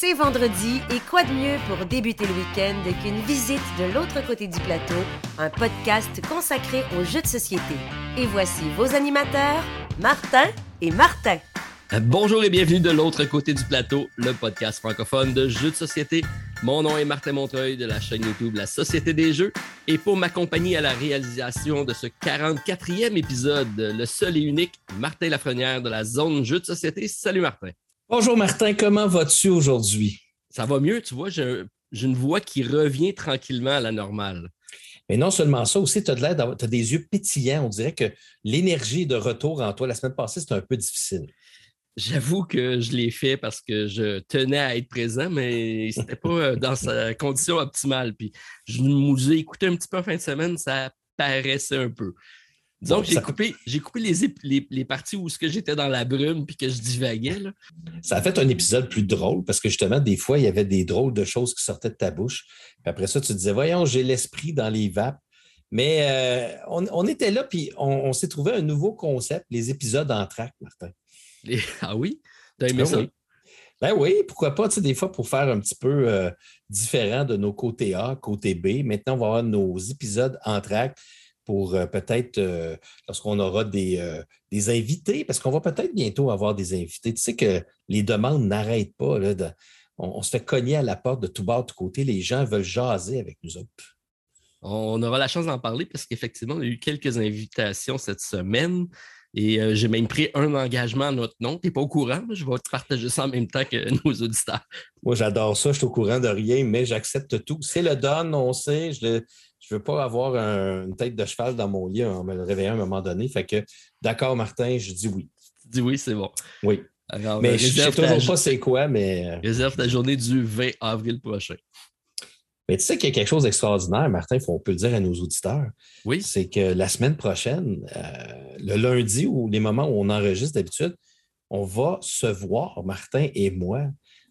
C'est vendredi et quoi de mieux pour débuter le week-end qu'une visite de l'autre côté du plateau, un podcast consacré aux jeux de société. Et voici vos animateurs, Martin et Martin. Bonjour et bienvenue de l'autre côté du plateau, le podcast francophone de jeux de société. Mon nom est Martin Montreuil de la chaîne YouTube La Société des Jeux. Et pour m'accompagner à la réalisation de ce 44e épisode, le seul et unique Martin Lafrenière de la zone jeux de société. Salut Martin. Bonjour Martin, comment vas-tu aujourd'hui? Ça va mieux, tu vois, j'ai une voix qui revient tranquillement à la normale. Mais non seulement ça, aussi, tu as, as des yeux pétillants. On dirait que l'énergie de retour en toi, la semaine passée, c'était un peu difficile. J'avoue que je l'ai fait parce que je tenais à être présent, mais c'était pas euh, dans sa condition optimale. Puis je nous ai écouté un petit peu en fin de semaine, ça paraissait un peu. Donc, j'ai coupé, j'ai coupé les, les, parties où j'étais dans la brume puis que je divaguais. Ça a fait un épisode plus drôle parce que justement, des fois, il y avait des drôles de choses qui sortaient de ta bouche. Puis après ça, tu disais, voyons, j'ai l'esprit dans les vapes. Mais euh, on, était là, puis on, s'est trouvé un nouveau concept, les épisodes en track, Martin. Ah oui? T'as aimé ben ça? Oui. Ben oui, pourquoi pas, tu sais, des fois, pour faire un petit peu euh, différent de nos côtés A, côté B. Maintenant, on va avoir nos épisodes en track pour euh, peut-être, euh, lorsqu'on aura des, euh, des, invités, parce qu'on va peut-être bientôt avoir des invités. Tu sais que les demandes n'arrêtent pas. Là, on, se fait cogner à la porte de tout bas, de tout côté. Les gens veulent jaser avec nous autres. On aura la chance d'en parler parce qu'effectivement, on a eu quelques invitations cette semaine. Et j'ai même pris un engagement à notre nom. Tu n'es pas au courant, je vais te partager ça en même temps que nos auditeurs. Moi, j'adore ça. Je suis au courant de rien, mais j'accepte tout. C'est le don, on sait. Je je ne veux pas avoir une tête de cheval dans mon lit en me réveillant à un moment donné. Fait que, d'accord, Martin, je dis oui. Tu dis oui, c'est bon. Oui. mais je ne sais toujours pas c'est quoi, mais. Euh, réserve ta journée du 20 avril prochain. Mais tu sais qu'il y a quelque chose d'extraordinaire, Martin, on peut le dire à nos auditeurs. Oui. C'est que la semaine prochaine, euh, le lundi ou les moments où on enregistre d'habitude, on va se voir, Martin et moi.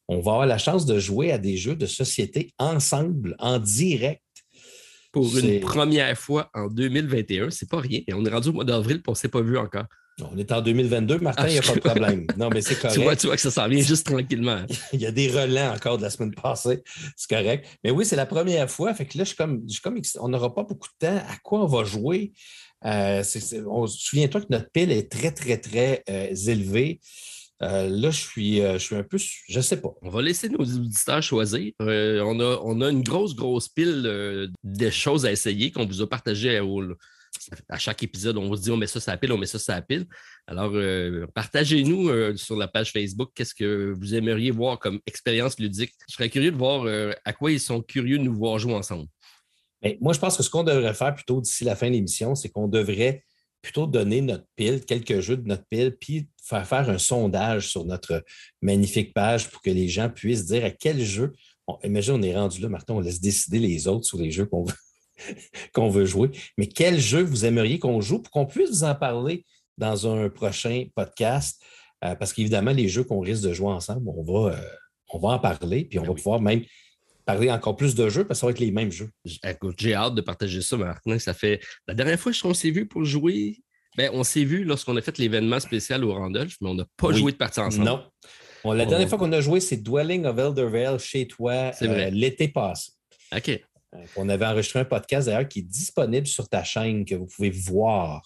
On va avoir la chance de jouer à des jeux de société ensemble, en direct pour une première fois en 2021. C'est pas rien. Et on est rendu au mois d'avril et on ne s'est pas vu encore. On est en 2022, Martin, il n'y a pas de problème. Non, mais c'est correct. tu, vois, tu vois que ça s'en vient juste tranquillement. il y a des relents encore de la semaine passée. C'est correct. Mais oui, c'est la première fois. Fait que là, je suis comme, comme on n'aura pas beaucoup de temps. À quoi on va jouer? Euh, Souviens-toi que notre pile est très, très, très euh, élevée. Euh, là, je suis, euh, je suis un peu, je ne sais pas. On va laisser nos auditeurs choisir. Euh, on, a, on a une grosse, grosse pile de choses à essayer qu'on vous a partagées à, chaque épisode. On vous dit on met ça sur la pile, on met ça sur la pile. Alors, partagez-nous sur la page Facebook qu'est-ce que vous aimeriez voir comme expérience ludique. Je serais curieux de voir à quoi ils sont curieux de nous voir jouer ensemble. Mais moi, je pense que ce qu'on devrait faire plutôt d'ici la fin de l'émission, c'est qu'on devrait plutôt donner notre pile, quelques jeux de notre pile, puis faire faire un sondage sur notre magnifique page pour que les gens puissent dire à quel jeu. imagine, on est rendu là, Martin, on laisse décider les autres sur les jeux qu'on veut, veut jouer. Mais quel jeu vous aimeriez qu'on joue pour qu'on puisse vous en parler dans un prochain podcast? Euh, parce qu'évidemment, les jeux qu'on risque de jouer ensemble, on va, euh, on va en parler, puis on ben va pouvoir même parler encore plus de jeux parce que ça va être les mêmes jeux. J'ai hâte de partager ça, Martin. Ça fait la dernière fois qu'on s'est vu pour jouer. Ben, on s'est vu lorsqu'on a fait l'événement spécial au Randolph, mais on n'a pas joué de partie ensemble. Non. la dernière fois qu'on a joué, c'est Dwelling of Eldervale chez toi euh, l'été passé. OK. Euh, on avait enregistré un podcast d'ailleurs qui est disponible sur ta chaîne que vous pouvez voir.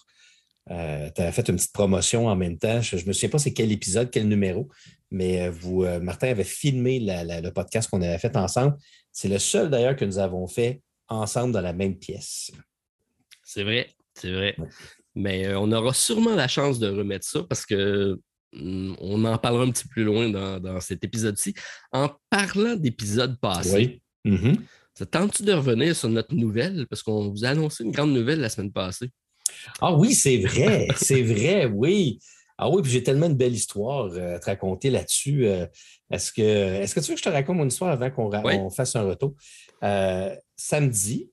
Euh, tu as fait une petite promotion en même temps. Je ne me souviens pas c'est quel épisode, quel numéro, mais euh, vous, euh, Martin avait filmé le podcast qu'on avait fait ensemble. C'est le seul d'ailleurs que nous avons fait ensemble dans la même pièce. C'est vrai, c'est vrai. Mais euh, on aura sûrement la chance de remettre ça parce que hmm, on en parlera un petit peu plus loin dans, cet épisode-ci. En parlant d'épisodes passés, oui. Mm-hmm. ça tente-tu de revenir sur notre nouvelle? Parce qu'on vous a annoncé une grande nouvelle la semaine passée. Ah oui, c'est vrai, c'est vrai, oui. Ah oui, puis j'ai tellement une belle histoire euh, à te raconter là-dessus. Euh, est-ce, que, est que tu veux que je te raconte mon histoire avant qu'on fasse un retour? Euh, samedi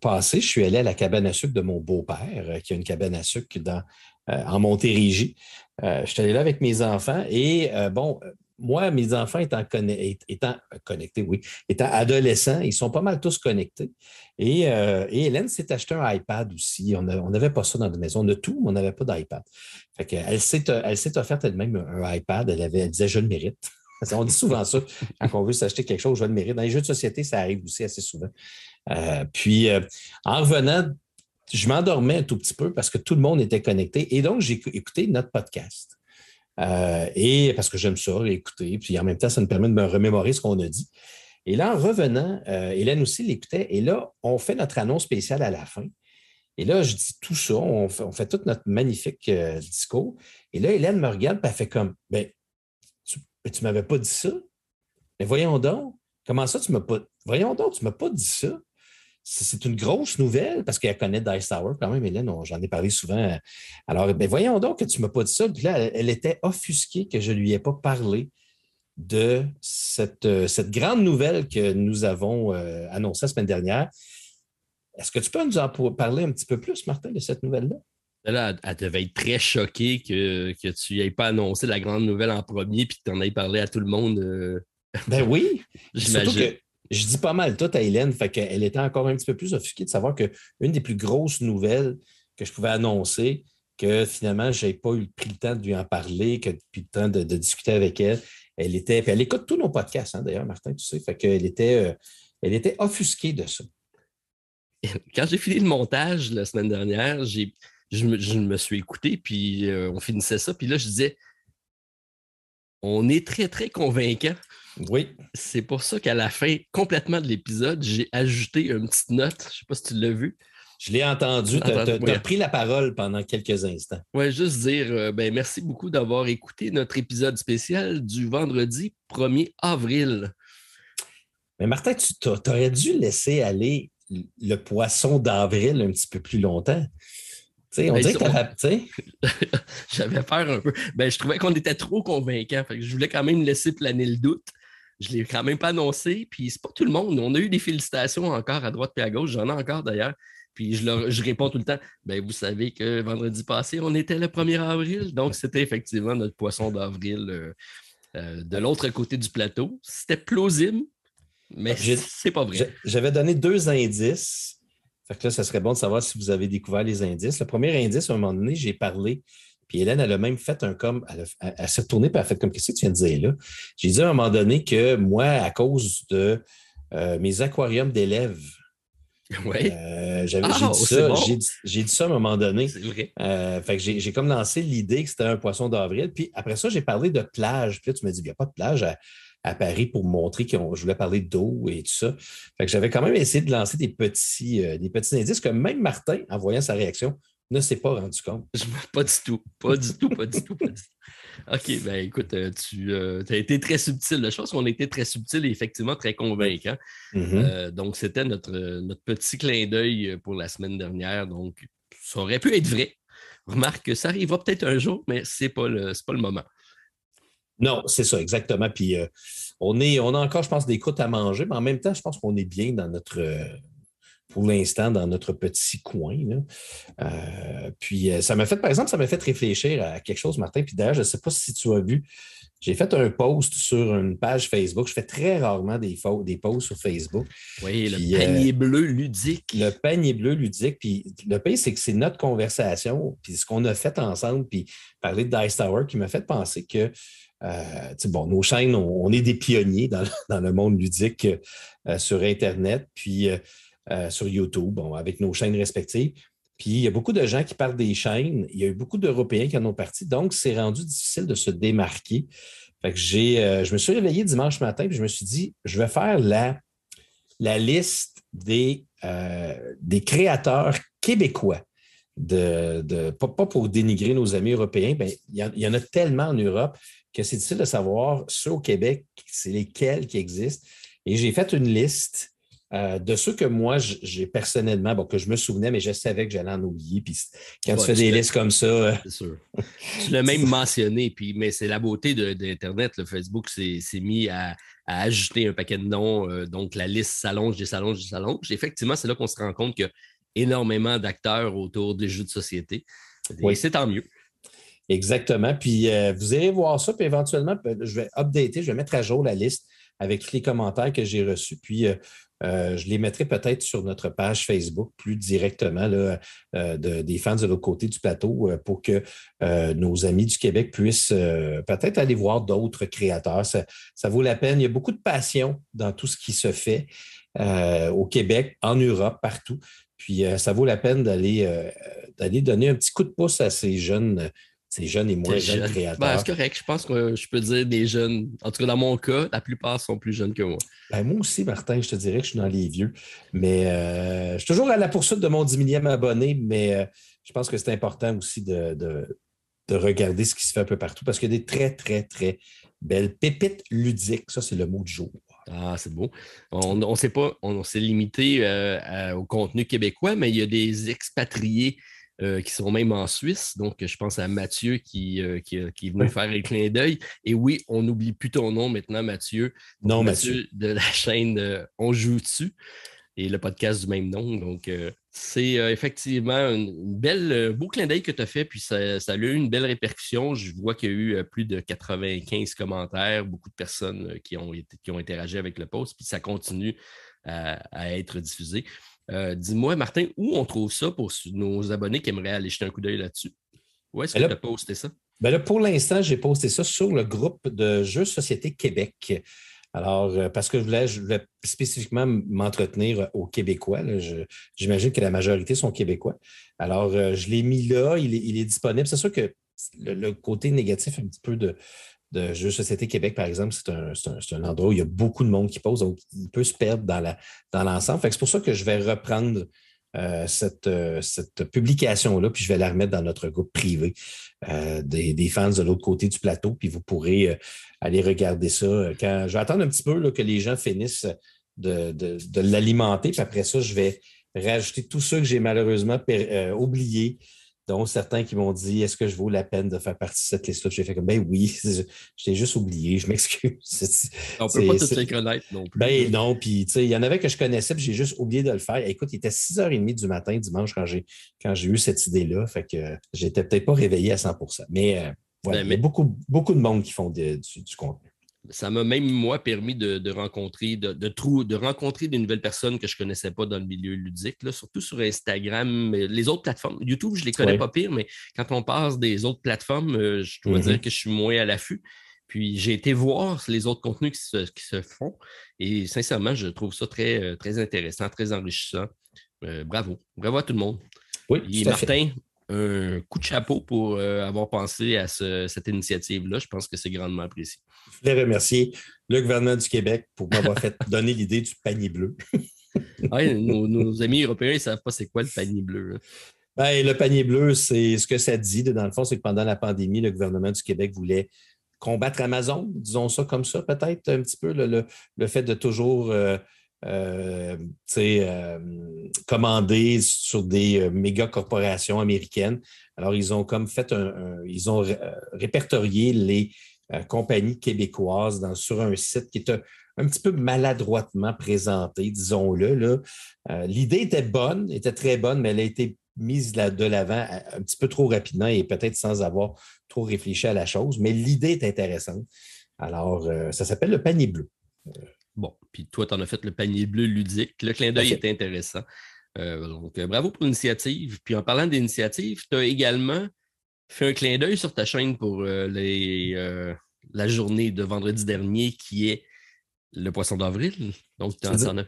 passé, je suis allé à la cabane à sucre de mon beau-père, qui a une cabane à sucre dans, en Montérégie. je suis allé là avec mes enfants et bon, moi, mes enfants étant, étant, connectés, oui, étant adolescents, ils sont pas mal tous connectés. Et, euh, Hélène s'est acheté un iPad aussi. On n'avait pas ça dans la maison. On a tout, mais on n'avait pas d'iPad. elle s'est offerte elle-même un iPad. Elle, disait, je le mérite. On dit souvent ça quand on veut s'acheter quelque chose, je le mériter. Dans les jeux de société, ça arrive aussi assez souvent. Euh, puis, euh, en revenant, je m'endormais un tout petit peu parce que tout le monde était connecté. Et donc, j'ai écouté notre podcast. Euh, et parce que j'aime ça, écouter. Puis en même temps, ça me permet de me remémorer ce qu'on a dit. Et là, en revenant, Hélène aussi l'écoutait. Et là, on fait notre annonce spéciale à la fin. Et là, je dis tout ça, on fait, tout notre magnifique discours. Et là, Hélène me regarde, et elle fait comme, ben, tu ne m'avais pas dit ça. Mais voyons donc, comment ça, tu m'as pas. Voyons donc, tu ne m'as pas dit ça c'est une grosse nouvelle parce qu'elle connaît Dice Tower quand même, Hélène, j'en ai parlé souvent. Alors, ben voyons donc que tu ne m'as pas dit ça. Puis là, elle, était offusquée que je ne lui ai pas parlé de cette, euh, cette grande nouvelle que nous avons euh, annoncée la semaine dernière. Est-ce que tu peux nous en parler un petit peu plus, Martin, de cette nouvelle-là? Là, elle devait être très choquée que, que tu n'aies pas annoncé la grande nouvelle en premier puis que tu en aies parlé à tout le monde. Euh. Ben oui. J'imagine je dis pas mal tout à Hélène, fait qu'elle était encore un petit peu plus offusquée de savoir qu'une des plus grosses nouvelles que je pouvais annoncer, que finalement, je n'ai pas eu pris le temps de lui en parler, que depuis le temps de, discuter avec elle, elle était. elle écoute tous nos podcasts, hein, d'ailleurs, Martin, tu sais. Fait qu'elle était, euh, elle était offusquée de ça. Quand j'ai fini le montage la semaine dernière, j'ai, je, me, suis écouté, puis euh, on finissait ça, puis là, je disais on est très, très convaincant oui. C'est pour ça qu'à la fin complètement de l'épisode, j'ai ajouté une petite note. Je ne sais pas si tu l'as vu. Je l'ai entendu. Tu as, pris la parole pendant quelques instants. Oui, juste dire euh, ben, merci beaucoup d'avoir écouté notre épisode spécial du vendredi 1er avril. Mais Martin, tu aurais dû laisser aller le poisson d'avril un petit peu plus longtemps. on ben, dirait que J'avais peur un peu. Ben, je trouvais qu'on était trop convaincants. je voulais quand même laisser planer le doute. Je ne l'ai quand même pas annoncé. Puis c'est pas tout le monde. On a eu des félicitations encore à droite et à gauche. J'en ai encore d'ailleurs. Puis je, réponds tout le temps ben, Vous savez que vendredi passé, on était le 1er avril. Donc, c'était effectivement notre poisson d'avril euh, euh, de l'autre côté du plateau. C'était plausible, mais c'est pas vrai. J'avais donné deux indices. Fait que là, ça serait bon de savoir si vous avez découvert les indices. Le premier indice, à un moment donné, j'ai parlé puis Hélène, elle a même fait un comme, elle, s'est retournée et elle a fait comme, qu'est-ce que tu viens de dire là? J'ai dit à un moment donné que moi, à cause de euh, mes aquariums d'élèves, euh, j'avais dit ah, ça. J'ai dit ça à un moment donné. C'est vrai. Euh, fait que j'ai comme lancé l'idée que c'était un poisson d'avril. Puis après ça, j'ai parlé de plage. Puis là, tu m'as dit, il n'y a pas de plage à, Paris pour montrer que je voulais parler d'eau et tout ça. Fait que j'avais quand même essayé de lancer des petits, des petits indices que même Martin, en voyant sa réaction, ne s'est pas rendu compte. Pas du tout. Pas du tout, pas du tout, pas du tout. OK, ben écoute, euh, tu euh, as été très subtil. Je pense qu'on a été très subtil et effectivement très convaincant. Mm-hmm. Euh, donc, c'était notre, notre petit clin d'œil pour la semaine dernière. Donc, ça aurait pu être vrai. Remarque que ça arrivera peut-être un jour, mais ce n'est pas, le, pas le moment. Non, c'est ça, exactement. Puis on, est, on a encore, je pense, des croûtes à manger, mais en même temps, je pense qu'on est bien dans notre pour l'instant dans notre petit coin. Euh, puis euh, ça m'a fait, par exemple, ça m'a fait réfléchir à quelque chose, Martin. Puis d'ailleurs, je ne sais pas si tu as vu, j'ai fait un post sur une page Facebook. Je fais très rarement des, des posts sur Facebook. Oui, le euh, panier bleu ludique. Le panier bleu ludique. Puis le pays, c'est que c'est notre conversation, puis ce qu'on a fait ensemble, puis parler de Dice Tower qui m'a fait penser que bon, nos chaînes, on, est des pionniers dans, le monde ludique sur Internet. Puis euh, sur YouTube, avec nos chaînes respectives. Puis il y a beaucoup de gens qui parlent des chaînes. Il y a eu beaucoup d'Européens qui en ont parti. Donc, c'est rendu difficile de se démarquer. Fait que euh, je me suis réveillé dimanche matin et je me suis dit, je vais faire la, la liste des, euh, des créateurs québécois. De, de pas, pour dénigrer nos amis européens, ben, il, y en, a tellement en Europe que c'est difficile de savoir ceux au Québec, c'est lesquels qui existent. Et j'ai fait une liste euh, de ceux que moi, j'ai personnellement, bon, que je me souvenais, mais je savais que j'allais en oublier. Puis quand tu fais des listes comme ça. Euh, c'est sûr. tu l'as même mentionné, puis, mais c'est la beauté d'Internet. Le Facebook s'est mis à, ajouter un paquet de noms. Euh, donc, la liste s'allonge, des s'allonge, des s'allonge. Effectivement, c'est là qu'on se rend compte qu'il y a énormément d'acteurs autour des jeux de société. Et c'est tant mieux. Exactement. Puis vous irez voir ça, puis éventuellement, je vais updater, je vais mettre à jour la liste avec tous les commentaires que j'ai reçus. Puis, je les mettrai peut-être sur notre page Facebook plus directement là, des fans de l'autre côté du plateau pour que nos amis du Québec puissent peut-être aller voir d'autres créateurs. Ça, ça, vaut la peine. Il y a beaucoup de passion dans tout ce qui se fait au Québec, en Europe, partout. Puis ça vaut la peine d'aller donner un petit coup de pouce à ces jeunes ces jeunes et moins jeunes, créateurs. Ben, c'est correct. Je pense que je peux dire des jeunes. En tout cas, dans mon cas, la plupart sont plus jeunes que moi. Ben, moi aussi, Martin, je te dirais que je suis dans les vieux. Mais euh, je suis toujours à la poursuite de mon 10 millième abonné, mais euh, je pense que c'est important aussi de, de, regarder ce qui se fait un peu partout parce qu'il y a des très, très, très belles pépites ludiques. Ça, c'est le mot du jour. Ah, c'est beau. On ne sait pas, on s'est limité euh, au contenu québécois, mais il y a des expatriés euh, qui sont même en Suisse. Donc, je pense à Mathieu qui, euh, qui, est venu faire un clin d'œil. Et oui, on n'oublie plus ton nom maintenant, Mathieu. Non, Mathieu. De la chaîne euh, On joue dessus et le podcast du même nom. Donc, c'est effectivement un belle, beau clin d'œil que tu as fait, puis ça, ça, a eu une belle répercussion. Je vois qu'il y a eu plus de 95 commentaires, beaucoup de personnes qui ont, qui ont interagi avec le post, puis ça continue à être diffusé. Euh, dis-moi, Martin, où on trouve ça pour nos abonnés qui aimeraient aller jeter un coup d'œil là-dessus? Où est-ce que tu as posté ça? Ben pour l'instant, j'ai posté ça sur le groupe de Jeux Société Québec. Alors, euh, parce que je voulais, je voulais spécifiquement m'entretenir aux Québécois. J'imagine que la majorité sont Québécois. Alors, euh, je l'ai mis là, il est, disponible. C'est sûr que le, côté négatif un petit peu de, de Jeux Société Québec, par exemple, c'est un, endroit où il y a beaucoup de monde qui pose, donc il peut se perdre dans l'ensemble. c'est pour ça que je vais reprendre euh, euh, cette, publication-là, puis je vais la remettre dans notre groupe privé euh, des, fans de l'autre côté du plateau, puis vous pourrez aller regarder ça. Je vais attendre un petit peu que les gens finissent de, de l'alimenter, puis après ça, je vais rajouter tous ceux que j'ai malheureusement oubliés dont certains qui m'ont dit Est-ce que je vaux la peine de faire partie de cette liste-là? J'ai fait comme Ben oui, je t'ai juste oublié, je m'excuse. On ne peut pas tout reconnaître non plus. Ben non, puis tu sais, il y en avait que je connaissais, puis j'ai juste oublié de le faire. Écoute, il était 6h30 du matin dimanche quand j'ai, quand j'ai eu cette idée-là. Fait que j'étais peut-être pas réveillé à 100 Mais euh, voilà, ben, il y a beaucoup, beaucoup de monde qui font du, du contenu ça m'a même, moi, permis de, rencontrer, de, de, rencontrer des nouvelles personnes que je ne connaissais pas dans le milieu ludique, surtout sur Instagram, les autres plateformes. YouTube, je ne les connais pas pire, mais quand on passe des autres plateformes, euh, je dois dire mm-hmm. que je suis moins à l'affût. Puis j'ai été voir les autres contenus qui se, font et sincèrement, je trouve ça très, euh, très intéressant, très enrichissant. Euh, bravo. Bravo à tout le monde. Oui, Martin, un coup de chapeau pour euh, avoir pensé à cette initiative-là. Je pense que c'est grandement apprécié. Je voulais remercier le gouvernement du Québec pour m'avoir fait donner l'idée du panier bleu. nos, amis européens, ils ne savent pas c'est quoi le panier bleu. Hein. Ben, le panier bleu, c'est ce que ça dit. Dans le fond, c'est que pendant la pandémie, le gouvernement du Québec voulait combattre Amazon, disons ça comme ça, peut-être un petit peu, le, fait de toujours euh, euh, euh, commandés sur des euh, méga corporations américaines. Alors, ils ont comme fait un, ils ont répertorié les compagnies québécoises sur un site qui est un, petit peu maladroitement présenté, disons-le. L'idée était bonne, était très bonne, mais elle a été mise de l'avant un petit peu trop rapidement et peut-être sans avoir trop réfléchi à la chose. Mais l'idée est intéressante. Alors, ça s'appelle le panier bleu. Bon, puis toi, tu en as fait le panier bleu ludique. Le clin d'œil est intéressant. Euh, donc, euh, bravo pour l'initiative. Puis en parlant d'initiative, tu as également fait un clin d'œil sur ta chaîne pour euh, les, la journée de vendredi dernier qui est le poisson d'avril. Donc, tu en, as.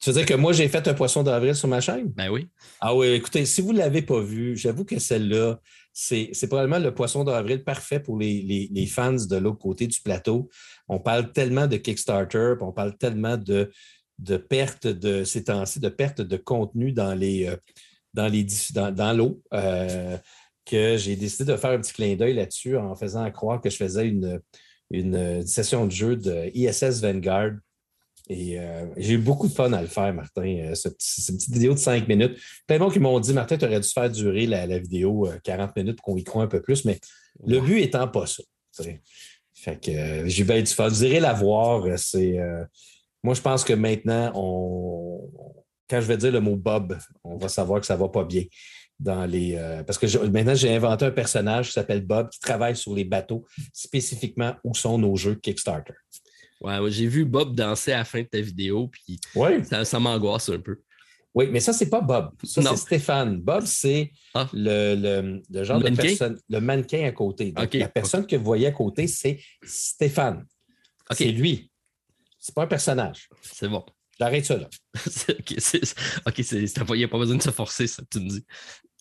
Tu veux dire que moi, j'ai fait un poisson d'avril sur ma chaîne? Ben oui. Ah oui, écoutez, si vous ne l'avez pas vu, j'avoue que celle-là, c'est probablement le poisson d'avril parfait pour les, fans de l'autre côté du plateau. On parle tellement de Kickstarter, on parle tellement de, de perte de ces temps-ci, de perte de contenu dans les euh, dans, l'eau. Euh, que j'ai décidé de faire un petit clin d'œil là-dessus en faisant croire que je faisais une, une session de jeu de ISS Vanguard et euh, j'ai eu beaucoup de fun à le faire, Martin. Euh, cette, petite vidéo de cinq minutes. Plein de monde qui m'ont dit Martin, tu aurais dû faire durer la, vidéo 40 euh, minutes pour qu'on y croit un peu plus, mais le but étant pas ça. Fait que j'ai bien du fun. Vous irez la voir. C'est, moi, je pense que maintenant, on, quand je vais dire le mot Bob, on va savoir que ça ne va pas bien. Dans les, parce que maintenant, j'ai inventé un personnage qui s'appelle Bob qui travaille sur les bateaux, spécifiquement où sont nos jeux Kickstarter. Ouais, j'ai vu Bob danser à la fin de ta vidéo, puis ça, m'angoisse un peu. Oui, mais ça, c'est pas Bob. Ça, c'est Stéphane. Bob, c'est ah. le, genre de personne, le mannequin à côté. Donc, la personne que vous voyez à côté, c'est Stéphane. C'est lui. C'est pas un personnage. C'est bon. J'arrête ça là. OK, il n'y a pas besoin de se forcer, ça, tu me dis.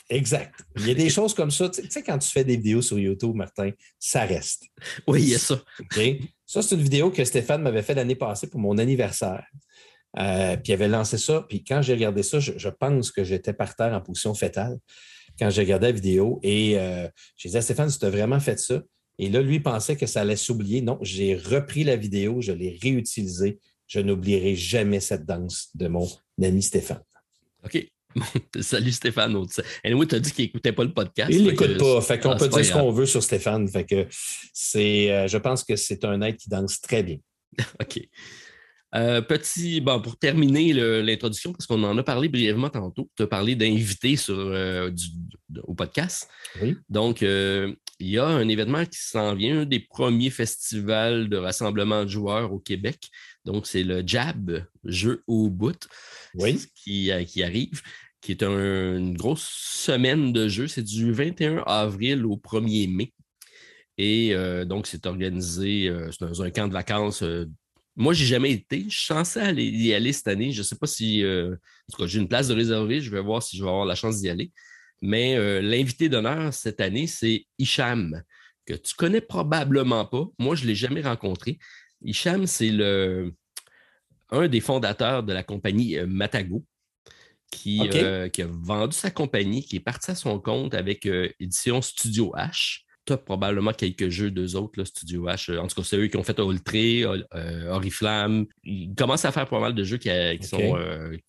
Exact. Il y a des choses comme ça. Tu sais, quand tu fais des vidéos sur YouTube, Martin, ça reste. Oui, il y a ça. Ça, c'est une vidéo que Stéphane m'avait fait l'année passée pour mon anniversaire. Euh, puis il avait lancé ça. Puis quand j'ai regardé ça, je, pense que j'étais par terre en position fétale quand j'ai regardé la vidéo. Et euh, j'ai dit à Stéphane, tu as vraiment fait ça. Et là, lui pensait que ça allait s'oublier. Non, j'ai repris la vidéo, je l'ai réutilisée. Je n'oublierai jamais cette danse de mon ami Stéphane. OK. Salut Stéphane. Anyway, tu as dit qu'il n'écoutait pas le podcast. Il ne l'écoute pas. Fait qu'on ah, peut dire ce qu'on veut sur Stéphane. Fait que c'est, euh, je pense que c'est un être qui danse très bien. OK. Euh, petit, bon, pour terminer l'introduction, parce qu'on en a parlé brièvement tantôt, tu as parlé d'invités euh, au podcast. Oui. Donc, il y a un événement qui s'en vient, un des premiers festivals de rassemblement de joueurs au Québec. Donc, c'est le JAB, jeu au bout, oui. qui, qui arrive qui est une grosse semaine de jeu. C'est du 21 avril au 1er mai. Et euh, donc, c'est organisé euh, dans un camp de vacances. Euh, moi, je n'ai jamais été. Je suis censé aller, y aller cette année. Je ne sais pas si. en tout cas, j'ai une place de réservée. Je vais voir si je vais avoir la chance d'y aller. Mais l'invité d'honneur cette année, c'est Hicham, que tu connais probablement pas. Moi, je ne l'ai jamais rencontré. Hicham, c'est un des fondateurs de la compagnie Matago, euh, qui, a vendu sa compagnie, qui est parti à son compte avec euh, Édition Studio H. Tu as probablement quelques jeux d'eux autres, Studio H. Euh, en tout cas, c'est eux qui ont fait Ultra, Oriflamme. Ils commencent à faire pas mal de jeux qui, sont,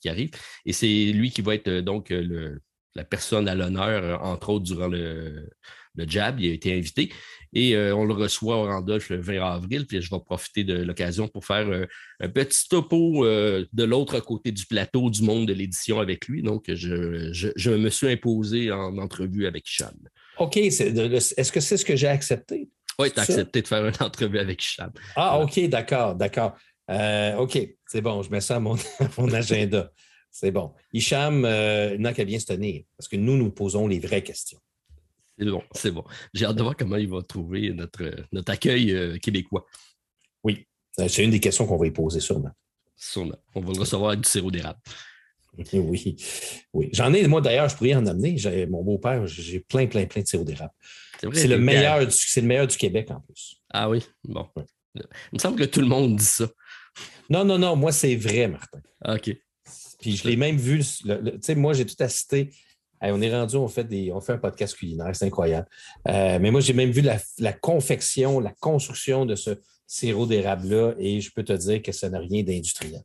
qui arrivent. Et c'est lui qui va être donc la personne à l'honneur, entre autres, durant le, le Jab. Il a été invité. Et euh, on le reçoit au Randolph le 20 avril. Puis je vais profiter de l'occasion pour faire euh, un petit topo euh, de l'autre côté du plateau du monde de l'édition avec lui. Donc, je, me suis imposé en entrevue avec Hicham. OK. Est-ce que c'est ce que j'ai accepté? Oui, tu as accepté de faire une entrevue avec Hicham. Ah, OK, d'accord, d'accord. OK, c'est bon, je mets ça à mon, agenda. C'est bon. Hicham n'a qu'à bien se tenir parce que nous, nous posons les vraies questions. C'est bon, c'est bon. J'ai hâte de voir comment il va trouver notre, notre accueil euh, québécois. Oui, euh, c'est une des questions qu'on va y poser sûrement. Sûrement. On va le recevoir avec du sirop d'érable. Oui, oui. J'en ai, moi d'ailleurs, je pourrais en amener. Mon beau-père, j'ai plein, plein, plein de sirop d'érable. C'est le, meilleur du, le meilleur du Québec en plus. Ah oui? Bon. Il me semble que tout le monde dit ça. Non, non, non, moi c'est vrai, Martin. OK. Puis je l'ai même vu. Tu sais, moi, j'ai tout assisté on est rendu, on fait, des, on fait un podcast culinaire, c'est incroyable. Euh, mais moi, j'ai même vu la, confection, la construction de ce sirop d'érable-là et je peux te dire que ça n'a rien d'industriel.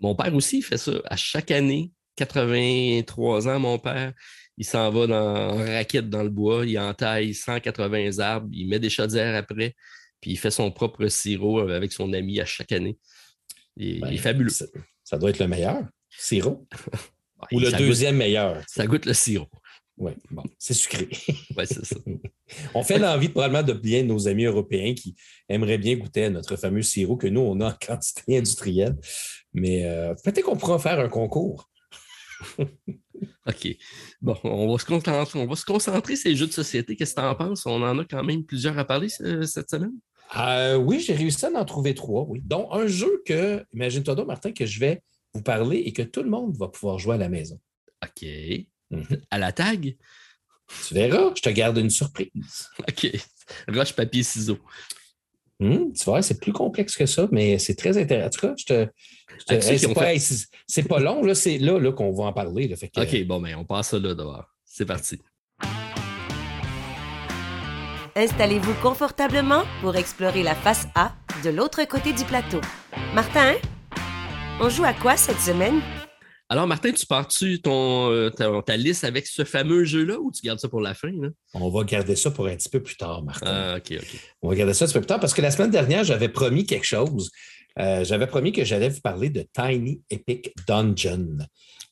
Mon père aussi fait ça. À chaque année, 83 ans, mon père, il s'en va dans, en raquette dans le bois, il entaille 180 arbres, il met des chaudières après, puis il fait son propre sirop avec son ami à chaque année. Il, est ben, fabuleux. ça doit être le meilleur sirop. Ou le deuxième meilleur. Ça goûte le sirop. Oui, bon, c'est sucré. oui, c'est ça. on fait l'envie probablement de bien nos amis européens qui aimeraient bien goûter à notre fameux sirop que nous, on a en quantité industrielle. Mais euh, peut-être qu'on pourra faire un concours. OK. Bon, on va se concentrer, on va se concentrer sur les jeux de société. Qu'est-ce que tu en penses? On en a quand même plusieurs à parler cette semaine. Euh, oui, j'ai réussi à en trouver trois, oui. Dont un jeu que, imagine-toi donc, Martin, que je vais vous parler et que tout le monde va pouvoir jouer à la maison. OK. Mhm. À la tag? Tu verras, je te garde une surprise. OK. Roche, papier, ciseaux. Hmm, tu vois, c'est plus complexe que ça, mais c'est très intéressant. En tout cas, je te. c'est, pas, long, là, c'est là, là qu'on va en parler. OK, bon, mais ben, on passe ça là dehors. C'est parti. Installez-vous confortablement pour explorer la face A de l'autre côté du plateau. Martin, on joue à quoi cette semaine? Alors, Martin, tu pars-tu euh, ta, liste avec ce fameux jeu-là ou tu gardes ça pour la fin? On va garder ça pour un petit peu plus tard, Martin. Ah, OK, OK. On va garder ça un petit peu plus tard parce que la semaine dernière, j'avais promis quelque chose. Euh, j'avais promis que j'allais vous parler de Tiny Epic Dungeon.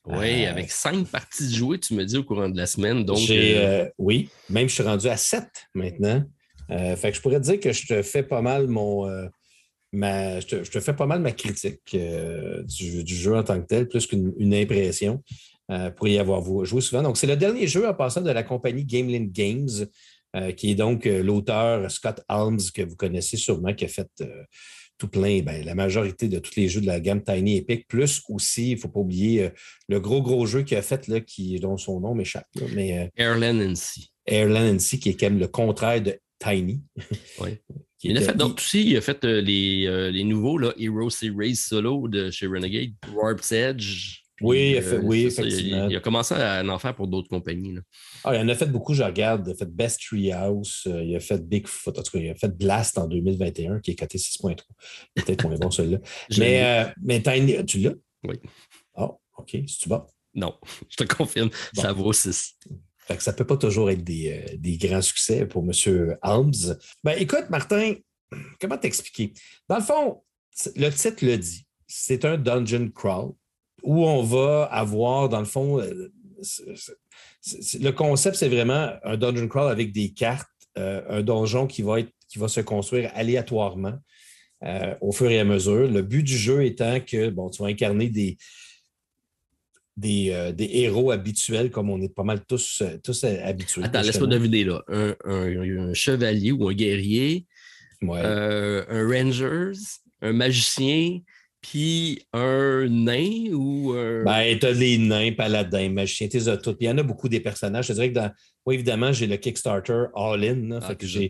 Oui, euh, avec cinq parties jouées, tu me dis, au courant de la semaine. Donc, oui, même je suis rendu à sept maintenant. fait que je pourrais te dire que je te fais pas mal mon je, te, fais pas mal ma critique euh, du, jeu en tant que tel, plus qu'une impression euh, pour y avoir joué souvent. Donc, c'est le dernier jeu en passant de la compagnie Gameland Games, euh, qui est donc l'auteur Scott Alms, que vous connaissez sûrement, qui a fait tout plein, ben, la majorité de tous les jeux de la gamme Tiny Epic, plus aussi, il ne faut pas oublier le gros, gros jeu qu'il a fait, là, qui, dont son nom m'échappe. Mais, Airland NC. Airland NC, qui est quand même le contraire de Tiny. Oui. Il a fait d'autres aussi. Il a fait euh, les, euh, les, nouveaux là, Hero Series Solo de chez Renegade, Warp's Edge. Oui, il a fait, oui effectivement. il, a commencé à en faire pour d'autres compagnies. Là. Ah, il en a fait beaucoup, je regarde. Il a fait Best Treehouse, euh, il a fait Bigfoot, en tout cas, il a fait Blast en 2021, qui est coté 6.3. Peut-être moins bon celui-là. mais, mais Tiny, tu l'as? Oui. Ah, OK. C'est-tu bon? Non, je te confirme, ça vaut 6 ça ne peut pas toujours être euh, des, grands succès pour M. Alms. Ben, écoute, Martin, comment t'expliquer? Dans le fond, le titre le dit. C'est un dungeon crawl où on va avoir, dans le fond, euh, le concept, c'est vraiment un dungeon crawl avec des cartes, euh, un donjon qui va, qui va se construire aléatoirement au fur et à mesure. Le but du jeu étant que bon, tu vas incarner des, euh, des, héros habituels comme on est pas mal tous, euh, tous euh, habitués. Attends, laisse-moi deviner là. Un, chevalier ou un guerrier, un rangers, un magicien, puis un nain ou un. Ben, t'as les nains, paladins, magiciens, t'es toutes. Puis il y en a beaucoup des personnages. Je dirais que dans. Oui, évidemment, j'ai le Kickstarter All-In. Ah, fait que j'ai.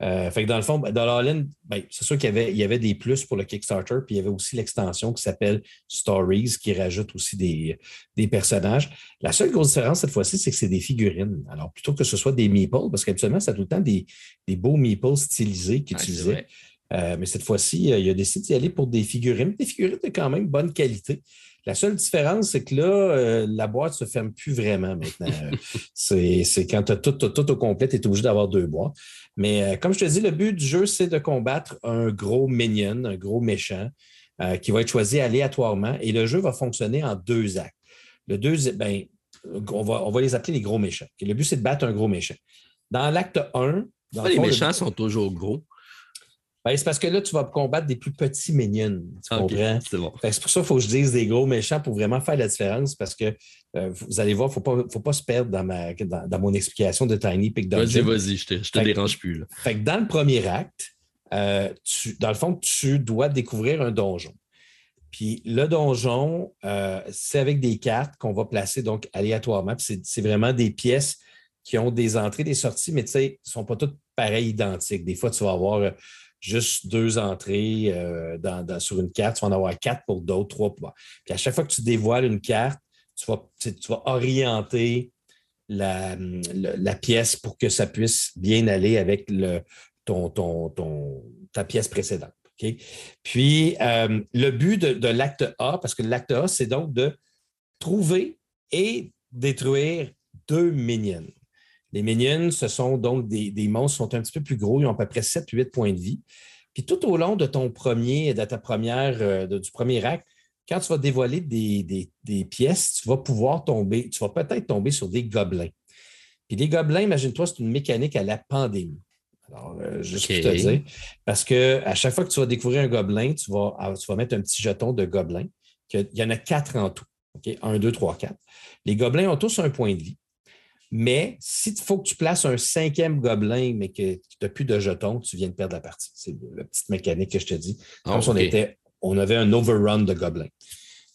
Euh, fait que dans le fond, dans l'All-In, ben, c'est sûr qu'il y avait, il y avait des plus pour le Kickstarter, puis il y avait aussi l'extension qui s'appelle Stories, qui rajoute aussi des, des, personnages. La seule grosse différence cette fois-ci, c'est que c'est des figurines. Alors, plutôt que ce soit des meeples, parce qu'habituellement, c'est tout le temps des, des beaux meeples stylisés qu'ils utilisaient. Euh, mais cette fois-ci, euh, il a décidé d'y aller pour des figurines, des figurines de quand même bonne qualité. La seule différence, c'est que là, la boîte ne se ferme plus vraiment maintenant. c'est quand tu as tout, tout, au complet, tu es obligé d'avoir deux boîtes. Mais euh, comme je te dis, le but du jeu, c'est de combattre un gros minion, un gros méchant, euh, qui va être choisi aléatoirement. Et le jeu va fonctionner en deux actes. Le deuxième, ben, on, va, on va les appeler les gros méchants. le but, c'est de battre un gros méchant. Dans l'acte 1, les méchants sont toujours gros. Ben, c'est parce que là, tu vas combattre des plus petits minions. Tu comprends? C'est pour ça qu'il faut que je dise des gros méchants pour vraiment faire la différence parce que euh, vous allez voir, il ne faut pas, se perdre dans, ma, dans, mon explication de Tiny Pick Dungeon. Vas-y, vas-y, je ne te, dérange plus. Fait que dans le premier acte, euh, dans le fond, tu dois découvrir un donjon. Puis le donjon, euh, c'est avec des cartes qu'on va placer donc aléatoirement. c'est vraiment des pièces qui ont des entrées, des sorties, mais tu sais, ne sont pas toutes pareilles, identiques. Des fois, tu vas avoir juste deux entrées sur une carte, tu vas en avoir quatre pour d'autres, trois pour. Puis à chaque fois que tu dévoiles une carte, tu vas, orienter la, pièce pour que ça puisse bien aller avec ton, ta pièce précédente. Puis, euh, le but de, l'acte A, parce que l'acte A, c'est donc de trouver et détruire deux minions. Les minions, ce sont donc des, des monstres qui sont un petit peu plus gros, ils ont à peu près 7-8 points de vie. Puis tout au long de ton premier, de ta première, euh, du premier acte, quand tu vas dévoiler des, pièces, tu vas pouvoir tomber, tu vas peut-être tomber sur des gobelins. Puis les gobelins, imagine-toi, c'est une mécanique à la pandémie. Alors, euh, juste pour te dire, parce qu'à chaque fois que tu vas découvrir un gobelin, tu vas, ah, tu vas mettre un petit jeton de gobelin. Il y en a quatre en tout. Un, deux, trois, quatre. Les gobelins ont tous un point de vie. Mais s'il faut que tu places un cinquième gobelin, mais que tu n'as plus de jetons, tu viens de perdre la partie. C'est la petite mécanique que je te dis. Comme ah, si on était on avait un overrun de gobelins.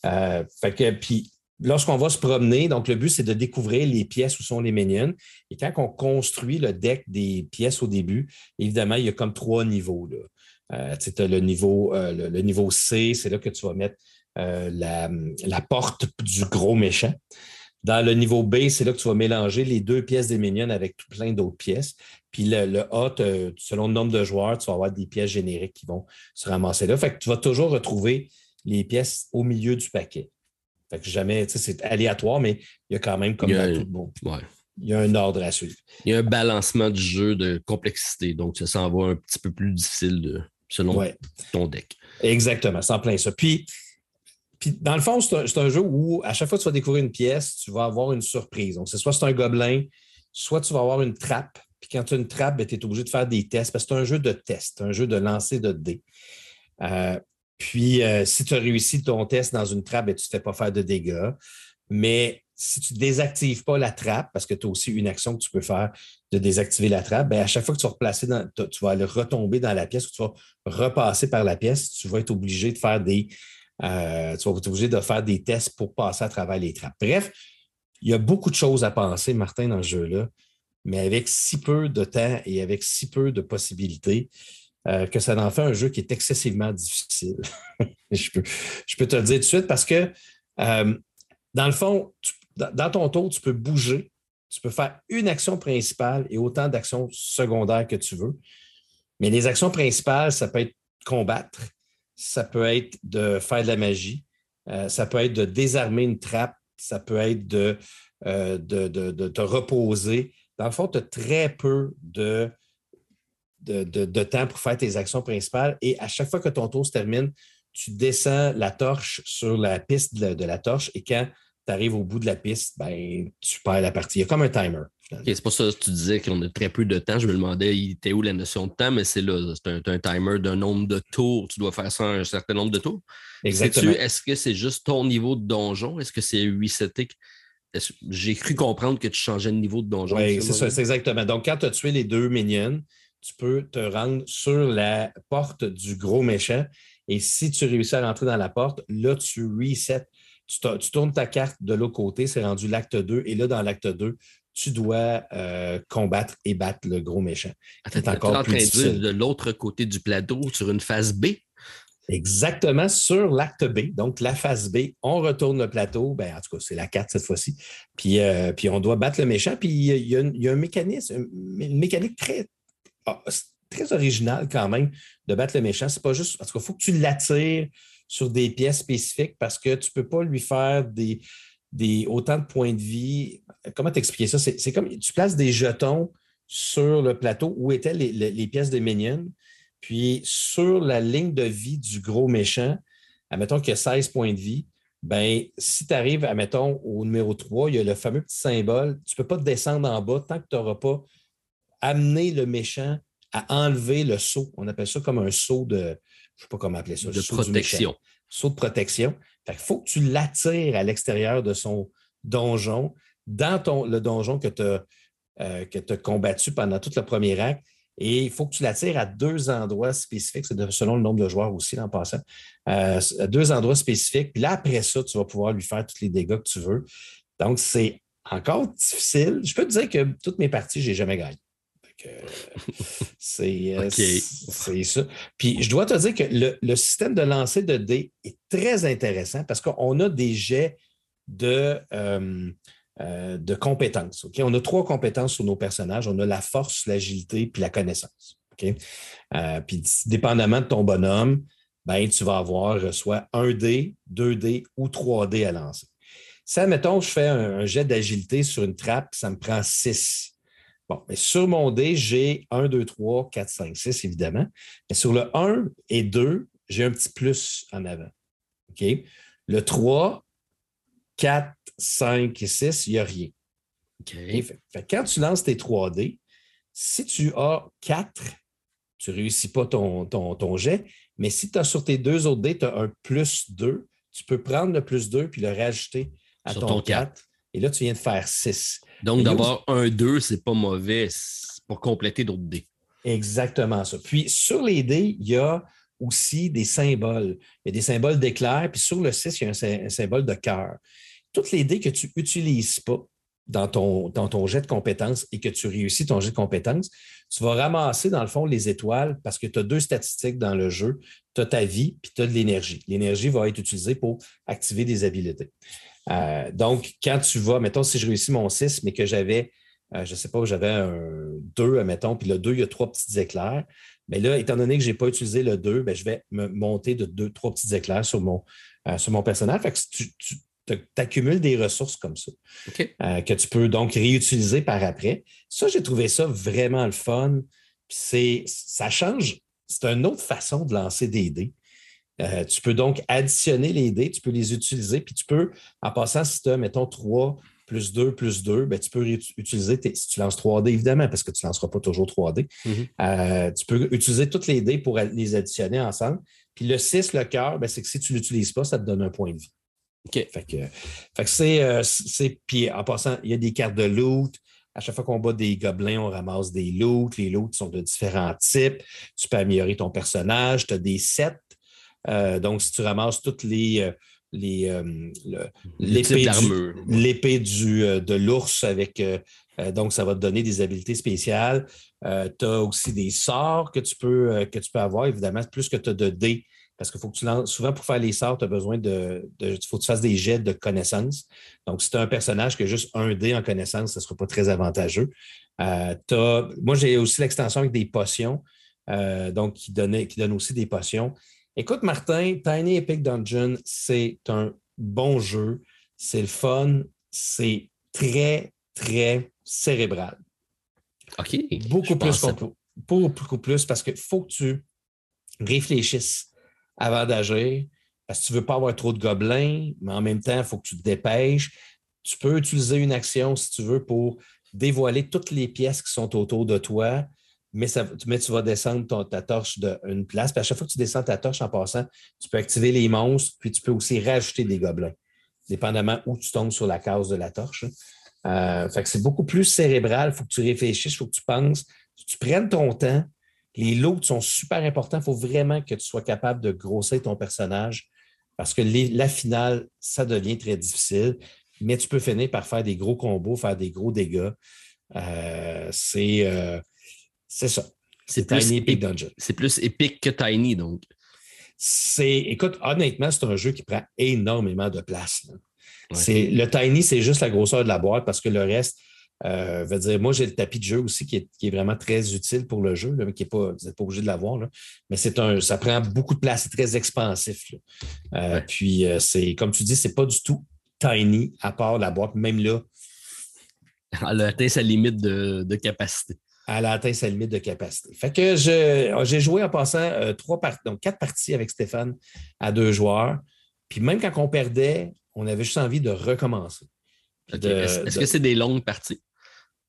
Euh, fait que, puis, lorsqu'on va se promener, donc le but, c'est de découvrir les pièces où sont les minions. Et quand on construit le deck des pièces au début, évidemment, il y a comme trois niveaux. Là. Euh, tu as le niveau, euh, le, niveau C, c'est là que tu vas mettre la, la, porte du gros méchant. Dans le niveau B, c'est là que tu vas mélanger les deux pièces des minions avec tout plein d'autres pièces. Puis le, A, selon le nombre de joueurs, tu vas avoir des pièces génériques qui vont se ramasser là. Fait que tu vas toujours retrouver les pièces au milieu du paquet. Fait que jamais, tu sais, c'est aléatoire, mais il y a quand même comme dans tout bon. Il y a un ordre à suivre. Il y a un balancement du jeu de complexité. Donc, ça s'en va un petit peu plus difficile selon ton deck. Exactement, c'est en plein ça. Puis, puis, dans le fond, c'est un, jeu où à chaque fois que tu vas découvrir une pièce, tu vas avoir une surprise. Donc, c'est soit c'est un gobelin, soit tu vas avoir une trappe. Puis quand tu as une trappe, ben, tu es obligé de faire des tests parce que c'est un jeu de test, un jeu de lancer de dés. puis, si tu as réussi ton test dans une trappe, ben, tu ne te fais pas faire de dégâts. Mais si tu ne désactives pas la trappe, parce que tu as aussi une action que tu peux faire de désactiver la trappe, bien, à chaque fois que tu vas replacer dans, tu vas aller retomber dans la pièce ou tu vas repasser par la pièce, tu vas être obligé de faire des. Euh, tu vas être obligé de faire des tests pour passer à travers les trappes. Bref, il y a beaucoup de choses à penser, Martin, dans ce jeu-là, mais avec si peu de temps et avec si peu de possibilités, euh, que ça en fait un jeu qui est excessivement difficile. je, peux, je peux te le dire tout de suite parce que, euh, dans le fond, dans ton tour, tu peux bouger, tu peux faire une action principale et autant d'actions secondaires que tu veux. Mais les actions principales, ça peut être combattre, ça peut être de faire de la magie, euh, ça peut être de désarmer une trappe, ça peut être de, euh, te reposer. Dans le fond, tu as très peu de, de, temps pour faire tes actions principales et à chaque fois que ton tour se termine, tu descends la torche sur la piste de la torche et quand tu arrives au bout de la piste, ben, tu perds la partie. Il y a comme un timer. C'est pour ça que tu disais qu'on a très peu de temps. Je me demandais, il était où la notion de temps, mais c'est là, c'est un, timer d'un nombre de tours. Tu dois faire ça un certain nombre de tours. Exactement. Est-ce que c'est juste ton niveau de donjon? Est-ce que c'est reseté? J'ai cru comprendre que tu changeais de niveau de donjon. Oui, c'est ça, c'est exactement. Donc, quand tu as tué les deux minions, tu peux te rendre sur la porte du gros méchant. Et si tu réussis à rentrer dans la porte, là, tu resets tu, tournes ta carte de l'autre côté, c'est rendu l'acte 2, et là, dans l'acte 2, tu dois euh, combattre et battre le gros méchant. C'est encore plus difficile. De l'autre côté du plateau, sur une phase B? Exactement, sur l'acte B, donc la phase B, on retourne le plateau, ben, en tout cas, c'est la carte cette fois-ci, puis, euh, puis on doit battre le méchant, puis il y, a, un mécanisme, une mécanique très, ah, très originale quand même de battre le méchant. C'est pas juste, en tout cas, il faut que tu l'attires sur des pièces spécifiques parce que tu ne peux pas lui faire des, des, autant de points de vie. Comment t'expliquer ça? C'est comme tu places des jetons sur le plateau où étaient les, pièces de minions, puis sur la ligne de vie du gros méchant, admettons qu'il y a 16 points de vie, ben, si tu arrives, admettons, au numéro 3, il y a le fameux petit symbole, tu ne peux pas te descendre en bas tant que tu n'auras pas amené le méchant à enlever le saut. On appelle ça comme un saut de, je ne sais pas comment appeler ça. De protection. Saut de protection. Il faut que tu l'attires à l'extérieur de son donjon, dans ton, le donjon que tu as, euh, combattu pendant tout le premier acte. Et il faut que tu l'attires à deux endroits spécifiques, selon le nombre de joueurs aussi en passant, euh, à deux endroits spécifiques. Puis là, après ça, tu vas pouvoir lui faire tous les dégâts que tu veux. Donc, c'est encore difficile. Je peux te dire que toutes mes parties, je n'ai jamais gagné. Euh, c'est ça. Puis je dois te dire que le, système de lancer de dés est très intéressant parce qu'on a des jets de, euh, euh, de compétences. On a trois compétences sur nos personnages. On a la force, l'agilité puis la connaissance. puis dépendamment de ton bonhomme, ben, tu vas avoir soit un dé, deux dés ou trois dés à lancer. Si, admettons, je fais un, un jet d'agilité sur une trappe, ça me prend six Bon, mais sur mon dé, j'ai 1, 2, 3, 4, 5, 6, évidemment. Mais sur le 1 et 2, j'ai un petit plus en avant. OK? Le 3, 4, 5 et 6, il n'y a rien. OK? quand tu lances tes 3 dés, si tu as 4, tu ne réussis pas ton, ton, jet, mais si tu as sur tes deux autres dés, tu as un plus 2, tu peux prendre le plus 2 puis le rajouter à ton, 4. Et là, tu viens de faire 6. Donc, d'avoir un 2, c'est pas mauvais pour compléter d'autres dés. Exactement ça. Puis, sur les dés, il y a aussi des symboles. Il y a des symboles d'éclair, puis sur le 6, il y a un, symbole de cœur. Toutes les dés que tu n'utilises pas dans ton, dans ton jet de compétences et que tu réussis ton jet de compétences, tu vas ramasser, dans le fond, les étoiles parce que tu as deux statistiques dans le jeu. Tu as ta vie, puis tu as de l'énergie. L'énergie va être utilisée pour activer des habiletés. Euh, donc, quand tu vas, mettons, si je réussis mon 6, mais que j'avais, euh, je ne sais pas, j'avais un 2, mettons, puis le 2, il y a trois petits éclairs. Mais là, étant donné que je n'ai pas utilisé le 2, ben, je vais me monter de deux, trois petits éclairs sur mon, euh, sur mon personnage. Fait que tu, tu accumules des ressources comme ça que tu peux donc réutiliser par après. Ça, j'ai trouvé ça vraiment le fun. C'est, ça change. C'est une autre façon de lancer des dés. Euh, tu peux donc additionner les dés, tu peux les utiliser, puis tu peux, en passant, si tu as, mettons, 3 plus 2 plus 2, ben, tu peux utiliser, si tu lances 3 dés, évidemment, parce que tu ne lanceras pas toujours 3 dés, mm-hmm. euh, tu peux utiliser toutes les dés pour les additionner ensemble. Puis le 6, le cœur, ben, c'est que si tu ne l'utilises pas, ça te donne un point de vie. OK. Fait que, euh, c'est. puis en passant, il y a des cartes de loot. À chaque fois qu'on bat des gobelins, on ramasse des loots. Les loots sont de différents types. Tu peux améliorer ton personnage. Tu as des sets. Euh, donc, si tu ramasses toutes les. Euh, les l'épée du, de l'ours avec donc ça va te donner des habiletés spéciales. tu as aussi des sorts que tu peux, que tu peux avoir, évidemment, plus que tu as de dés parce qu'il faut que tu lances, souvent pour faire les sorts, tu as besoin de, Il faut que tu fasses des jets de connaissances. Donc, si tu as un personnage qui a juste un dé en connaissance, ce ne sera pas très avantageux. Euh, moi, j'ai aussi l'extension avec des potions, euh, donc qui, donnait, qui donne aussi des potions. Écoute, Martin, Tiny Epic Dungeon, c'est un bon jeu. C'est le fun. C'est très, très cérébral. OK. Beaucoup plus Beaucoup plus parce qu'il faut que tu réfléchisses avant d'agir, parce que tu ne veux pas avoir trop de gobelins, mais en même temps, il faut que tu te dépêches. Tu peux utiliser une action, si tu veux, pour dévoiler toutes les pièces qui sont autour de toi, mais, tu vas descendre ta torche d'une place. Puis à chaque fois que tu descends ta torche en passant, tu peux activer les monstres, puis tu peux aussi rajouter des gobelins, dépendamment où tu tombes sur la case de la torche. Euh, fait que c'est beaucoup plus cérébral. Il faut que tu réfléchisses, il faut que tu penses, tu prennes ton temps, les lots sont super importants. Il faut vraiment que tu sois capable de grossir ton personnage parce que la finale, ça devient très difficile. Mais tu peux finir par faire des gros combos, faire des gros dégâts. Euh, euh, c'est ça. C'est Tiny Epic Dungeon. C'est plus épique que Tiny, donc. C'est, écoute, honnêtement, c'est un jeu qui prend énormément de place. le Tiny, c'est juste la grosseur de la boîte parce que le reste, euh, dire, moi, j'ai le tapis de jeu aussi qui est, vraiment très utile pour le jeu, mais qui est pas, vous n'êtes pas obligé de l'avoir. Mais c'est un, ça prend beaucoup de place, c'est très expansif. Euh, puis, euh, c'est, comme tu dis, c'est pas du tout tiny à part la boîte, même là. Elle a atteint sa limite de, capacité. Elle a atteint sa limite de capacité. Fait que j'ai joué en passant euh, trois donc quatre parties avec Stéphane à deux joueurs. Puis même quand on perdait, on avait juste envie de recommencer. Est-ce que c'est des longues parties?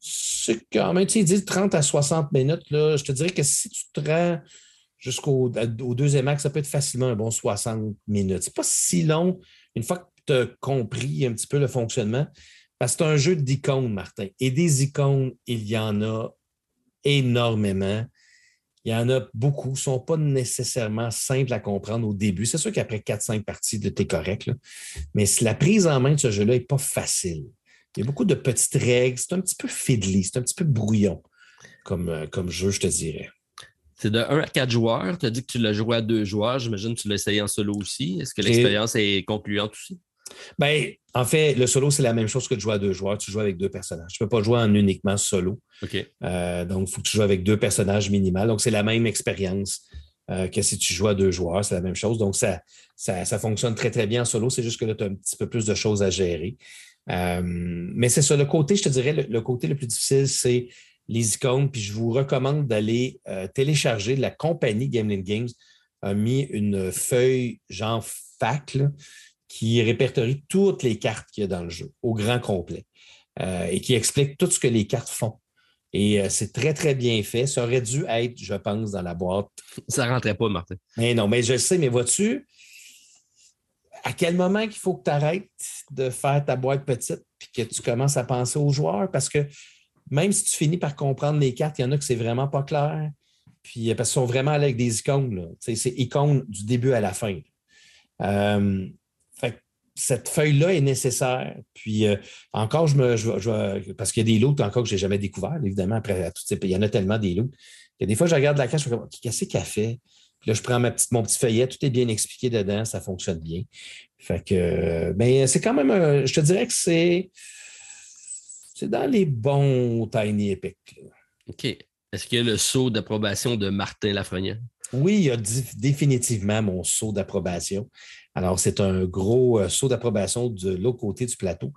C'est quand même, tu sais, dit 30 à 60 minutes. Là, je te dirais que si tu te rends jusqu'au deuxième acte, ça peut être facilement un bon 60 minutes. C'est pas si long une fois que tu as compris un petit peu le fonctionnement. Parce que c'est un jeu d'icônes, Martin. Et des icônes, il y en a énormément. Il y en a beaucoup, ne sont pas nécessairement simples à comprendre au début. C'est sûr qu'après 4-5 parties, tu es correct. Mais la prise en main de ce jeu-là n'est pas facile. Il y a beaucoup de petites règles. C'est un petit peu fiddly, c'est un petit peu brouillon comme, euh, comme jeu, je te dirais. C'est de 1 à 4 joueurs. Tu as dit que tu l'as joué à 2 joueurs. J'imagine que tu l'as essayé en solo aussi. Est-ce que l'expérience est concluante aussi? Bien, en fait, le solo, c'est la même chose que de jouer à deux joueurs. Tu joues avec deux personnages. Tu ne peux pas jouer en uniquement solo. Euh, donc, il faut que tu joues avec deux personnages minimal. Donc, c'est la même expérience euh, que si tu joues à deux joueurs. C'est la même chose. Donc, ça, ça, fonctionne très, très bien en solo. C'est juste que là, tu as un petit peu plus de choses à gérer. Euh, mais c'est ça. Le côté, je te dirais, le, côté le plus difficile, c'est les icônes. Puis, je vous recommande d'aller télécharger. La compagnie Gameling Games a mis une feuille genre fac, qui répertorie toutes les cartes qu'il y a dans le jeu au grand complet euh, et qui explique tout ce que les cartes font. Et euh, c'est très, très bien fait. Ça aurait dû être, je pense, dans la boîte. Ça ne rentrait pas, Martin. Mais non, mais je sais, mais vois-tu, à quel moment qu'il faut que tu arrêtes de faire ta boîte petite puis que tu commences à penser aux joueurs? Parce que même si tu finis par comprendre les cartes, il y en a que c'est vraiment pas clair. Puis euh, parce qu'ils sont vraiment avec des icônes. C'est icônes du début à la fin. Euh, cette feuille-là est nécessaire. Puis euh, encore, je me, parce qu'il y a des lots encore que je n'ai jamais découvert, évidemment, après il y en a tellement des lots. a des fois, je regarde la carte, je me dis, qu'est-ce qu'elle fait? Puis là, je prends ma petite, mon petit feuillet, tout est bien expliqué dedans, ça fonctionne bien. Fait que, ben, c'est quand même, je te dirais que c'est, c'est dans les bons Tiny Epic. OK. Est-ce qu'il y a le saut d'approbation de Martin Lafrenière? Oui, il y a définitivement mon saut d'approbation. Alors, c'est un gros euh, saut d'approbation de l'autre côté du plateau.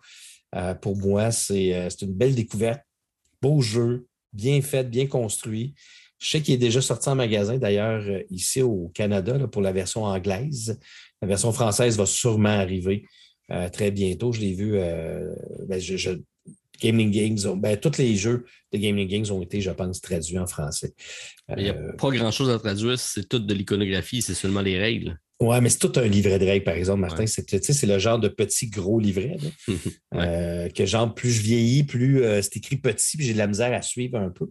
Euh, pour moi, euh, c'est une belle découverte. Beau jeu, bien fait, bien construit. Je sais qu'il est déjà sorti en magasin, d'ailleurs, ici au Canada, pour la version anglaise. La version française va sûrement arriver très bientôt. Je l'ai vu. Ben, Gaming Games, ben, tous les jeux de Gaming Games ont été, je pense, traduits en français. Il n'y a pas grand-chose à traduire, c'est tout de l'iconographie, c'est seulement les règles. Oui, mais c'est tout un livret de règles, par exemple, Martin. C'est le genre de petit gros livret. Euh, que genre, plus je vieillis, plus euh, c'est écrit petit, puis j'ai de la misère à suivre un peu.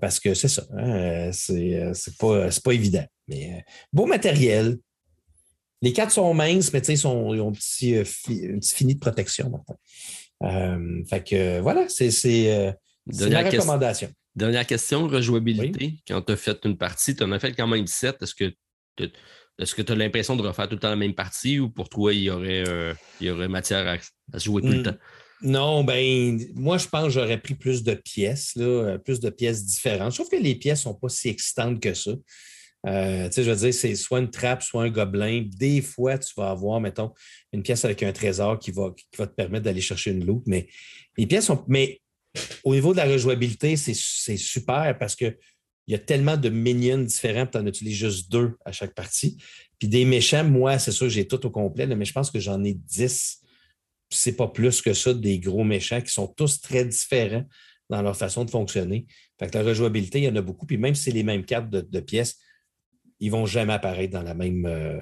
parce que c'est ça, hein, c'est pas, pas évident. Mais beau matériel. Les cartes sont minces, mais ils, ont un petit, un petit fini de protection, Martin. Euh, fait que voilà, c'est euh, la recommandation. Dernière question, rejouabilité. Quand tu as fait une partie, tu en as fait quand même 17. Est-ce que tu est-ce que tu as l'impression de refaire tout le temps la même partie ou pour toi, il y aurait, euh, il y aurait matière à, jouer tout le hmm. temps? Non, ben moi, je pense que j'aurais pris plus de pièces, là, plus de pièces différentes. Trouve que les pièces ne sont pas si excitantes que ça. Euh, je veux dire, c'est soit une trappe, soit un gobelin. Des fois, tu vas avoir, mettons, une pièce avec un trésor qui va, va te permettre d'aller chercher une loupe. Mais les pièces sont. Mais au niveau de la rejouabilité, c'est super parce qu'il y a tellement de minions différents, tu en utilises juste deux à chaque partie. Puis des méchants, moi, c'est sûr, j'ai tout au complet, mais je pense que j'en ai dix. C'est pas plus que ça, des gros méchants qui sont tous très différents dans leur façon de fonctionner. Fait que la rejouabilité, il y en a beaucoup. Puis même si c'est les mêmes cartes de pièces, ils vont jamais apparaître dans, la même, euh,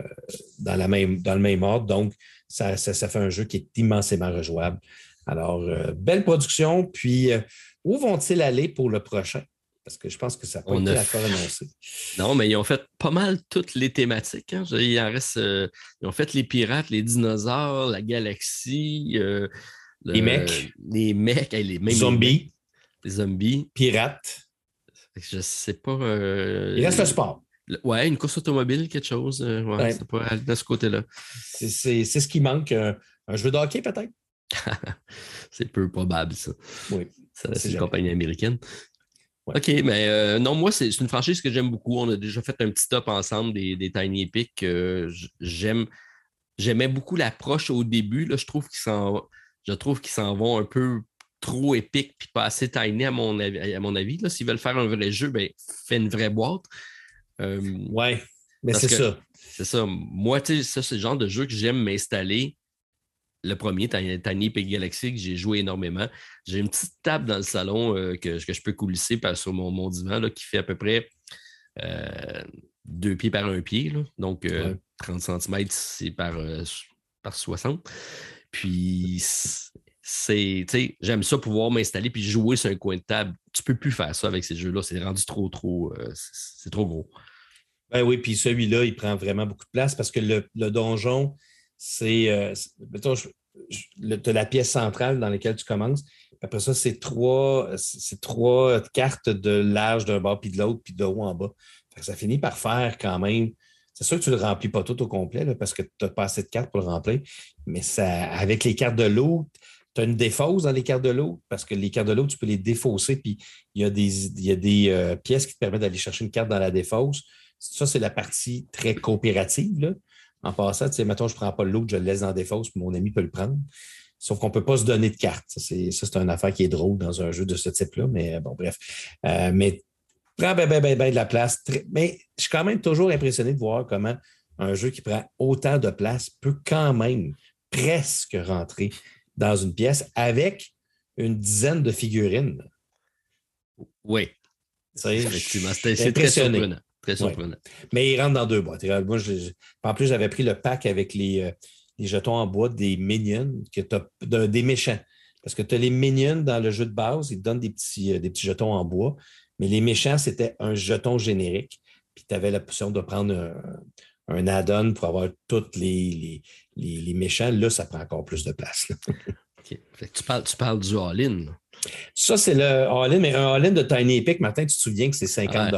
dans, la même, dans le même ordre. Donc, ça, fait un jeu qui est immensément rejouable. Alors, euh, belle production. Puis, euh, où vont-ils aller pour le prochain? Parce que je pense que ça peut être encore annoncé. Non, mais ils ont fait pas mal toutes les thématiques. Hein. Il en reste, ils ont fait les pirates, les dinosaures, la galaxie, les mecs. Les mecs, les zombies. Les, zombies. Pirates. Je sais pas. Il reste le sport. Ouais, une course automobile, quelque chose. Euh, ouais, C'est pas de ce côté-là. C'est ce qui manque. Euh, un jeu de hockey, peut-être? c'est peu probable, ça. Oui. C'est une compagnie américaine. OK, mais euh, non, moi, c'est une franchise que j'aime beaucoup. On a déjà fait un petit top ensemble des, Tiny Epic. j'aime. J'aimais beaucoup l'approche au début. Là, je trouve qu'ils s'en je trouve qu'ils s'en vont un peu trop épiques puis pas assez tiny à mon avis. À mon avis. S'ils veulent faire un vrai jeu, ben, fais une vraie boîte. Euh, ouais, mais c'est ça. C'est ça. Moi, ça, c'est le genre de jeu que j'aime m'installer. Le premier, Tiny Epic Galaxy, que j'ai joué énormément. J'ai une petite table dans le salon euh, que, je peux coulisser par, sur mon, mon divan là, qui fait à peu près euh, deux pieds par un pied. Donc, 30 cm, c'est par, par 60. Puis, c'est, j'aime ça pouvoir m'installer puis jouer sur un coin de table. Tu peux plus faire ça avec ces jeux-là. C'est rendu trop, trop, c'est trop gros. Ben oui, puis celui-là, il prend vraiment beaucoup de place parce que le, donjon, c'est. Euh, la pièce centrale dans laquelle tu commences. Après ça, c'est trois, trois cartes de large d'un bord puis de l'autre, puis de haut en bas. Ça finit par faire quand même. C'est sûr que tu ne le remplis pas tout au complet parce que tu n'as pas assez de cartes pour le remplir. Mais ça, avec les cartes de l'eau, tu as une défausse dans les cartes de l'eau parce que les cartes de l'eau, tu peux les défausser, puis il y a des, il y a des euh, pièces qui te permettent d'aller chercher une carte dans la défausse. Ça, c'est la partie très coopérative. En passant, tu sais, mettons, je ne prends pas l'autre, je le laisse dans des fosses, puis mon ami peut le prendre. Sauf qu'on ne peut pas se donner de cartes. Ça, c'est une affaire qui est drôle dans un jeu de ce type-là, mais bon, bref. Euh, mais prends ben, ben, ben, ben, de la place. Mais je suis quand même toujours impressionné de voir comment un jeu qui prend autant de place peut quand même presque rentrer dans une pièce avec une dizaine de figurines. Oui. Effectivement, c'est surprenant. Mais il rentre dans deux boîtes. Moi, en plus, j'avais pris le pack avec les, euh, jetons en bois des minions, que des méchants. Parce que tu as les minions dans le jeu de base, ils te donnent des petits, euh, des petits jetons en bois. Mais les méchants, c'était un jeton générique. Puis tu avais la possibilité de prendre un, add-on pour avoir tous les, les, méchants. Là, ça prend encore plus de place. tu, parles, tu parles du all-in. Ça, c'est le all-in, mais un all-in de Tiny Epic, Martin, tu te souviens que c'est 50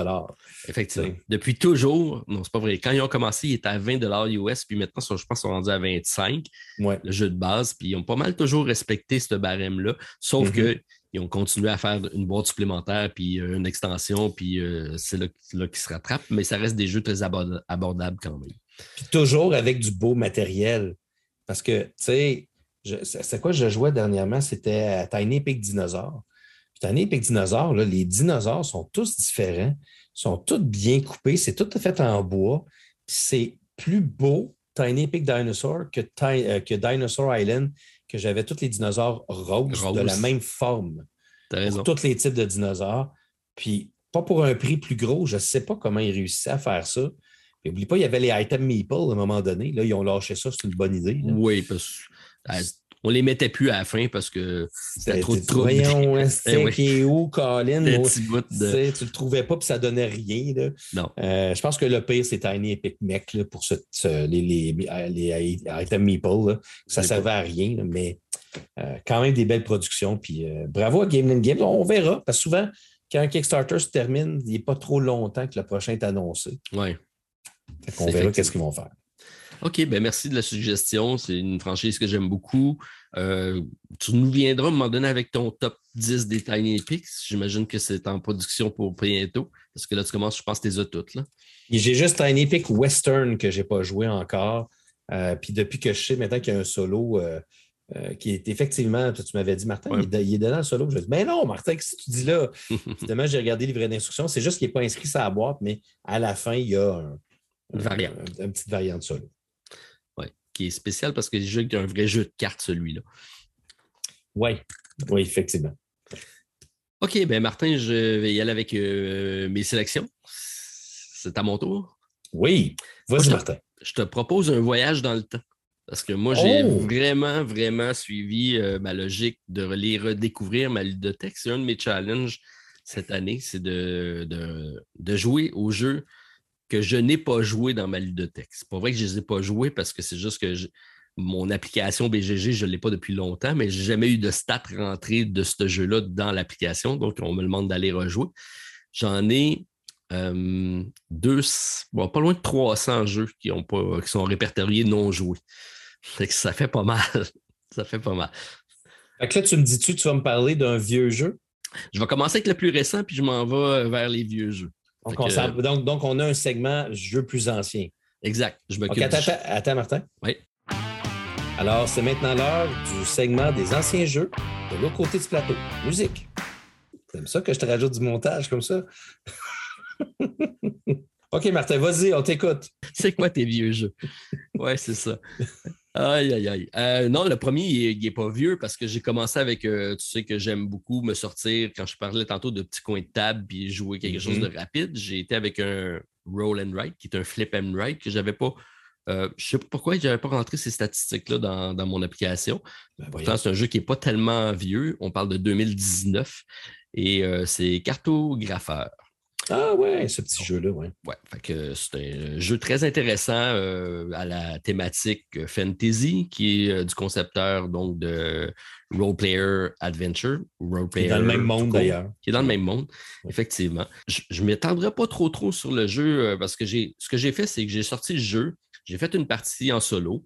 Effectivement. Depuis toujours, non, c'est pas vrai. Quand ils ont commencé, ils étaient à 20 US, puis maintenant, je pense qu'ils sont rendus à 25, le jeu de base, puis ils ont pas mal toujours respecté ce barème-là, sauf mm-hmm. qu'ils ont continué à faire une boîte supplémentaire, puis euh, une extension, puis euh, c'est là, là qu'ils se rattrapent, mais ça reste des jeux très abordables quand même. Puis toujours avec du beau matériel. Parce que, tu sais, c'est quoi je jouais dernièrement? C'était Tiny Epic Dinosaur. Tiny Epic Dinosaur, les dinosaures sont tous différents, sont tous bien coupés, c'est tout fait en bois. C'est plus beau, Tiny Epic Dinosaur, que, euh, que Dinosaur Island, que j'avais tous les dinosaures roses de la même forme. Pour tous les types de dinosaures. Puis, pas pour un prix plus gros, je ne sais pas comment ils réussissaient à faire ça. N'oublie pas, il y avait les items Meeple à un moment donné. Là, ils ont lâché ça, c'est une bonne idée. Oui, parce que on les mettait plus à la fin parce que c'était trop de trouble. Voyons, c'était qui est où, Colin? Tu ne le trouvais pas, puis ça donnait rien. Là. Non. Euh, je pense que le pire, c'est Tiny Epic Mech là, pour ce, les, les, les, items Meeple. Ça ne servait à rien, mais euh, quand même des belles productions. Puis euh, bravo à Game Games. On verra, parce que souvent, quand un Kickstarter se termine, il n'est pas trop longtemps que le prochain est annoncé. Oui. On verra qu'est-ce qu'ils vont faire. OK, ben merci de la suggestion. C'est une franchise que j'aime beaucoup. Euh, tu nous viendras à un moment donné avec ton top 10 des Tiny Epics. J'imagine que c'est en production pour bientôt. Parce que là, tu commences, je pense, tes toutes. Là. J'ai juste Tiny Epic Western que je n'ai pas joué encore. Euh, puis depuis que je sais maintenant qu'il y a un solo euh, qui est effectivement, tu m'avais dit, Martin, il, est, dedans le solo. Je dis, mais non, Martin, qu'est-ce que tu dis là? Finalement, j'ai regardé le livret d'instruction. C'est juste qu'il n'est pas inscrit sur la boîte, mais à la fin, il y a un, une, variante. une petite variante solo qui est spécial parce que c'est un vrai jeu de cartes, celui-là. Oui, oui, effectivement. OK, ben Martin, je vais y aller avec euh, mes sélections. C'est à mon tour. Oui, vas-y, Martin. Je te propose un voyage dans le temps. Parce que moi, j'ai oh! vraiment, vraiment suivi euh, ma logique de les redécouvrir, ma ludothèque. C'est un de mes challenges cette année, c'est de, de, de, jouer au jeu que je n'ai pas joué dans ma ludothèque. C'est pas vrai que je ne les ai pas joués parce que c'est juste que mon application BGG, je ne l'ai pas depuis longtemps, mais je n'ai jamais eu de stats rentrées de ce jeu-là dans l'application. Donc, on me demande d'aller rejouer. J'en ai euh, deux, pas loin de 300 jeux qui, ont pas, qui sont répertoriés non joués. ça fait pas mal. ça fait pas mal. Fait que là, tu me dis-tu, tu vas me parler d'un vieux jeu? Je vais commencer avec le plus récent, puis je m'en vais vers les vieux jeux. Donc, on, a un segment jeu plus ancien. Exact. Je m'occupe. attends, attends, Martin. Oui. Alors, c'est maintenant l'heure du segment des anciens jeux de l'autre côté du plateau. Musique. C'est ça que je te rajoute du montage comme ça? OK, Martin, vas-y, on t'écoute. C'est quoi tes vieux jeux? Oui, c'est ça. Aïe, aïe, aïe. Euh, non, le premier, il n'est pas vieux parce que j'ai commencé avec, euh, tu sais que j'aime beaucoup me sortir quand je parlais tantôt de petits coins de table puis jouer quelque chose de mm-hmm. rapide. J'ai été avec un roll and write qui est un flip and write que j'avais pas. Euh, je ne sais pas pourquoi je n'avais pas rentré ces statistiques-là dans, mon application. Ben, Pourtant, c'est un jeu qui n'est pas tellement vieux. On parle de 2019 et c'est cartographeur. Ah ouais, ce petit jeu-là, ouais. Ouais, c'est un jeu très intéressant euh, à la thématique fantasy, qui est euh, du concepteur donc de Role Player Adventure. Role qui est dans le même monde d'ailleurs. Qui est dans le même monde, effectivement. Je ne m'étendrai pas trop trop sur le jeu euh, parce que j'ai ce que j'ai fait, c'est que j'ai sorti le jeu, j'ai fait une partie en solo.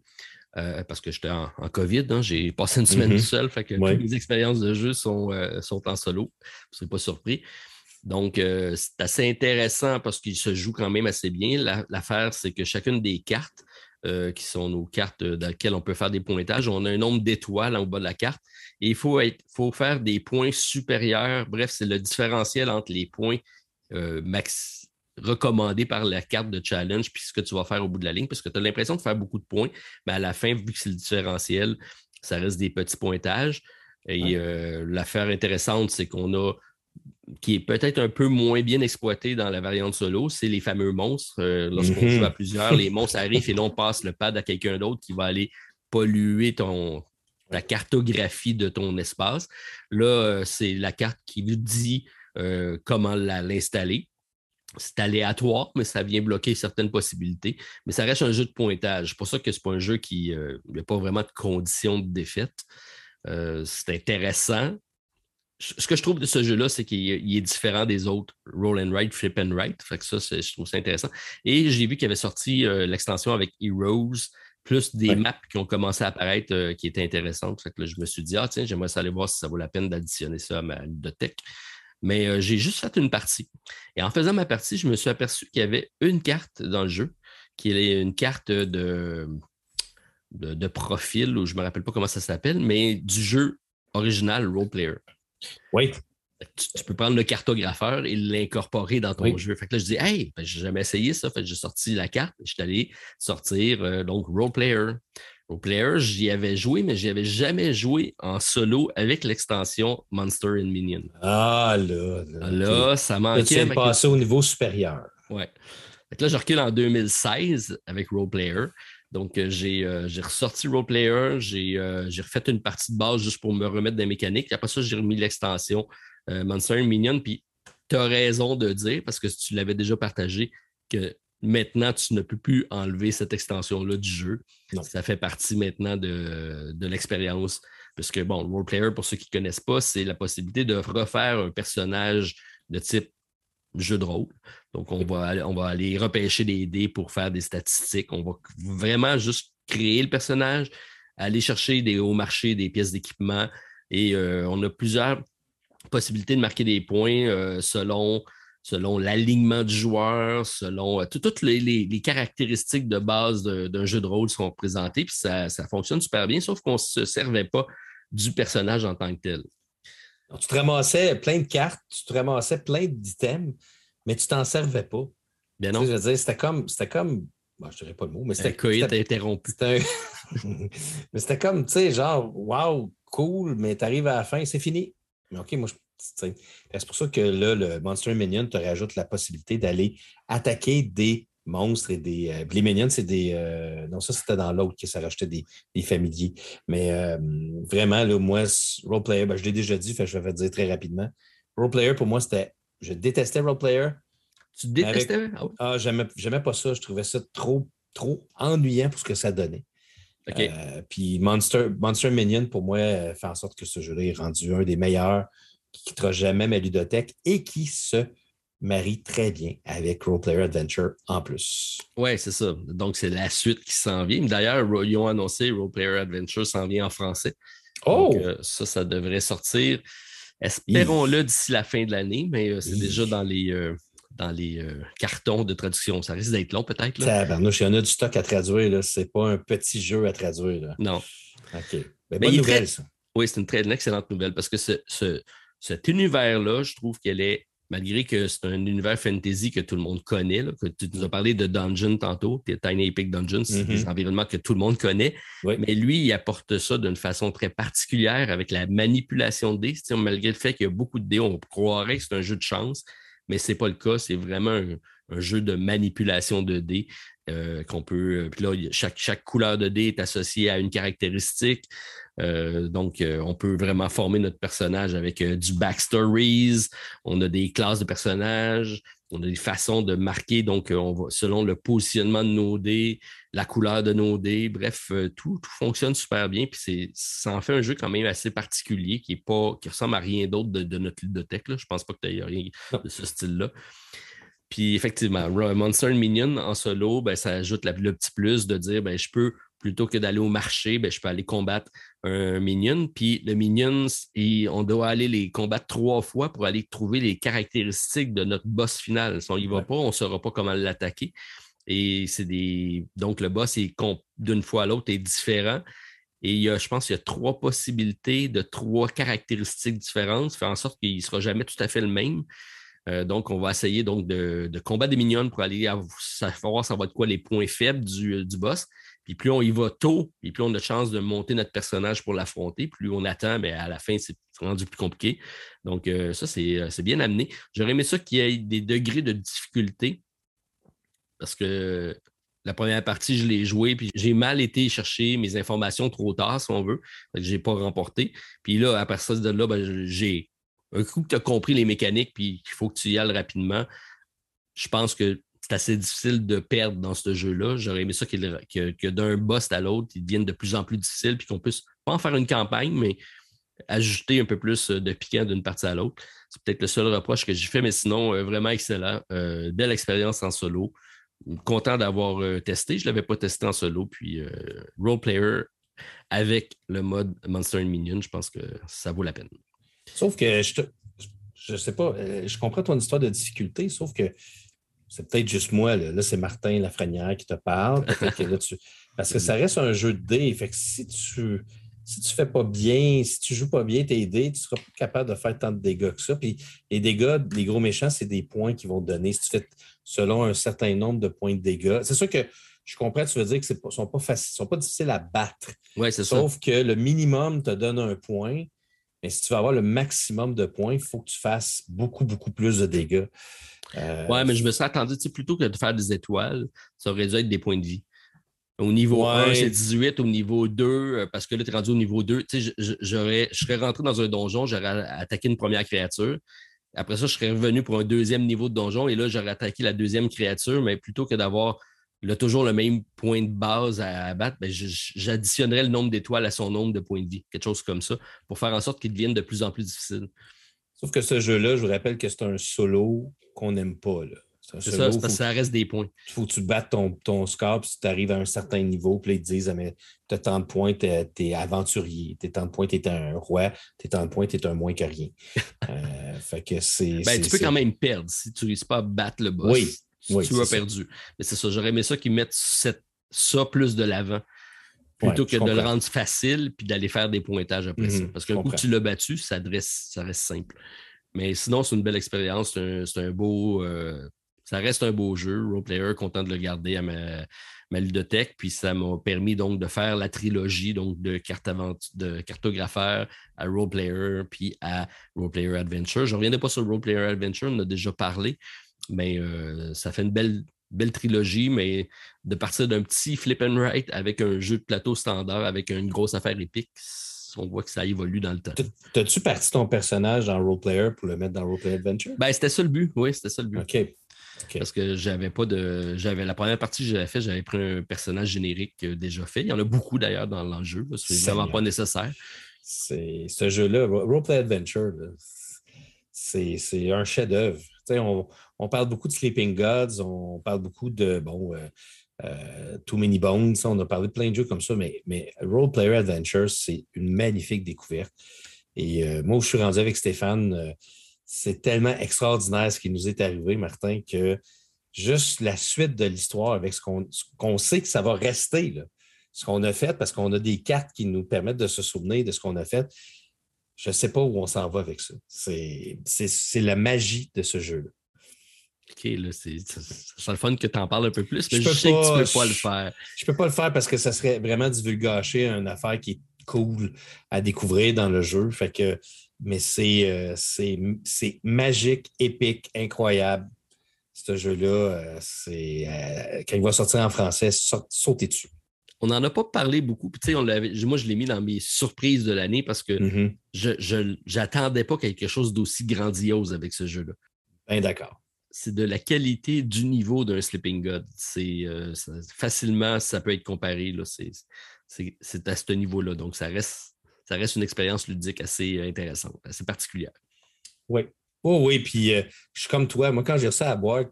parce que j'étais en, COVID, hein, j'ai passé une semaine mm-hmm. tout seul, fait que toutes mes expériences de jeu sont, sont en solo. Vous ne serez pas surpris. Donc, euh, c'est assez intéressant parce qu'il se joue quand même assez bien. L'affaire, c'est que chacune des cartes, euh, qui sont nos cartes dans lesquelles on peut faire des pointages, on a un nombre d'étoiles en bas de la carte et il faut, faut faire des points supérieurs. Bref, c'est le différentiel entre les points euh, max recommandés par la carte de challenge puis ce que tu vas faire au bout de la ligne parce que tu as l'impression de faire beaucoup de points, mais à la fin, vu que c'est le différentiel, ça reste des petits pointages. Et l'affaire intéressante, c'est qu'on a qui est peut-être un peu moins bien exploité dans la variante solo, c'est les fameux monstres. Euh, lorsqu'on joue à mhm. plusieurs, les monstres arrivent et l'on passe le pad à quelqu'un d'autre qui va aller polluer ton, la cartographie de ton espace. Là, euh, c'est la carte qui vous dit euh, comment l'installer. C'est aléatoire, mais ça vient bloquer certaines possibilités. Mais ça reste un jeu de pointage. C'est pour ça que ce n'est pas un jeu qui n'a pas vraiment de conditions de défaite. c'est intéressant, ce que je trouve de ce jeu-là, c'est qu'il est différent des autres roll and write, flip and write. Fait que ça, je trouve ça intéressant. Et j'ai vu qu'il avait sorti euh, l'extension avec Heroes, plus des maps qui ont commencé à apparaître euh, qui étaient intéressantes. Fait que je me suis dit, ah tiens, j'aimerais aller voir si ça vaut la peine d'additionner ça à ma ludothèque. Mais euh, j'ai juste fait une partie. Et en faisant ma partie, je me suis aperçu qu'il y avait une carte dans le jeu, qui est une carte de, de, profil, ou je ne me rappelle pas comment ça s'appelle, mais du jeu original Role Player. Oui. Tu, peux prendre le cartographeur et l'incorporer dans ton jeu. Fait que là, je dis, hey, ben, j'ai jamais essayé ça. Fait j'ai sorti la carte. Je suis allé sortir euh, donc Role Player. Roleplayer, j'y avais joué, mais j'y avais jamais joué en solo avec l'extension Monster and Minion. Ah là, là, là ça manquait. Tu passé au niveau supérieur. Ouais. là, je recule en 2016 avec Roleplayer. Donc, euh, euh, j'ai ressorti Roleplayer, euh, j'ai refait une partie de base juste pour me remettre des mécaniques. Après ça, j'ai remis l'extension Monster and Minion. Puis, tu as raison de dire, parce que tu l'avais déjà partagé, que maintenant, tu ne peux plus enlever cette extension-là du jeu. Ça fait partie maintenant de, de l'expérience. Parce que, bon, le Player, pour ceux qui ne connaissent pas, c'est la possibilité de refaire un personnage de type jeu de rôle. Donc, on va, aller, repêcher des dés pour faire des statistiques. On va vraiment juste créer le personnage, aller chercher des hauts marchés, des pièces d'équipement. Et euh, on a plusieurs possibilités de marquer des points euh, selon l'alignement du joueur, selon euh, toutes les, caractéristiques de base d'un jeu de rôle sont présentées, puis ça, fonctionne super bien, sauf qu'on ne se servait pas du personnage en tant que tel. Tu te ramassais plein de cartes, tu te ramassais plein d'items, mais tu t'en servais pas. Bien non. je veux dire, c'était comme, c'était comme, je ne dirais pas le mot, mais c'était. C'était interrompu. mais c'était comme, tu sais, genre, wow, cool, mais tu arrives à la fin, c'est fini. Mais OK, moi, je c'est pour ça que là, le Monster Minion te rajoute la possibilité d'aller attaquer des monstres et des. Euh, les minions, c'est des. Euh, non, ça, c'était dans l'autre que ça rajoutait des, familiers. Mais euh, vraiment, là, moi, Roleplayer, ben, je l'ai déjà dit, je vais le dire très rapidement. Roleplayer, pour moi, c'était. Je détestais Roleplayer. Tu détestais? Ah, ah j'aimais pas ça. Je trouvais ça trop, trop ennuyant pour ce que ça donnait. puis Monster, Monster Minion, pour moi, fait en sorte que ce jeu-là est rendu un des meilleurs qui quittera jamais ma ludothèque et qui se marie très bien avec Role Player Adventure en plus. Oui, c'est ça. Donc, c'est la suite qui s'en vient. D'ailleurs, ils ont annoncé Role Player Adventure s'en vient en français. Oh! Euh, ça, ça devrait sortir. Espérons-le d'ici la fin de l'année, mais euh, c'est déjà dans les, euh, dans les cartons de traduction. Ça risque d'être long, peut-être. il y en a du stock à traduire. Ce n'est pas un petit jeu à traduire. Non. OK. Ben, bonne nouvelle, ça. Oui, c'est une très excellente nouvelle parce que ce, cet univers-là, je trouve qu'elle est, malgré que c'est un univers fantasy que tout le monde connaît, que tu nous as parlé de Dungeon tantôt, Tiny Epic Dungeons, c'est des mm-hmm. environnements que tout le monde connaît, mais lui, il apporte ça d'une façon très particulière avec la manipulation de dés. Malgré le fait qu'il y a beaucoup de dés, on croirait que c'est un jeu de chance, mais ce n'est pas le cas, c'est vraiment un, jeu de manipulation de dés. Euh, qu'on peut. Euh, puis là, chaque, chaque couleur de dés est associée à une caractéristique. Euh, donc, euh, on peut vraiment former notre personnage avec euh, du backstories. On a des classes de personnages. On a des façons de marquer, donc on va, selon le positionnement de nos dés, la couleur de nos dés, bref, tout, fonctionne super bien. Puis ça en fait un jeu quand même assez particulier qui est pas, qui ressemble à rien d'autre de, notre ludothèque. Là. Je pense pas que tu aies rien de ce style-là. Puis effectivement, Monster Minion en solo, ben, ça ajoute le petit plus de dire ben, je peux plutôt que d'aller au marché, ben, je peux aller combattre un minion. Puis le minion, on doit aller les combattre trois fois pour aller trouver les caractéristiques de notre boss final. Si on n'y va pas, on ne saura pas comment l'attaquer. Et c'est des. Donc, le boss est d'une fois à l'autre est différent. Et il y a, je pense qu'il y a trois possibilités de trois caractéristiques différentes, fait en sorte qu'il ne sera jamais tout à fait le même. Euh, donc, on va essayer donc de, combattre des minions pour aller savoir ça va être quoi les points faibles du, du boss. Puis plus on y va tôt, et plus on a de chance de monter notre personnage pour l'affronter. Plus on attend, mais à la fin, c'est rendu plus compliqué. Donc, euh, ça, euh, c'est bien amené. J'aurais aimé ça qu'il y ait des degrés de difficulté. Parce que la première partie, je l'ai joué, puis j'ai mal été chercher mes informations trop tard, si on veut. Je n'ai pas remporté. Puis là, à partir de là, ben, j'ai un coup que tu as compris les mécaniques, puis qu'il faut que tu y ailles rapidement. Je pense que c'est assez difficile de perdre dans ce jeu-là. J'aurais aimé ça que, d'un boss à l'autre, il devienne de plus en plus difficile, puis qu'on puisse pas en faire une campagne, mais ajouter un peu plus de piquant d'une partie à l'autre. C'est peut-être le seul reproche que j'ai fait, mais sinon, euh, vraiment excellent. Euh, belle expérience en solo. Content d'avoir euh, testé. Je ne l'avais pas testé en solo. Puis Role Player avec le mode Monster and Minion, je pense que ça vaut la peine. Sauf que je ne sais pas, je comprends ton histoire de difficulté, sauf que c'est peut-être juste moi, là, c'est Martin Lafrenière qui te parle. Parce que ça reste un jeu de dés. Fait que si tu si tu ne fais pas bien, si tu ne joues pas bien tes dés, tu ne seras pas capable de faire tant de dégâts que ça. Puis les dégâts, les gros méchants, c'est des points qu'ils vont te donner. Si tu fais selon un certain nombre de points de dégâts. C'est sûr que je comprends, tu veux dire que ne sont pas faciles, sont pas difficiles à battre. Oui, c'est ça. Sauf que le minimum te donne un point. Mais si tu veux avoir le maximum de points, il faut que tu fasses beaucoup, beaucoup plus de dégâts. Euh, oui, mais je me suis attendu, plutôt que de faire des étoiles, ça aurait dû être des points de vie. Au niveau 1, c'est 18. Au niveau 2, euh, parce que là, tu es rendu au niveau 2, je, je serais rentré dans un donjon, j'aurais attaqué une première créature. Après ça, je serais revenu pour un deuxième niveau de donjon et là, j'aurais attaqué la deuxième créature, mais plutôt que d'avoir toujours le même point de base à abattre, ben, j'additionnerais le nombre d'étoiles à son nombre de points de vie, quelque chose comme ça, pour faire en sorte qu'il devienne de plus en plus difficile. Sauf que ce jeu-là, je vous rappelle que c'est un solo qu'on n'aime pas. C'est ça, parce que ça reste des points. Il faut que tu battes ton, ton score, puis si tu arrives à un certain niveau, puis ils te disent ah, tu as tant de points, tu es, aventurier, tu tant de points, tu es un roi, tu tant de points, tu es un moins que rien. euh, fait que c'est. Ben, tu peux quand même perdre si tu ne réussis pas à battre le boss. Oui. Tu as perdu. Mais c'est ça, j'aurais aimé ça qu'ils mettent ça plus de l'avant plutôt que de le rendre facile puis d'aller faire des pointages après ça. Mhm, Parce que coup tu l'as battu, ça, ça reste simple. Mais sinon, c'est une belle expérience. C'est un, beau. Euh, ça reste un beau jeu. Roleplayer, content de le garder à ma, ma ludothèque. Puis ça m'a permis donc de faire la trilogie donc de, carte de cartographeur à Roleplayer puis à Roleplayer Adventure. Je ne reviendrai pas sur Roleplayer Adventure, on a déjà parlé, mais euh, ça fait une belle, belle trilogie, mais de partir d'un petit flip and write avec un jeu de plateau standard, avec une grosse affaire épique, on voit que ça évolue dans le temps. T'as-tu parti ton personnage dans Roleplayer pour le mettre dans Roleplayer Adventure? Ben, c'était ça le but, oui, c'était ça le but. OK. Parce que j'avais pas de. J'avais la première partie que j'avais fait, j'avais pris un personnage générique euh, déjà fait. Il y en a beaucoup d'ailleurs dans l'enjeu. C'est vraiment pas nécessaire. C'est ce jeu-là, Roleplay Adventure, c'est un chef-d'œuvre. On, on, parle beaucoup de Sleeping Gods, on parle beaucoup de bon, euh, euh, Too Many Bones, on a parlé de plein de jeux comme ça, mais, Role Player Adventure, c'est une magnifique découverte. Et moi, je suis rendu avec Stéphane, c'est tellement extraordinaire ce qui nous est arrivé, Martin, que juste la suite de l'histoire avec ce qu'on sait que ça va rester, ce qu'on a fait, parce qu'on a des cartes qui nous permettent de se souvenir de ce qu'on a fait. Je ne sais pas où on s'en va avec ça. C'est la magie de ce jeu-là. OK, là, c'est le fun que tu en parles un peu plus, mais je, sais que tu ne peux pas le faire. Je ne peux pas le faire parce que ça serait vraiment divulgacher une affaire qui est cool à découvrir dans le jeu. Fait que mais euh, c'est magique, épique, incroyable. Ce jeu-là, euh, c'est euh, quand il va sortir en français, sautez dessus. On n'en a pas parlé beaucoup. on moi, je l'ai mis dans mes surprises de l'année parce que mm-hmm. je n'attendais pas quelque chose d'aussi grandiose avec ce jeu-là. Bien d'accord. C'est de la qualité du niveau d'un Sleeping God. C'est facilement, ça peut être comparé. C'est à ce niveau-là. Donc, ça reste ça reste une expérience ludique assez euh, intéressante, assez particulière. Oui. Oh oui, puis euh, je suis comme toi. Moi, quand j'ai reçu la boîte,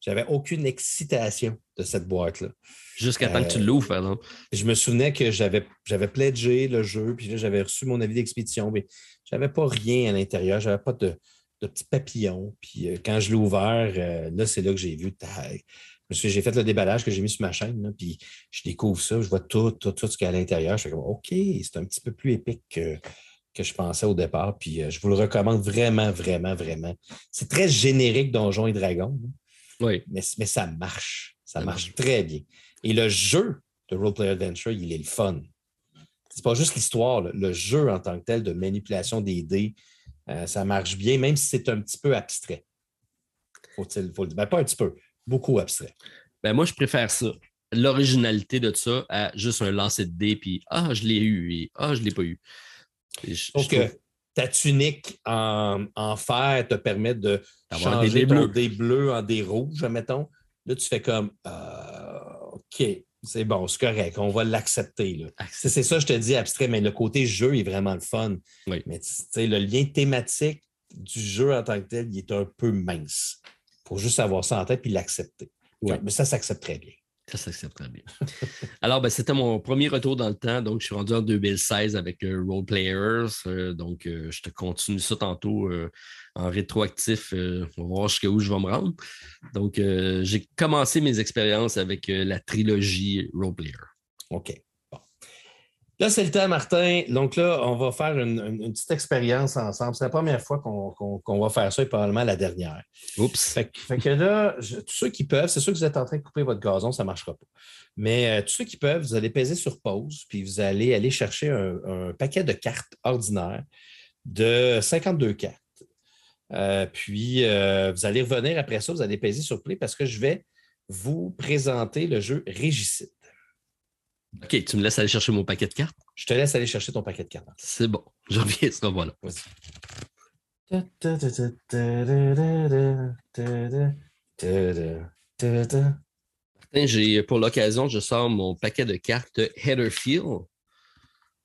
j'avais aucune excitation de cette boîte-là. Jusqu'à temps que tu euh, l'ouvres, par exemple. Je me souvenais que j'avais, j'avais pledgé le jeu, puis là, j'avais reçu mon avis d'expédition, mais je n'avais pas rien à l'intérieur, j'avais pas de, de petits papillons. Puis quand je l'ai ouvert, là, c'est là que j'ai vu, j'ai fait le déballage que j'ai mis sur ma chaîne, puis je découvre ça, je vois tout, tout, tout ce qu'il y a à l'intérieur. Je fais comme, OK, c'est un petit peu plus épique que, que je pensais au départ. Puis euh, je vous le recommande vraiment, vraiment, vraiment. C'est très générique Donjons et Dragons. Hein. Oui. Mais, mais ça marche. Ça, marche, très bien. Et le jeu de Roleplay Adventure, il est le fun. C'est pas juste l'histoire, le jeu en tant que tel de manipulation des dés, euh, ça marche bien, même si c'est un petit peu abstrait. Faut-il, faut le dire. Ben, pas un petit peu beaucoup abstrait. Ben moi, je préfère ça. L'originalité de ça à juste un lancer de dés, puis Ah, je l'ai eu et Ah, je ne l'ai pas eu. Donc, ta tunique en, fer te permet de changer des, dés bleus. en des rouges, mettons. Là, tu fais comme euh, OK, c'est bon, c'est correct, on va l'accepter. C'est ça, je te dis abstrait, mais le côté jeu est vraiment le fun. Oui. Mais le lien thématique du jeu en tant que tel, il est un peu mince faut juste avoir ça en tête puis l'accepter. Mais ça s'accepte très bien. Ça s'accepte très bien. Alors, ben, c'était mon premier retour dans le temps. Donc, je suis rendu en 2016 avec euh, Role Players. Euh, donc, euh, je te continue ça tantôt en rétroactif. on va voir jusqu'à où je vais me rendre. Donc, j'ai commencé mes expériences avec la trilogie Role Player. OK. Là, c'est le temps, Martin. Donc là, on va faire une, petite expérience ensemble. C'est la première fois qu'on va faire ça et probablement la dernière. Oups. Fait, que là, tous ceux qui peuvent, c'est sûr que vous êtes en train de couper votre gazon, ça ne marchera pas. Mais euh, tous ceux qui peuvent, vous allez peser sur pause, puis vous allez aller chercher un, paquet de cartes ordinaires de 52 cartes. Euh, puis euh, vous allez revenir après ça, vous allez peser sur play parce que je vais vous présenter le jeu Régicide. OK, tu me laisses aller chercher mon paquet de cartes? Je te laisse aller chercher ton paquet de cartes. C'est bon. Je reviens, ça voilà. J'ai, pour l'occasion, je sors mon paquet de cartes Heatherfield.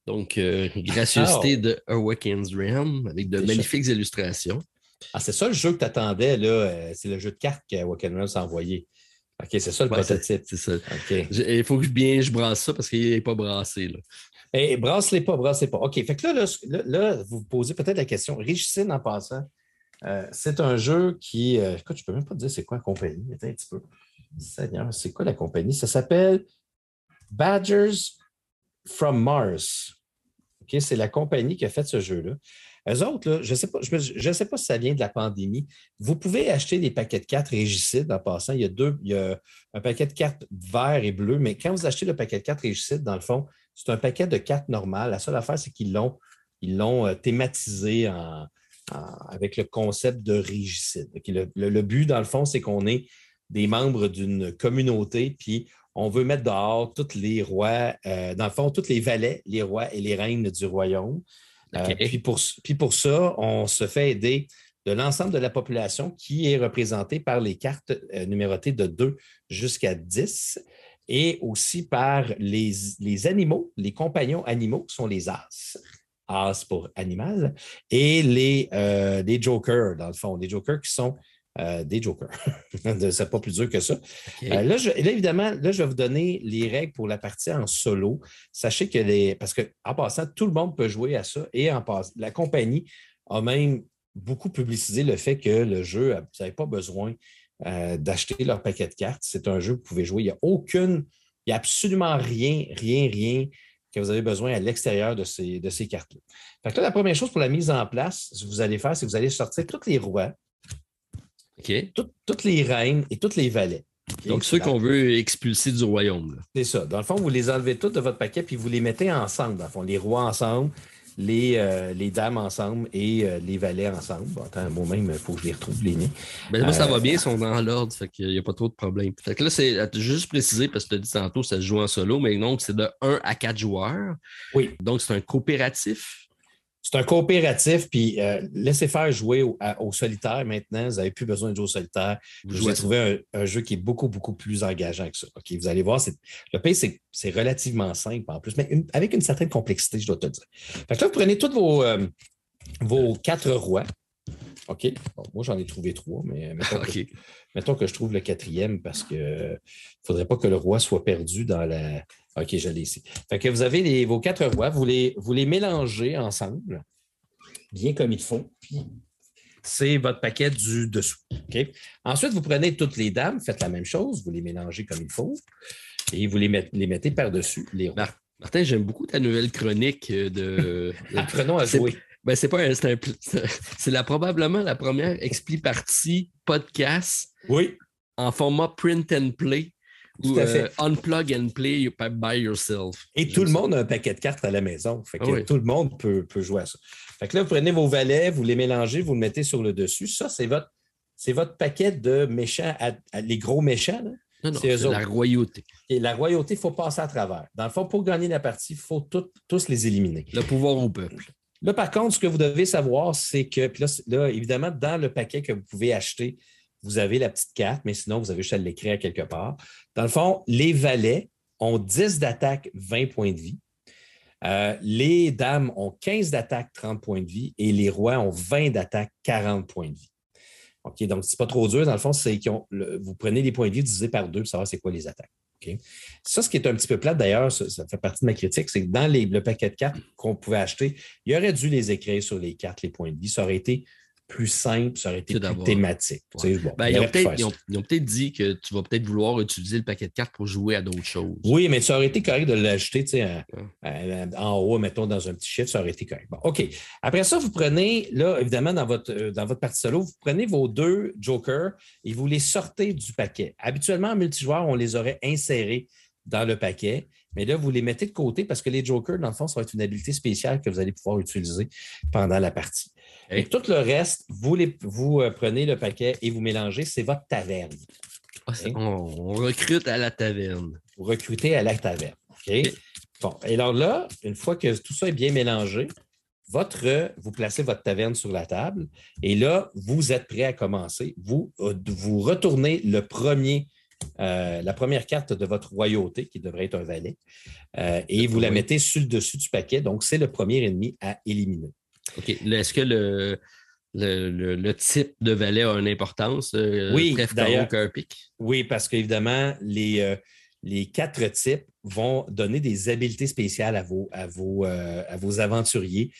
Donc, euh, gracieuseté de Awakens Realm avec de magnifiques illustrations. Ah, c'est ça le jeu que tu attendais, là. Euh, c'est le jeu de cartes qu'Awakens Realm s'est envoyé. OK, c'est ça le prototype. C'est ça. Il faut que je bien je brasse ça parce qu'il n'est pas brassé. Là. Eh, brasse-les pas, brasse-les pas. OK, fait que là, là, vous vous posez peut-être la question. Richicine en passant, euh, c'est un jeu qui. Euh, écoute, je ne peux même pas te dire c'est quoi la compagnie. Attends un petit peu. Seigneur, c'est quoi la compagnie? Ça s'appelle Badgers from Mars. OK, c'est la compagnie qui a fait ce jeu-là. Eux autres, je ne sais, pas, je, sais pas si ça vient de la pandémie. Vous pouvez acheter des paquets de cartes régicides en passant. Il y a deux, il y a un paquet de cartes vert et bleu, mais quand vous achetez le paquet de cartes régicides, dans le fond, c'est un paquet de cartes normales. La seule affaire, c'est qu'ils l'ont, ils l'ont euh, thématisé avec le concept de régicide. Le, but, dans le fond, c'est qu'on est des membres d'une communauté, puis on veut mettre dehors tous les rois, euh, dans le fond, tous les valets, les rois et les reines du royaume. Euh, puis, pour, puis pour ça, on se fait aider de l'ensemble de la population qui est représentée par les cartes euh, numérotées de 2 jusqu'à 10 et aussi par les, animaux, les compagnons animaux qui sont les as, as pour animal, et les, euh, les jokers, dans le fond, les jokers qui sont euh, des jokers. c'est pas plus dur que ça. Euh, là, évidemment, là, je vais vous donner les règles pour la partie en solo. Sachez que les. Parce qu'en passant, tout le monde peut jouer à ça. Et en passant, la compagnie a même beaucoup publicisé le fait que le jeu, vous n'avez pas besoin euh, d'acheter leur paquet de cartes. C'est un jeu que vous pouvez jouer. Il n'y a aucune, il n'y a absolument rien, rien, rien que vous avez besoin à l'extérieur de ces, de ces cartes-là. La première chose pour la mise en place, ce que vous allez faire, c'est que vous allez sortir tous les rois toutes les reines et tous les valets. Donc, ceux qu'on veut expulser du royaume. C'est ça. Dans le fond, vous les enlevez tous de votre paquet puis vous les mettez ensemble. Dans le fond, les rois ensemble, les, euh, les dames ensemble et euh, les valets ensemble. attends, moi-même, il faut que je les retrouve, les nez. Ben, moi, ça va euh, bien, ils sont dans l'ordre, fait qu'il n'y a pas trop de problèmes. Fait que là, c'est juste préciser, parce que tu as dit tantôt, ça se joue en solo, mais donc, c'est de 1 à 4 joueurs. Oui. Donc, c'est un coopératif. C'est un coopératif, puis euh, laissez faire jouer au, solitaire maintenant. Vous n'avez plus besoin de jouer au solitaire. Vous allez trouver un, jeu qui est beaucoup, beaucoup plus engageant que ça. Ok, Vous allez voir, le pays, c'est relativement simple en plus, mais avec une certaine complexité, je dois te dire. Fait que là, vous prenez tous vos, euh, vos quatre rois. OK? moi, j'en ai trouvé trois, mais mettons, que, je trouve le quatrième parce qu'il ne faudrait pas que le roi soit perdu dans la, OK, je l'ai ici. Fait que vous avez vos quatre rois, vous les, vous les mélangez ensemble, bien comme il faut, puis c'est votre paquet du dessous. Ensuite, vous prenez toutes les dames, faites la même chose, vous les mélangez comme il faut, et vous les, les mettez par-dessus les rois. Martin, j'aime beaucoup ta nouvelle chronique de. Apprenons à jouer. Ben, c'est pas c'est la, probablement la première expli partie podcast oui. en format print and play tout à fait. Euh, unplug and play by yourself. Et tout le monde a un paquet de cartes à la maison. Fait que ah Tout le monde peut, jouer à ça. Fait que là, vous prenez vos valets, vous les mélangez, vous le mettez sur le dessus. Ça, c'est votre, c'est votre paquet de méchants, les gros méchants. Non, non, c'est la royauté. Et la royauté, il faut passer à travers. Dans le fond, pour gagner la partie, il faut tous les éliminer. Le pouvoir au peuple. Là, par contre, ce que vous devez savoir, c'est que, puis là, évidemment, dans le paquet que vous pouvez acheter, vous avez la petite carte, mais sinon, vous avez juste à l'écrire quelque part. Dans le fond, les valets ont 10 d'attaque, 20 points de vie. Euh, les dames ont 15 d'attaque, 30 points de vie, et les rois ont 20 d'attaque, 40 points de vie. OK, donc c'est pas trop dur. Dans le fond, c'est que vous prenez les points de vie divisés par deux pour savoir c'est quoi les attaques. Ça, ce qui est un petit peu plate d'ailleurs, ça, fait partie de ma critique, c'est que dans le paquet de cartes qu'on pouvait acheter, il aurait dû les écrire sur les cartes, les points de vie. Ça aurait été plus simple, ça aurait été plus thématique. Ben, ils, ont peut-être dit que tu vas peut-être vouloir utiliser le paquet de cartes pour jouer à d'autres choses. Oui, mais ça aurait été correct de l'ajouter en haut, mettons, dans un petit chiffre, ça aurait été correct. OK. Après ça, vous prenez, là, évidemment, dans votre, euh, dans votre partie solo, vous prenez vos deux jokers et vous les sortez du paquet. Habituellement, en multijoueur, on les aurait insérés dans le paquet. Mais là, vous les mettez de côté parce que les jokers, dans le fond, ça va être une habilité spéciale que vous allez pouvoir utiliser pendant la partie. Et tout le reste, vous, vous euh, prenez le paquet et vous mélangez, c'est votre taverne. Ah, on, recrute à la taverne. Vous recrutez à la taverne. Bon, et alors là, une fois que tout ça est bien mélangé, votre, vous placez votre taverne sur la table et là, vous êtes prêt à commencer. Vous, euh, vous retournez le premier euh, la première carte de votre royauté, qui devrait être un valet, euh, et vous la mettez sur le dessus du paquet. Donc, c'est le premier ennemi à éliminer. OK. Est-ce que le, le, type de valet a une importance? Euh, oui, d'ailleurs. Oui, parce qu'évidemment, les, les quatre types vont donner des habiletés spéciales à vos, à vos, à vos aventuriers.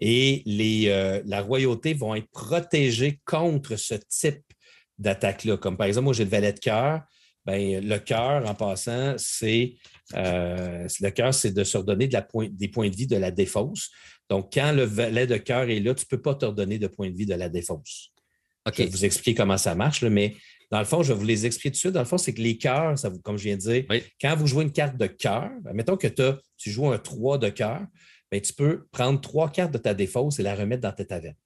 Et les, la royauté vont être protégée contre ce type d'attaque-là. Comme par exemple, moi, j'ai le valet de cœur. Ben, le cœur, en passant, c'est euh, le cœur, c'est de se redonner de la des points de vie de la défausse. Donc, quand le valet de cœur est là, tu ne peux pas te redonner de points de vie de la défausse. Je vais vous expliquer comment ça marche, mais dans le fond, je vais vous les expliquer tout de suite. Dans le fond, c'est que les cœurs, ça comme je viens de dire, quand vous jouez une carte de cœur, mettons que tu joues un 3 de cœur, ben, tu peux prendre trois cartes de ta défausse et la remettre dans ta taverne.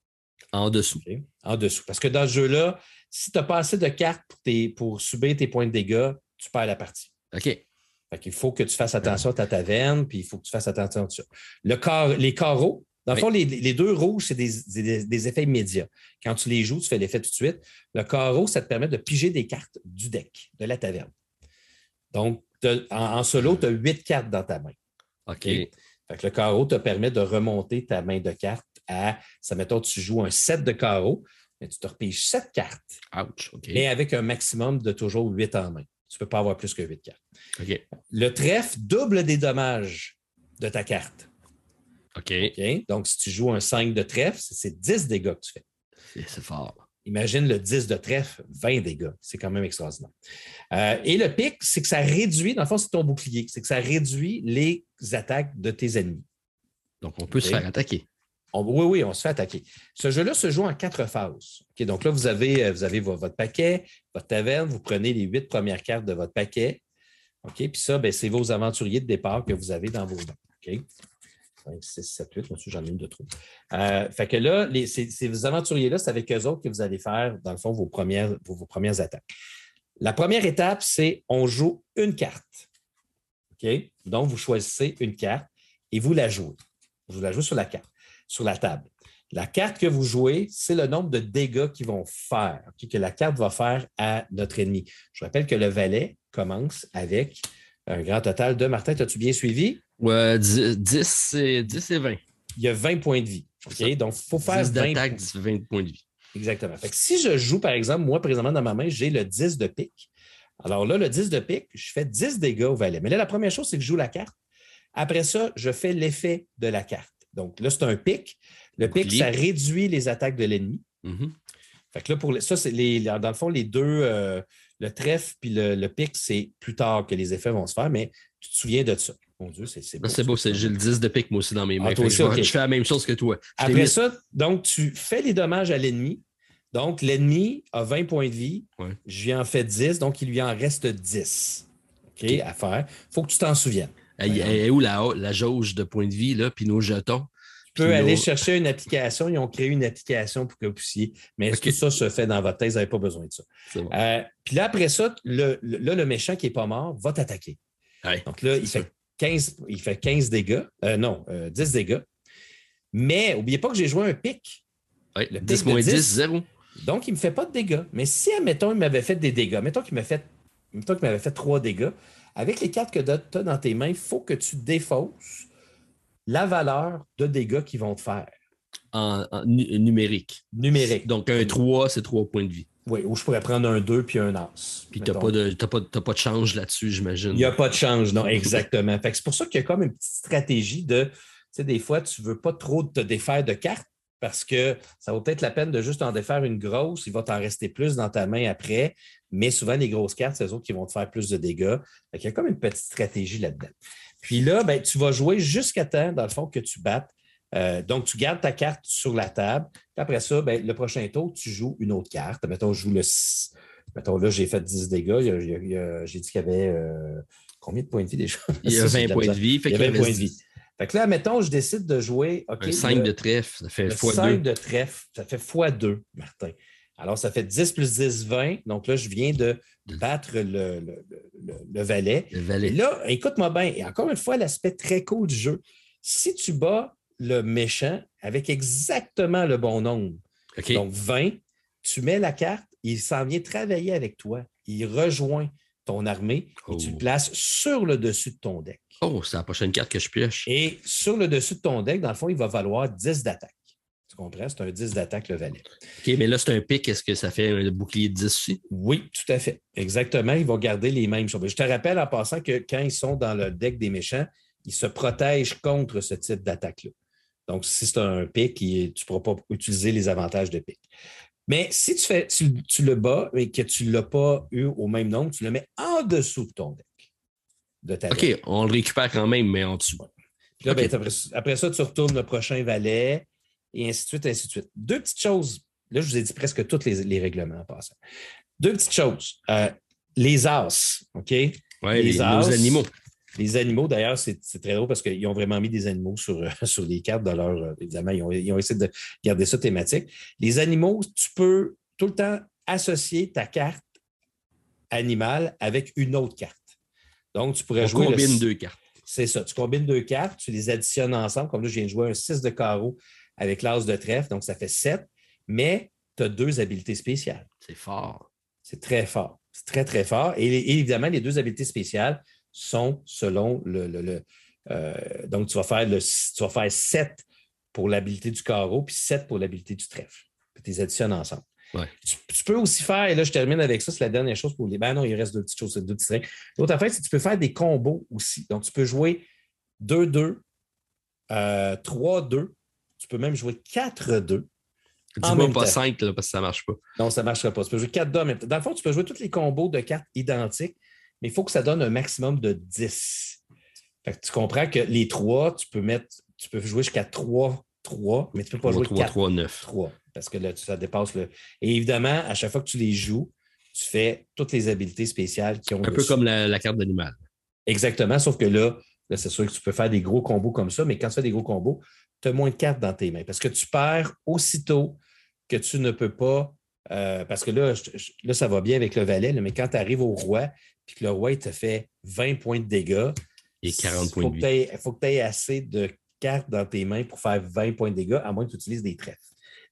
En dessous. En dessous. Parce que dans ce jeu-là, si tu n'as pas assez de cartes pour, subir tes points de dégâts, tu perds la partie. OK. Il faut que tu fasses attention à ta taverne, puis il faut que tu fasses attention à ça. Le les carreaux, dans le fond, les, deux rouges, c'est des, effets immédiats. Quand tu les joues, tu fais l'effet tout de suite. Le carreau, ça te permet de piger des cartes du deck, de la taverne. Donc, en, solo, tu as huit cartes dans ta main. OK. le carreau te permet de remonter ta main de cartes à, ça mettons, tu joues un set de carreaux, mais tu te repiges sept cartes. Ouch, Mais avec un maximum de toujours huit en main. Tu ne peux pas avoir plus que huit cartes. Le trèfle double des dommages de ta carte. OK. Donc, si tu joues un 5 de trèfle, c'est 10 dégâts que tu fais. C'est fort. Imagine le 10 de trèfle, 20 dégâts. C'est quand même extraordinaire. Euh, et le pic, c'est que ça réduit, dans le fond, c'est ton bouclier, c'est que ça réduit les attaques de tes ennemis. Donc, on peut se faire attaquer oui, oui, on se fait attaquer. Ce jeu-là se joue en quatre phases. donc là, vous avez, euh, votre paquet, votre taverne, vous prenez les huit premières cartes de votre paquet. Puis ça, ben, c'est vos aventuriers de départ que vous avez dans vos mains. OK? 5, 6, 7, 8. Moi j'en ai une de trop. Euh, fait que là, ces, aventuriers-là, c'est avec eux autres que vous allez faire, dans le fond, vos premières, attaques. La première étape, c'est on joue une carte. Donc, vous choisissez une carte et vous la jouez. Vous la jouez sur la carte sur la table. La carte que vous jouez, c'est le nombre de dégâts qu'ils vont faire, que la carte va faire à notre ennemi. Je rappelle que le valet commence avec un grand total de. Martin, as-tu bien suivi? Ouais, 10, et, 10 et 20. Il y a 20 points de vie. Donc, il faut faire 10 d'attaque, 20 points de vie. Exactement. si je joue, par exemple, moi, présentement, dans ma main, j'ai le 10 de pique. Alors là, le 10 de pique, je fais 10 dégâts au valet. Mais là, la première chose, c'est que je joue la carte. Après ça, je fais l'effet de la carte. Donc là, c'est un pic. Le pic, ça réduit les attaques de l'ennemi. Mm-hmm. Fait que là, pour ça, c'est les, dans le fond, les deux, euh, le trèfle puis le, pic, c'est plus tard que les effets vont se faire, mais tu te souviens de ça. Mon Dieu, c'est beau. C'est beau, j'ai le 10 de pic, moi aussi, dans mes mains. Ah, je, fais la même chose que toi. Après ça, donc, tu fais les dommages à l'ennemi. Donc, l'ennemi a 20 points de vie. Je lui en fais 10, donc il lui en reste 10 OK, à faire. Il faut que tu t'en souviennes. Elle, est où la, la jauge de points de vie, là, puis nos jetons? Tu peux aller chercher une application. Ils ont créé une application pour que vous puissiez. Mais est-ce que ça se fait dans votre thèse? Vous n'avez pas besoin de ça. Euh, puis là, après ça, le, là, le méchant qui n'est pas mort va t'attaquer. Donc là, il fait, 15, il fait 15 dégâts. Euh, non, 10 euh, dégâts. Mais n'oubliez pas que j'ai joué un pic. Le 10 moins 10, 0. Donc, il ne me fait pas de dégâts. Mais si, admettons, il m'avait fait des dégâts, mettons qu'il m'avait fait, fait 3 dégâts, avec les cartes que tu as dans tes mains, il faut que tu défausses la valeur de dégâts qu'ils vont te faire. En, numérique. Numérique. Donc, un 3, c'est 3 points de vie. Oui, ou je pourrais prendre un 2 puis un As. Puis tu n'as pas, pas de change là-dessus, j'imagine. Il n'y a pas de change, non, exactement. c'est pour ça qu'il y a comme une petite stratégie de, tu sais, des fois, tu ne veux pas trop te défaire de cartes, parce que ça vaut peut-être la peine de juste en défaire une grosse. Il va t'en rester plus dans ta main après. Mais souvent, les grosses cartes, c'est eux autres qui vont te faire plus de dégâts. il y a comme une petite stratégie là-dedans. Puis là, ben, tu vas jouer jusqu'à temps, dans le fond, que tu battes. Euh, donc, tu gardes ta carte sur la table. Puis après ça, ben, le prochain tour, tu joues une autre carte. Mettons, je joue le 6. Mettons, là, j'ai fait 10 dégâts. J'ai dit qu'il y avait euh, combien de points de vie déjà? Il y a 20 points de vie. il y a 20 points de vie. Fait que là, mettons, je décide de jouer. un 5 de trèfle, ça fait x2. 5 de trèfle, ça fait x2, Martin. Alors, ça fait 10 plus 10, 20. Donc là, je viens de battre le, le, valet. Le valet. Et là, écoute-moi bien, et encore une fois, l'aspect très cool du jeu. Si tu bats le méchant avec exactement le bon nombre, donc 20, tu mets la carte, il s'en vient travailler avec toi. Il rejoint ton armée et tu le oh. places sur le dessus de ton deck. Oh, c'est la prochaine carte que je pioche. Et sur le dessus de ton deck, dans le fond, il va valoir 10 d'attaque. Tu comprends? C'est un 10 d'attaque, le valet. OK, mais là, c'est un pic. Est-ce que ça fait un bouclier de 10 aussi? Oui, tout à fait. Exactement. Il va garder les mêmes choses. Je te rappelle en passant que quand ils sont dans le deck des méchants, ils se protègent contre ce type d'attaque-là. Donc, si c'est un pic, tu ne pourras pas utiliser les avantages de pic. Mais si tu, fais, tu, le bats et que tu ne l'as pas eu au même nombre, tu le mets en dessous de ton deck. De ta OK, on le récupère quand même, mais en dessous. Ben, après, ça, tu retournes le prochain valet et ainsi de suite, ainsi de suite. Deux petites choses. Là, je vous ai dit presque tous les, règlements en passant. Deux petites choses. Euh, les as, OK? Oui, les, animaux. Les animaux, d'ailleurs, c'est très drôle parce qu'ils ont vraiment mis des animaux sur, sur les cartes de leur. Euh, évidemment, ils ont, ils ont, essayé de garder ça thématique. Les animaux, tu peux tout le temps associer ta carte animale avec une autre carte. Donc, tu pourrais jouer. Tu combines deux cartes. C'est ça. Tu combines deux cartes, tu les additionnes ensemble. Comme là, je viens de jouer un 6 de carreau avec l'as de trèfle, donc ça fait 7. Mais tu as deux habiletés spéciales. C'est fort. C'est très fort. C'est très, très fort. Et, évidemment, les deux habiletés spéciales, sont selon le. Euh, donc, tu vas, faire le, tu vas faire 7 pour l'habilité du carreau, puis 7 pour l'habilité du trèfle. Puis tu les additionnes ensemble. Tu, peux aussi faire, et là, je termine avec ça, c'est la dernière chose pour les. Ben non, il reste deux petites choses, deux petits traits. L'autre affaire, c'est que tu peux faire des combos aussi. Donc, tu peux jouer 2-2, 3-2, euh, tu peux même jouer 4-2. Dis-moi pas 5 parce que ça ne marche pas. Non, ça ne marchera pas. Tu peux jouer 4-2 en même temps. Dans le fond, tu peux jouer tous les combos de cartes identiques, mais il faut que ça donne un maximum de 10. tu comprends que les 3, tu peux mettre, tu peux jouer jusqu'à 3, 3, mais tu ne peux pas jouer 3, 4, 3, 9. 3, parce que là, ça dépasse le. Et évidemment, à chaque fois que tu les joues, tu fais toutes les habiletés spéciales qui ont. Un peu comme la, carte d'animal. Exactement, sauf que là, là c'est sûr que tu peux faire des gros combos comme ça, mais quand tu fais des gros combos, tu as moins de cartes dans tes mains parce que tu perds aussitôt que tu ne peux pas. Euh, parce que là, là, ça va bien avec le valet, mais quand tu arrives au roi, puis que le roi te fait 20 points de dégâts. Et 40 points de dégâts. Il faut que tu aies assez de cartes dans tes mains pour faire 20 points de dégâts, à moins que tu utilises des trèfles.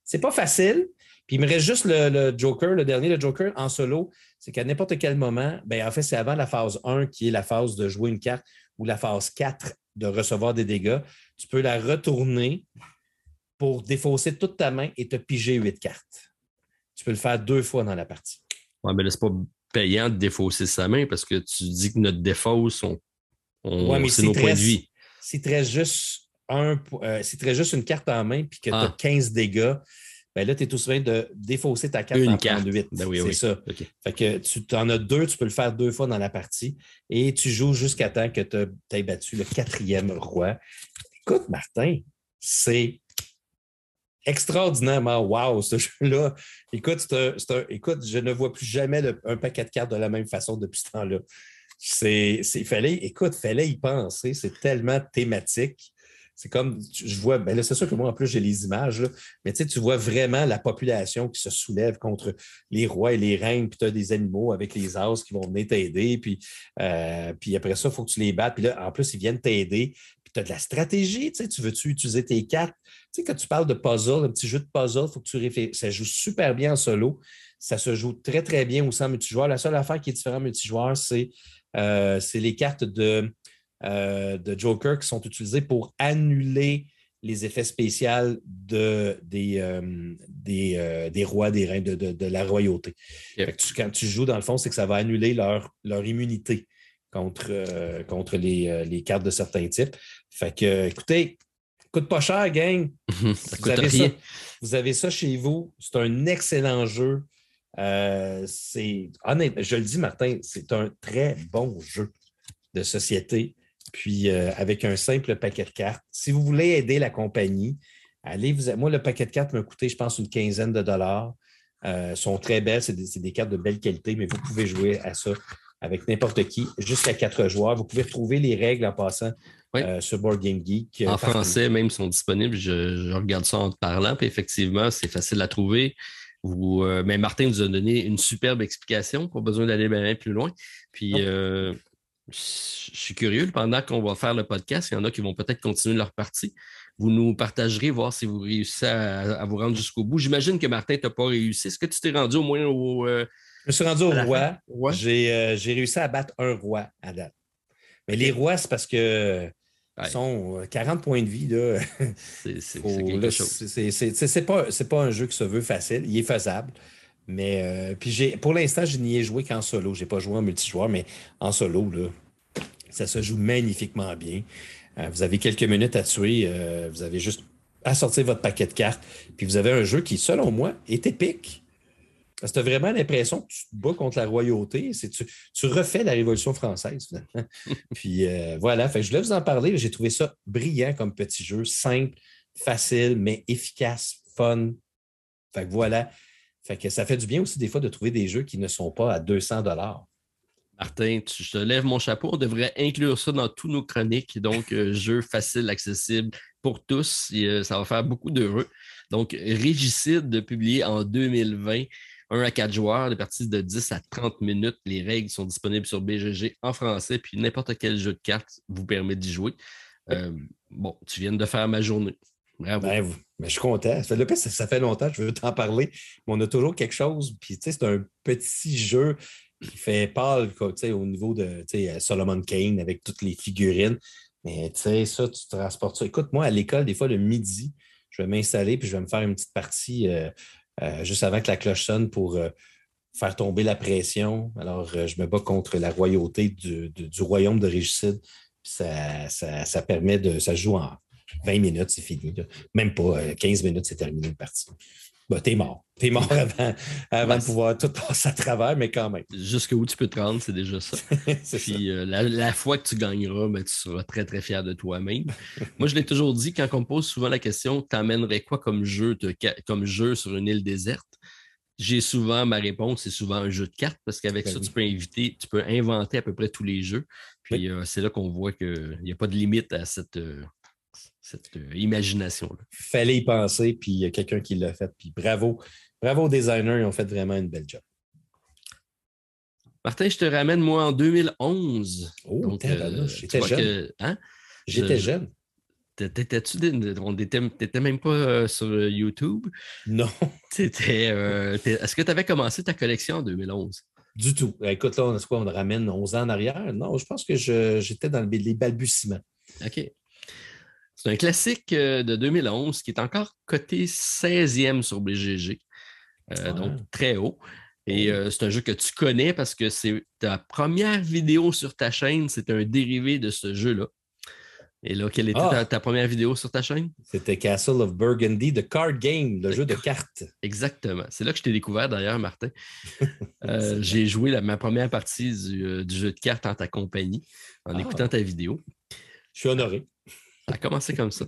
C'est pas facile. Puis il me reste juste le, Joker, le dernier, le Joker en solo. C'est qu'à n'importe quel moment, ben, en fait, c'est avant la phase 1 qui est la phase de jouer une carte ou la phase 4 de recevoir des dégâts. Tu peux la retourner pour défausser toute ta main et te piger 8 cartes. Tu peux le faire deux fois dans la partie. Oui, mais c'est pas payant de défausser sa main parce que tu dis que notre défausse, on, c'est nos points de vie. Si tu restes juste, un, euh, si juste une carte en main puis que tu as 15 dégâts, ben là, tu es tout souvent de défausser ta carte une carte. 8. Ben c'est ça. Fait que tu en as deux, tu peux le faire deux fois dans la partie et tu joues jusqu'à temps que tu aies battu le quatrième roi. Écoute, Martin, c'est extraordinairement wow, ce jeu-là. Écoute, écoute, je ne vois plus jamais un paquet de cartes de la même façon depuis ce temps-là. C'est, fallait, écoute, fallait y penser. C'est tellement thématique. C'est comme, je vois, ben c'est sûr que moi, en plus, j'ai les images, mais tu vois vraiment la population qui se soulève contre les rois et les reines, puis tu as des animaux avec les as qui vont venir t'aider, puis, euh, puis après ça, il faut que tu les battes, puis là, en plus, ils viennent t'aider, tu as de la stratégie, tu sais, tu veux-tu utiliser tes cartes? Tu sais, quand tu parles de puzzle, un petit jeu de puzzle, il faut que tu réfléchisses. Ça joue super bien en solo. Ça se joue très, très bien aussi en multijoueur. La seule affaire qui est différente en multijoueur, c'est euh, les cartes de, euh, de Joker qui sont utilisées pour annuler les effets spéciaux de, des, euh, des, rois, des reins, de, la royauté. quand tu joues, dans le fond, c'est que ça va annuler leur, leur immunité contre, contre les, les, cartes de certains types. Fait que, écoutez, Coûte pas cher, gang. ça coûte rien. vous avez ça chez vous. C'est un excellent jeu. Euh, c'est je le dis, Martin, c'est un très bon jeu de société. Puis euh, avec un simple paquet de cartes. Si vous voulez aider la compagnie, allez vous. Moi, le paquet de cartes m'a coûté, je pense, une quinzaine de dollars. Euh, sont très belles, c'est des, cartes de belle qualité, mais vous pouvez jouer à ça avec n'importe qui, jusqu'à quatre joueurs. Vous pouvez retrouver les règles en passant sur Board Game Geek. En français, même, sont disponibles. Je, regarde ça en te parlant, puis effectivement, c'est facile à trouver. Euh, mais Martin nous a donné une superbe explication, pas besoin d'aller bien plus loin. Puis euh, je suis curieux, pendant qu'on va faire le podcast, il y en a qui vont peut-être continuer leur partie. Vous nous partagerez, voir si vous réussissez à, vous rendre jusqu'u bout. J'imagine que Martin, tu n'as pas réussi. Est-ce que tu t'es rendu au moins au. Euh, je me suis rendu au roi. J'ai réussi à battre un roi à date. Mais les rois, c'est parce que sont 40 points de vie. C'est chose. C'est pas, pas un jeu qui se veut facile. Il est faisable. Mais euh, puis pour l'instant, je n'y ai joué qu'en solo. Je n'ai pas joué en multijoueur, mais en solo, là, ça se joue magnifiquement bien. Euh, vous avez quelques minutes à tuer. Euh, vous avez juste à sortir votre paquet de cartes. Puis vous avez un jeu qui, selon moi, est épique. Parce que tu as vraiment l'impression que tu te bats contre la royauté. Tu, tu refais la Révolution française, finalement. Puis euh, voilà, fait je voulais vous en parler. J'ai trouvé ça brillant comme petit jeu, simple, facile, mais efficace, fun. Fait que voilà. Fait que ça fait du bien aussi des fois de trouver des jeux qui ne sont pas à 200 Martin, je te lève mon chapeau. On devrait inclure ça dans tous nos chroniques. Donc, euh, jeu facile, accessible pour tous. Euh, ça va faire beaucoup d'heureux. Donc, Régicide, publié en 2020. 1 à 4 joueurs, des parties de 10 à 30 minutes. Les règles sont disponibles sur BGG en français, puis n'importe quel jeu de cartes vous permet d'y jouer. Euh, bon, tu viens de faire ma journée. Bravo. Ben, mais je suis content. Ça fait, ça, fait longtemps, je veux t'en parler, mais on a toujours quelque chose. Puis, tu sais, c'est un petit jeu qui fait pâle au niveau de Solomon Kane avec toutes les figurines. Mais tu sais, ça, tu transportes ça. Écoute, moi, à l'école, des fois, le midi, je vais m'installer puis je vais me faire une petite partie euh, euh, juste avant que la cloche sonne pour euh, faire tomber la pression. Alors, euh, je me bats contre la royauté du, royaume de Régicide. Ça, ça, permet de. Ça joue en 20 minutes, c'est fini. Même pas 15 minutes, c'est terminé le parti. Bah, t'es mort. T'es mort avant, de pouvoir tout passer à travers, mais quand même. Jusqu'où tu peux te rendre, c'est déjà ça. Puis la, fois que tu gagneras, ben, tu seras très, très fier de toi-même. Moi, je l'ai toujours dit, quand on me pose souvent la question, t'emmènerais quoi comme jeu, comme jeu sur une île déserte? J'ai souvent, ma réponse, c'est souvent un jeu de cartes, parce qu'avec ben ça, tu peux inviter, tu peux inventer à peu près tous les jeux. Puis euh, c'est là qu'on voit qu'il n'y a pas de limite à cette, euh, cette euh, imagination-là. Fallait y penser, puis il y a quelqu'un qui l'a fait. Puis bravo, bravo aux designers, ils ont fait vraiment une belle job. Martin, je te ramène, moi, en 2011. Oh, euh, j'étais jeune. Hein? J'étais jeune. T'étais-tu T'étais même pas euh, sur YouTube? Non. Est-ce que tu avais commencé ta collection en 2011? Du tout. Écoute, là, on, quoi, on ramène 11 ans en arrière? Non, je pense que j'étais dans les balbutiements. OK. C'est un classique euh, de 2011 qui est encore coté 16e sur BGG, euh, donc très haut. Et oh. euh, c'est un jeu que tu connais parce que c'est ta première vidéo sur ta chaîne, c'est un dérivé de ce jeu-là. Et là, quelle était ta, ah! première vidéo sur ta chaîne? C'était Castle of Burgundy, The Card Game, le, jeu de cartes. Exactement. C'est là que je t'ai découvert d'ailleurs, Martin. J'ai joué ma première partie du, jeu de cartes en ta compagnie, en ah! écoutant ta vidéo. Je suis honoré. Ça a commencé comme ça.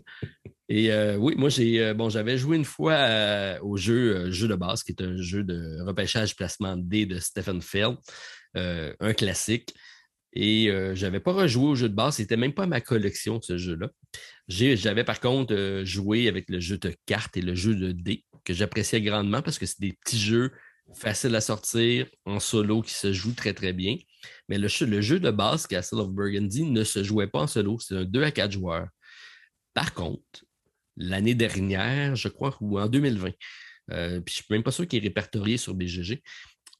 Et euh, oui, moi, j'ai euh, bon, j'avais joué une fois euh, au jeu, jeu de base, qui est un jeu de repêchage placement dés de Stephen Feld, un classique. Et je n'avais pas rejoué au jeu de base, c'était même pas ma collection, ce jeu-là. J'avais par contre joué avec le jeu de cartes et le jeu de dés, que j'appréciais grandement parce que c'est des petits jeux faciles à sortir, en solo, qui se jouent très, très bien. Mais le, le jeu de base, Castle of Burgundy, ne se jouait pas en solo, c'est un 2 à 4 joueurs. Par contre, l'année dernière, je crois, ou en 2020, euh, puis je ne suis même pas sûr qu'il est répertorié sur BGG,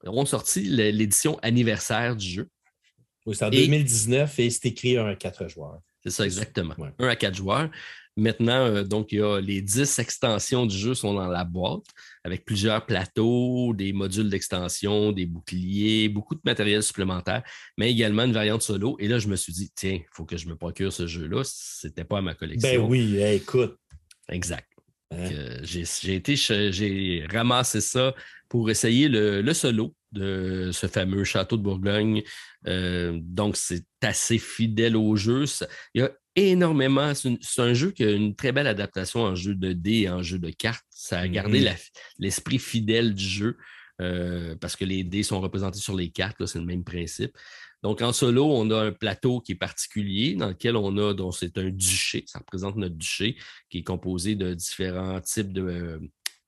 ont sorti l'édition anniversaire du jeu. Oui, c'est en 2019 et c'est écrit 1 à 4 joueurs. C'est ça, exactement. 1 à 4 joueurs. Maintenant, euh, donc, il y a les 10 extensions du jeu sont dans la boîte avec plusieurs plateaux, des modules d'extension, des boucliers, beaucoup de matériel supplémentaire, mais également une variante solo. Et là, je me suis dit, tiens, il faut que je me procure ce jeu-là. Ce n'était pas à ma collection. Ben oui, écoute. Exact. Hein? J'ai été, j'ai ramassé ça pour essayer le, solo de ce fameux château de Bourgogne. Euh, donc, c'est assez fidèle au jeu. il y a énormément. C'est un jeu qui a une très belle adaptation en jeu de dés et en jeu de cartes. Ça a gardé mm-hmm. l'esprit fidèle du jeu euh, parce que les dés sont représentés sur les cartes. C'est le même principe. Donc, en solo, on a un plateau qui est particulier dans lequel on a, donc c'est un duché, ça représente notre duché, qui est composé de différents types de,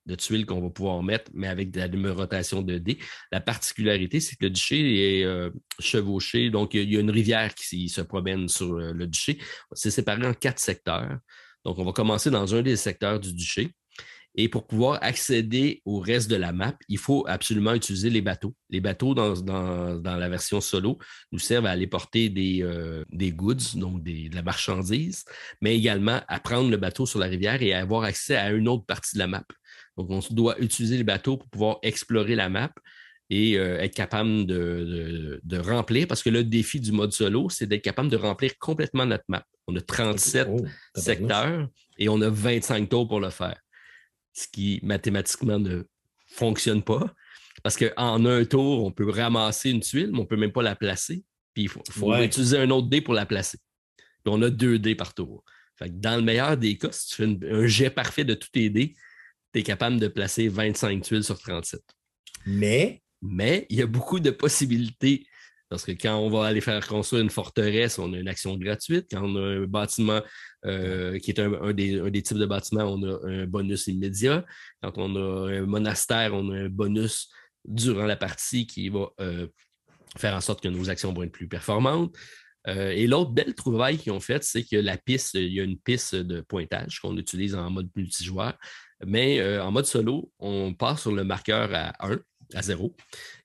de tuiles qu'on va pouvoir mettre, mais avec de la numérotation de dés. La particularité, c'est que le duché est euh, chevauché, donc il y a une rivière qui se promène sur euh, le duché. C'est séparé en quatre secteurs. Donc, on va commencer dans un des secteurs du duché. Et pour pouvoir accéder au reste de la map, il faut absolument utiliser les bateaux. Les bateaux dans, la version solo nous servent à aller porter des, euh, des goods, donc de la marchandise, mais également à prendre le bateau sur la rivière et à avoir accès à une autre partie de la map. Donc, on doit utiliser les bateaux pour pouvoir explorer la map et euh, être capable de, remplir, parce que le défi du mode solo, c'est d'être capable de remplir complètement notre map. On a 37 secteurs et on a 25 tours pour le faire, ce qui mathématiquement ne fonctionne pas, parce qu'en un tour, on peut ramasser une tuile, mais on ne peut même pas la placer, puis il faut, utiliser un autre dé pour la placer. Puis on a deux dés par tour. dans le meilleur des cas, si tu fais un jet parfait de tous tes dés, tu es capable de placer 25 tuiles sur 37. Mais. Mais il y a beaucoup de possibilités. Parce que quand on va aller faire construire une forteresse, on a une action gratuite. Quand on a un bâtiment euh, qui est un, des, types de bâtiments, on a un bonus immédiat. Quand on a un monastère, on a un bonus durant la partie qui va euh, faire en sorte que nos actions vont être plus performantes. Euh, et l'autre belle trouvaille qu'ils ont faite, c'est que la piste, il y a une piste de pointage qu'on utilise en mode multijoueur. Mais euh, en mode solo, on part sur le marqueur à 1, à 0.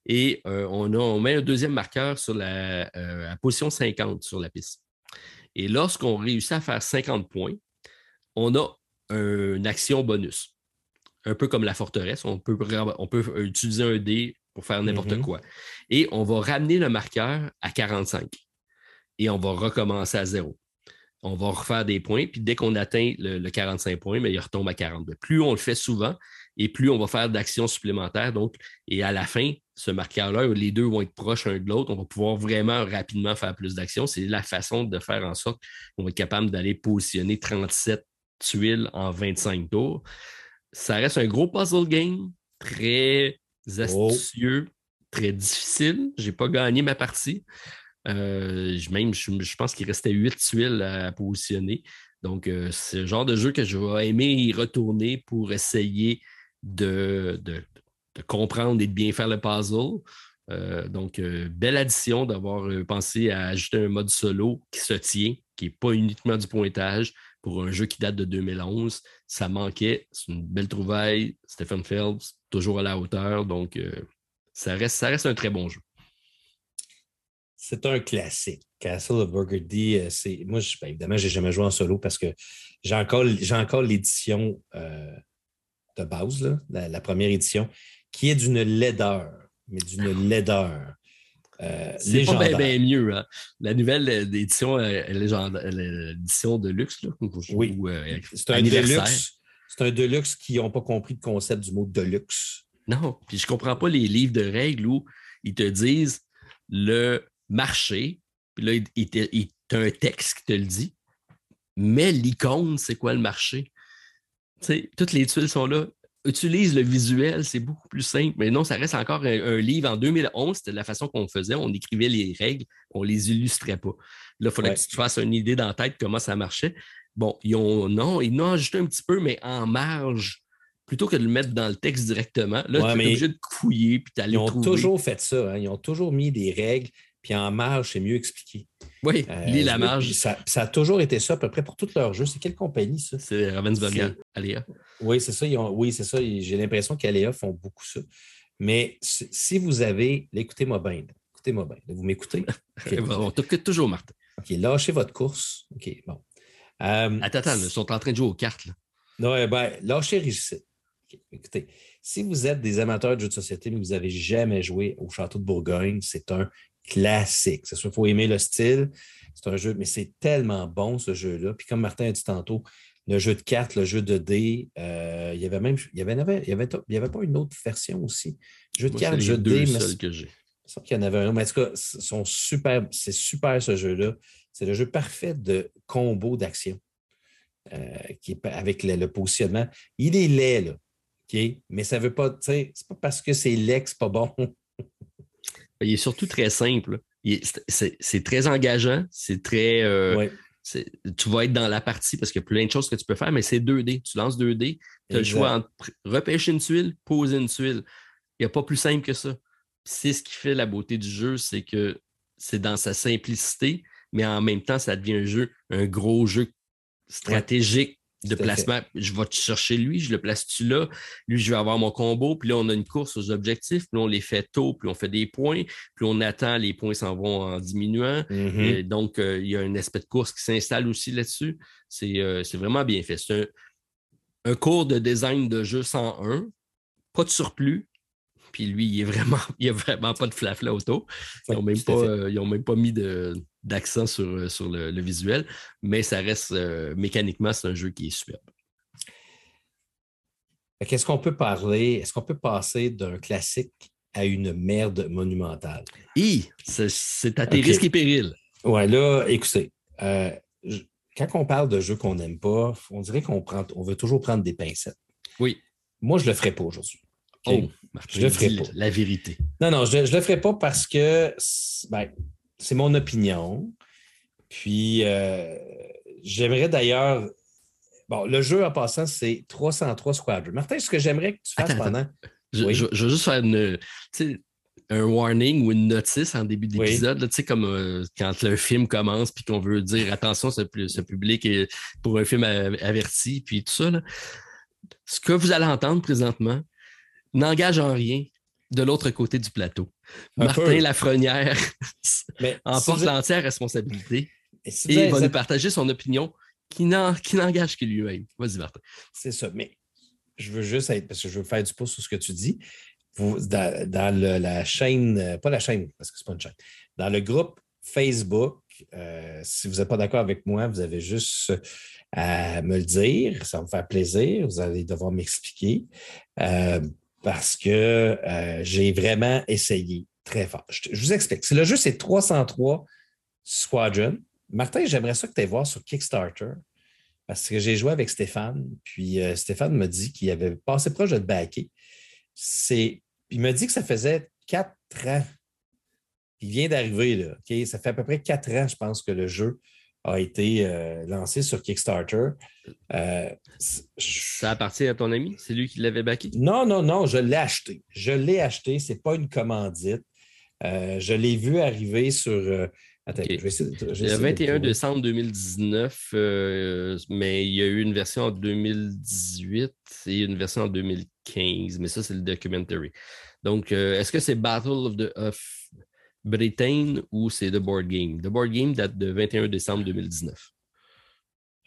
Et euh, on, met un deuxième marqueur sur la, à position 50 sur la piste. Et lorsqu'on réussit à faire 50 points, on a une action bonus. Un peu comme la forteresse, on peut, on peut utiliser un dé pour faire n'importe mm-hmm. quoi. Et on va ramener le marqueur à 45 et on va recommencer à zéro. On va refaire des points, puis dès qu'on atteint le, 45 points, mais il retombe à 42. Plus on le fait souvent, et plus on va faire d'actions supplémentaires. Donc, et à la fin, ce marqueur-là, les deux vont être proches l'un de l'autre. On va pouvoir vraiment rapidement faire plus d'actions. C'est la façon de faire en sorte qu'on va être capable d'aller positionner 37 tuiles en 25 tours. Ça reste un gros puzzle game, très oh. astucieux, très difficile. Je n'ai pas gagné ma partie. Euh, même, je, pense qu'il restait huit tuiles à positionner. Donc, euh, c'est le genre de jeu que je vais aimer y retourner pour essayer de, comprendre et de bien faire le puzzle. Euh, donc, belle addition d'avoir pensé à ajouter un mode solo qui se tient, qui n'est pas uniquement du pointage pour un jeu qui date de 2011. Ça manquait. C'est une belle trouvaille. Stephen Phelps, toujours à la hauteur. Donc, ça, reste, ça reste un très bon jeu c'est un classique. Castle of Burgundy, euh, c'est. Moi, je, ben, évidemment, je n'ai jamais joué en solo parce que j'ai encore, encore l'édition euh, de base, la, première édition, qui est d'une laideur, mais d'une ah. laideur. Euh, c'est pas bien, mieux. Hein. La nouvelle édition, l'édition de luxe. Là, oui. c'est un deluxe. C'est un deluxe qui n'ont pas compris le concept du mot deluxe. Non, puis je ne comprends pas les livres de règles où ils te disent le marché, puis là, il, un texte qui te le dit, mais l'icône, c'est quoi le marché? sais, toutes les tuiles sont là. Utilise le visuel, c'est beaucoup plus simple. Mais non, ça reste encore un, livre. En 2011, c'était la façon qu'on faisait. On écrivait les règles, on ne les illustrait pas. Là, il fallait que tu te fasses une idée dans la tête comment ça marchait. Bon, ils ont, non, ils ont ajouté un petit peu, mais en marge, plutôt que de le mettre dans le texte directement. Là, tu es obligé de fouiller puis Ils ont toujours fait ça. Hein. Ils ont toujours mis des règles puis en marge, c'est mieux expliqué. Oui, euh, lis la marge. Ça, a toujours été ça à peu près pour tous leurs jeux. C'est quelle compagnie, ça? C'est Ravensburger, Aléa. Oui, c'est ça. oui, c'est ça. J'ai l'impression qu'Aléa font beaucoup ça. Mais si vous avez. Écoutez-moi bien. Écoutez-moi bien. Vous m'écoutez? On t'occupe toujours, Martin. OK, lâchez votre course. OK, bon. attends, attends, ils sont en train de jouer aux cartes. Là. Non, ben, lâchez réussite. Écoutez, si vous êtes des amateurs de jeux de société, mais vous n'avez jamais joué au Château de Bourgogne, c'est un classique. C'est sûr, il faut aimer le style. C'est un jeu, mais c'est tellement bon ce jeu-là. Puis comme Martin a dit tantôt, le jeu de cartes, le jeu de dés, euh, il y avait même. Il y avait, il y avait, il y avait pas une autre version aussi. Jeu de cartes, jeu de dés. Mais que j'ai. qu'il y en avait un. Mais en tout cas, sont super, c'est super ce jeu-là. C'est le jeu parfait de combo d'action. Euh, qui est avec le, positionnement. Il est laid, là. Mais ça ne veut pas, tu sais, c'est pas parce que c'est laid que c'est pas bon. Il est surtout très simple. C'est très engageant. C'est très. Euh, tu vas être dans la partie parce qu'il y a plein de choses que tu peux faire, mais c'est 2D. Tu lances 2D. Tu as le choix entre repêcher une tuile, poser une tuile. Il n'y a pas plus simple que ça. C'est ce qui fait la beauté du jeu, c'est que c'est dans sa simplicité, mais en même temps, ça devient un jeu, un gros jeu stratégique de placement. Je vais te chercher lui, je le place-tu là? Lui, je vais avoir mon combo. Puis là, on a une course aux objectifs. Puis on les fait tôt, puis on fait des points. Puis on attend, les points s'en vont en diminuant. Mm-hmm. donc, euh, il y a un aspect de course qui s'installe aussi là-dessus. C'est euh, vraiment bien fait. C'est un, cours de design de jeu 101. Pas de surplus. Puis lui, il est vraiment, il n'y a vraiment pas de flafla auto. Ils n'ont même, pas, euh, même pas mis de, d'accent sur, euh, sur le, visuel, mais ça reste euh, mécaniquement, c'est un jeu qui est superbe. Qu'est-ce qu'on peut parler? Est-ce qu'on peut passer d'un classique à une merde monumentale? Oui, c'est à tes risques et périls. Oui, là, écoutez, euh, quand on parle de jeux qu'on n'aime pas, on dirait qu'on prend, on veut toujours prendre des pincettes. Oui. Moi, je ne le ferai pas aujourd'hui. Oh, je le ferai pas. La vérité. Non, non, je ne le ferai pas parce que ben, c'est mon opinion. Puis, euh, j'aimerais d'ailleurs. Bon, le jeu en passant, c'est 303 Squadron. Martin, ce que j'aimerais que tu fasses pendant. Je, je, veux juste faire un warning ou une notice en début d'épisode, tu sais, comme euh, quand un film commence puis qu'on veut dire attention, ce, ce, public est pour un film averti, puis tout ça. Ce que vous allez entendre présentement n'engage en rien de l'autre côté du plateau. Martin Lafrenière emporte l'entière responsabilité et, il va nous partager son opinion qui n'engage que lui-même. Vas-y, Martin. C'est ça, mais je veux juste être, parce que je veux faire du pouce sur ce que tu dis. dans, la chaîne, euh, pas la chaîne, parce que ce n'est pas une chaîne, dans le groupe Facebook, euh, si vous n'êtes pas d'accord avec moi, vous avez juste à me le dire. Ça va me faire plaisir. Vous allez devoir m'expliquer. Euh, parce que euh, j'ai vraiment essayé très fort. Je, vous explique. le jeu, c'est 303 Squadron. Martin, j'aimerais ça que tu ailles voir sur Kickstarter parce que j'ai joué avec Stéphane, puis euh, Stéphane m'a dit qu'il avait passé proche de te backer. Il m'a dit que ça faisait quatre ans. Il vient d'arriver, là. Ça fait à peu près quatre ans, je pense, que le jeu a été euh, lancé sur Kickstarter. Euh, ça appartient à ton ami? C'est lui qui l'avait backé? Non, non, non, je l'ai acheté. Je l'ai acheté. Ce n'est pas une commandite. Euh, je l'ai vu arriver sur. Attends, je vais essayer, le 21 décembre 2019, mais il y a eu une version en 2018 et une version en 2015, mais ça, c'est le documentary. Donc, est-ce que c'est Battle of the, of Britain ou c'est The Board Game? The Board Game date de 21 décembre 2019.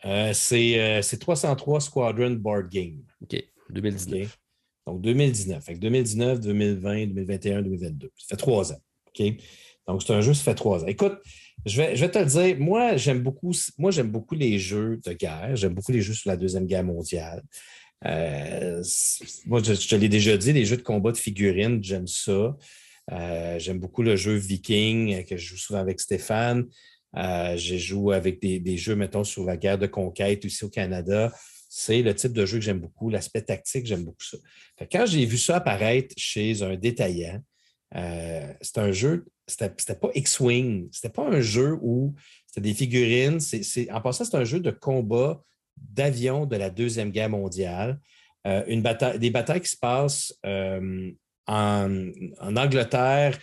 Euh, c'est 303 euh, Squadron Board Game. OK, 2019. Donc 2019. Fait 2019, 2020, 2021, 2022. Ça fait trois ans. OK? Donc c'est un jeu, ça fait trois ans. Écoute, je vais, je vais te le dire, moi j'aime beaucoup, moi j'aime beaucoup les jeux de guerre. J'aime beaucoup les jeux sur la Deuxième Guerre mondiale. Euh, moi, je, je te l'ai déjà dit, les jeux de combat de figurines, j'aime ça. Euh, j'aime beaucoup le jeu Viking euh, que je joue souvent avec Stéphane. Euh, je joue avec des, jeux, mettons, sur la guerre de conquête ici au Canada. C'est le type de jeu que j'aime beaucoup. L'aspect tactique, j'aime beaucoup ça. quand j'ai vu ça apparaître chez un détaillant, c'était un jeu, c'était pas X-Wing, c'était pas un jeu où c'était des figurines. en passant, c'est un jeu de combat d'avions de la Deuxième Guerre mondiale. une bataille, des batailles qui se passent en, Angleterre,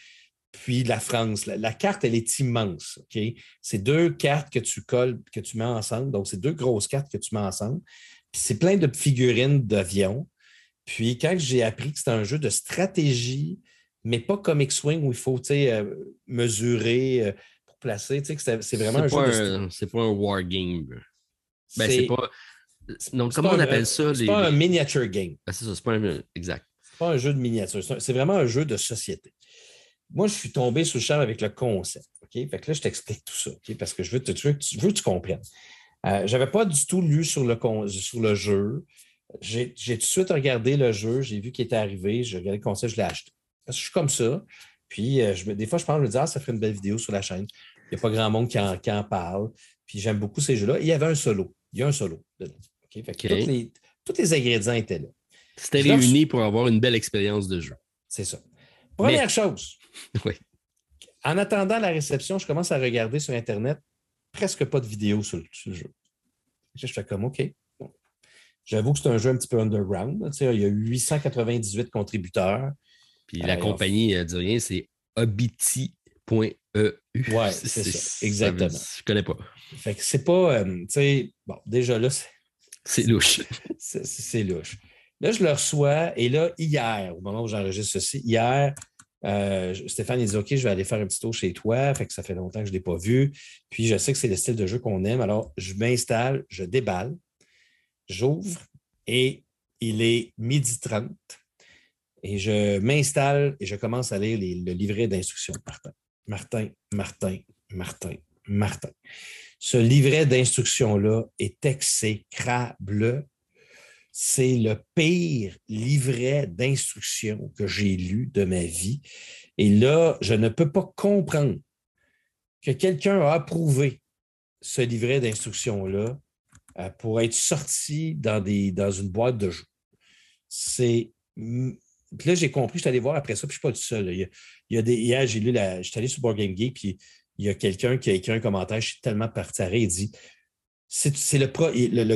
puis la France. La, carte, elle est immense. OK? C'est deux cartes que tu colles, que tu mets ensemble. Donc, c'est deux grosses cartes que tu mets ensemble. Puis c'est plein de figurines d'avions. Puis quand j'ai appris que c'était un jeu de stratégie, mais pas comme X-Wing où il faut euh, mesurer euh, pour placer, c'est vraiment un jeu. C'est pas un wargame. Ben, c'est pas. Donc, comment on appelle ça? C'est pas un miniature game. Ben, c'est ça, c'est pas un. Exact. Pas un jeu de miniature. C'est vraiment un jeu de société. Moi, je suis tombé sous le charme avec le concept. OK? Fait que là, je t'explique tout ça. Parce que je veux, te, veux, que tu comprennes. Euh, je n'avais pas du tout lu sur le, sur le jeu. J'ai tout de suite regardé le jeu, j'ai vu qu'il était arrivé, j'ai regardé le concept, je l'ai acheté. Parce que je suis comme ça. Puis, euh, des fois, je pense, je me dis, ah, ça ferait une belle vidéo sur la chaîne. Il n'y a pas grand monde qui en, parle. Puis, j'aime beaucoup ces jeux-là. Il y avait un solo. Il y a un solo dedans. tous les ingrédients étaient là. C'était réuni pour avoir une belle expérience de jeu. C'est ça. Première chose. Oui. En attendant la réception, je commence à regarder sur Internet presque pas de vidéos sur, le jeu. Je fais comme OK. J'avoue que c'est un jeu un petit peu underground. il y a 898 contributeurs. Puis la euh, compagnie ne dit rien, c'est obiti.eu. Oui, c'est ça. Exactement. je ne connais pas. Fait que c'est pas. Euh, tu sais, bon, déjà là, c'est louche. C'est louche. Là, je le reçois et là, hier, au moment où j'enregistre ceci, hier, euh, Stéphane il dit OK, je vais aller faire un petit tour chez toi. Fait que ça fait longtemps que je ne l'ai pas vu. Puis je sais que c'est le style de jeu qu'on aime. Alors, je m'installe, je déballe, j'ouvre et il est midi 30. Et je m'installe et je commence à lire le livret d'instructions. Martin, Martin, Martin, Martin, Martin. Ce livret d'instructions-là est exécrable c'est le pire livret d'instructions que j'ai lu de ma vie. Et là, je ne peux pas comprendre que quelqu'un a approuvé ce livret d'instructions-là euh, pour être sorti dans, une boîte de jeux. C'est. là, j'ai compris, je suis allé voir après ça, puis je ne suis pas tout seul. Il y a, des, hier, j'ai lu la. Je suis allé sur Board Game puis il y a quelqu'un qui a écrit un commentaire, je suis tellement partaré, il dit c'est le,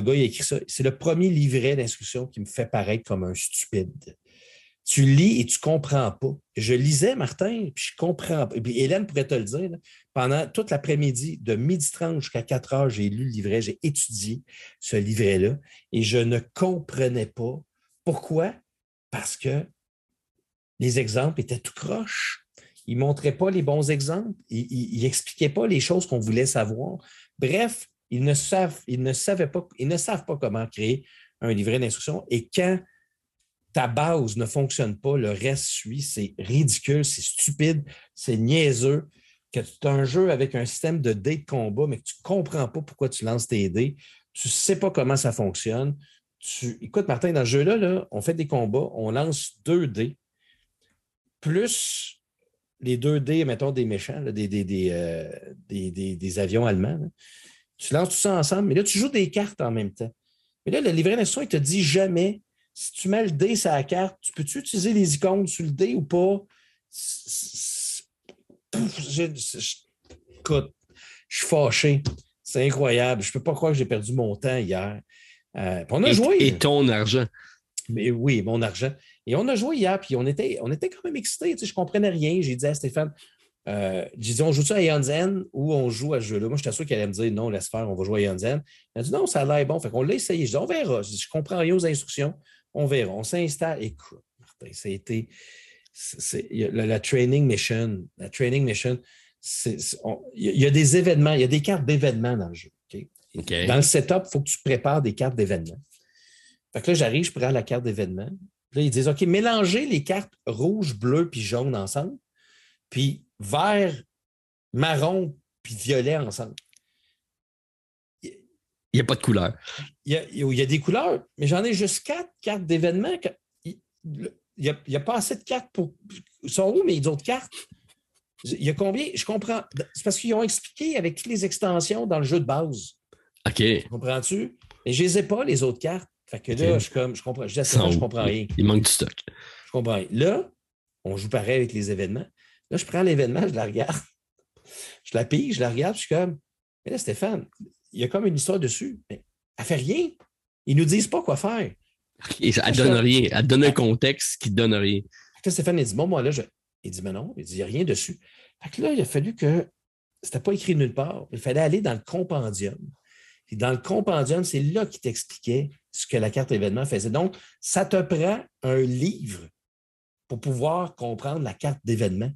gars, il a écrit ça. C'est le premier livret d'instruction qui me fait paraître comme un stupide. Tu lis et tu ne comprends pas. Je lisais, Martin, puis je comprends pas. Puis Hélène pourrait te le dire. pendant toute l'après-midi, de midi 30 jusqu'à 4 heures, j'ai lu le livret, j'ai étudié ce livret-là et je ne comprenais pas. Pourquoi? Parce que les exemples étaient tout croches. Ils ne montraient pas les bons exemples. Ils n'expliquaient pas les choses qu'on voulait savoir. Bref, ils ne savent, ils ne savaient pas, ils ne savent pas comment créer un livret d'instruction. Et quand ta base ne fonctionne pas, le reste suit. C'est ridicule, c'est stupide, c'est niaiseux. Que tu as un jeu avec un système de dés de combat, mais que tu ne comprends pas pourquoi tu lances tes dés, tu ne sais pas comment ça fonctionne. Tu... Écoute, Martin, dans ce jeu-là, on fait des combats, on lance deux dés, plus les deux dés, mettons, des méchants, des, des, euh, des, des, avions allemands. Tu lances tout ça ensemble, mais là, tu joues des cartes en même temps. Mais là, le livret d'instruction, il ne te dit jamais si tu mets le dé sur la carte, tu peux-tu utiliser les icônes sur le dé ou pas? écoute, je suis fâché. C'est incroyable. Je ne peux pas croire que j'ai perdu mon temps hier. Euh, on a et, joué. Et ton argent. Mais oui, mon argent. Et on a joué hier, puis on était, on était quand même excités. Tu sais, je ne comprenais rien. J'ai dit à Stéphane, euh, j'ai dit, on joue ça à Yanzen ou on joue à ce jeu-là? Moi, j'étais sûr qu'elle allait me dire, non, laisse faire, on va jouer à Yanzen. Elle a dit, non, ça a l'air bon. Fait qu'on l'a essayé. Je dis, on verra. Je, ne comprends rien aux instructions. On verra. On s'installe. Écoute, Martin, ça a été. la, training mission, la training mission, il y a des événements, il y a des cartes d'événements dans le jeu. Dans le setup, il faut que tu prépares des cartes d'événements. Fait que là, j'arrive, je prends la carte d'événement. Là, ils disent OK, mélangez les cartes rouge, bleu puis jaune ensemble. Puis vert, marron, puis violet ensemble. Il n'y a pas de couleur. Il y, a, des couleurs, mais j'en ai juste quatre cartes d'événements. Il n'y a, pas assez de cartes pour. Ils sont où mes autres cartes? Il y a combien? Je comprends. C'est parce qu'ils ont expliqué avec toutes les extensions dans le jeu de base. OK. Comprends-tu? Mais je ne les ai pas, les autres cartes. Fait que là, je, comme, je comprends. Je, je comprends rien. Il manque du stock. Je comprends rien. Là, on joue pareil avec les événements. Là, je prends l'événement, je la regarde. Je la pille, je la regarde, je suis comme, mais là, Stéphane, il y a comme une histoire dessus. Mais elle ne fait rien. Ils ne nous disent pas quoi faire. elle ne donne rien. Elle donne un contexte qui ne donne rien. Là, Stéphane, il dit, bon, moi, là, je... il dit, mais non, il dit, il n'y a rien dessus. Fait que là, il a fallu que c'était pas écrit nulle part. Il fallait aller dans le compendium. Et dans le compendium, c'est là qu'il t'expliquait ce que la carte événement faisait. Donc, ça te prend un livre pour pouvoir comprendre la carte d'événement.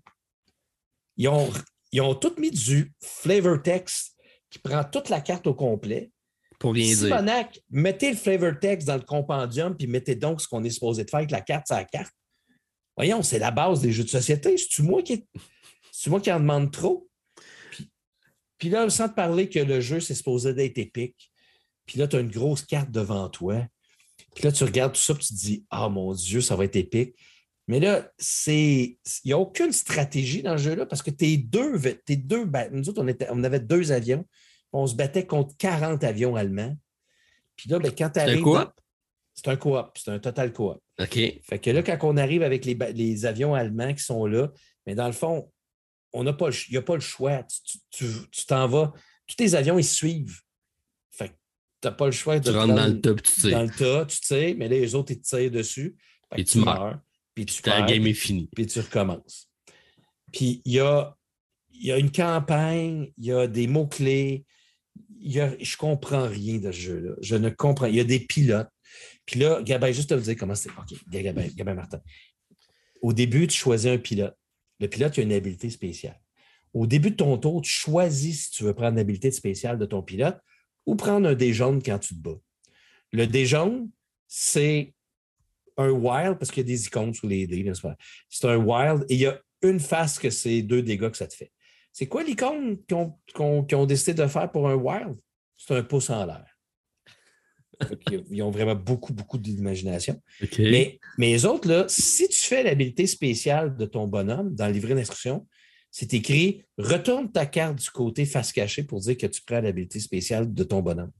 Ils ont, ils ont tout mis du flavor text qui prend toute la carte au complet. Pour rien Simonac, mettez le flavor text dans le compendium, puis mettez donc ce qu'on est supposé de faire avec la carte sur la carte. Voyons, c'est la base des jeux de société. C'est-tu moi qui, moi qui en demande trop? Puis, puis là, sans te parler que le jeu, c'est supposé d'être épique, puis là, tu as une grosse carte devant toi. Puis là, tu regardes tout ça, puis tu te dis, ah mon Dieu, ça va être épique. Mais là, c'est. Il n'y a aucune stratégie dans le jeu-là parce que tes deux. Tes deux nous autres, on, on avait deux avions. On se battait contre 40 avions allemands. Puis là, ben, quand tu arrives. C'est un coop? C'est un total coop. OK. Fait que là, quand on arrive avec les, avions allemands qui sont là, mais dans le fond, on n'a pas, il n'y a pas le choix. Tu t'en vas. Tous tes avions, ils suivent. Fait que tu n'as pas le choix de. Tu rentres dans le tas, tu sais. Dans le tas, tu sais, mais là, les autres, ils te tirent dessus. Et tu, meurs. Puis tu La game est finie. Puis tu recommences. Puis il y a, y a une campagne, il y a des mots-clés. Je ne comprends rien de ce jeu-là. Je ne comprends. Il y a des pilotes. Puis là, Gabin, juste te dire comment c'est. OK, Gabin, Gabin Martin. Au début, tu choisis un pilote. Le pilote, il a une habilité spéciale. Au début de ton tour, tu choisis si tu veux prendre l'habilité spéciale de ton pilote ou prendre un dé jaune quand tu te bats. Le dé jaune, c'est un wild, parce qu'il y a des icônes sous les dés, c'est un wild, et il y a une face que c'est deux dégâts que ça te fait. C'est quoi l'icône qu'ils ont, décidé de faire pour un wild? C'est un pouce en l'air. Ils ont vraiment beaucoup, beaucoup d'imagination. Mais, mais les autres, là, si tu fais l'habilité spéciale de ton bonhomme dans le livret d'instruction, c'est écrit Retourne ta carte du côté face cachée pour dire que tu prends l'habilité spéciale de ton bonhomme.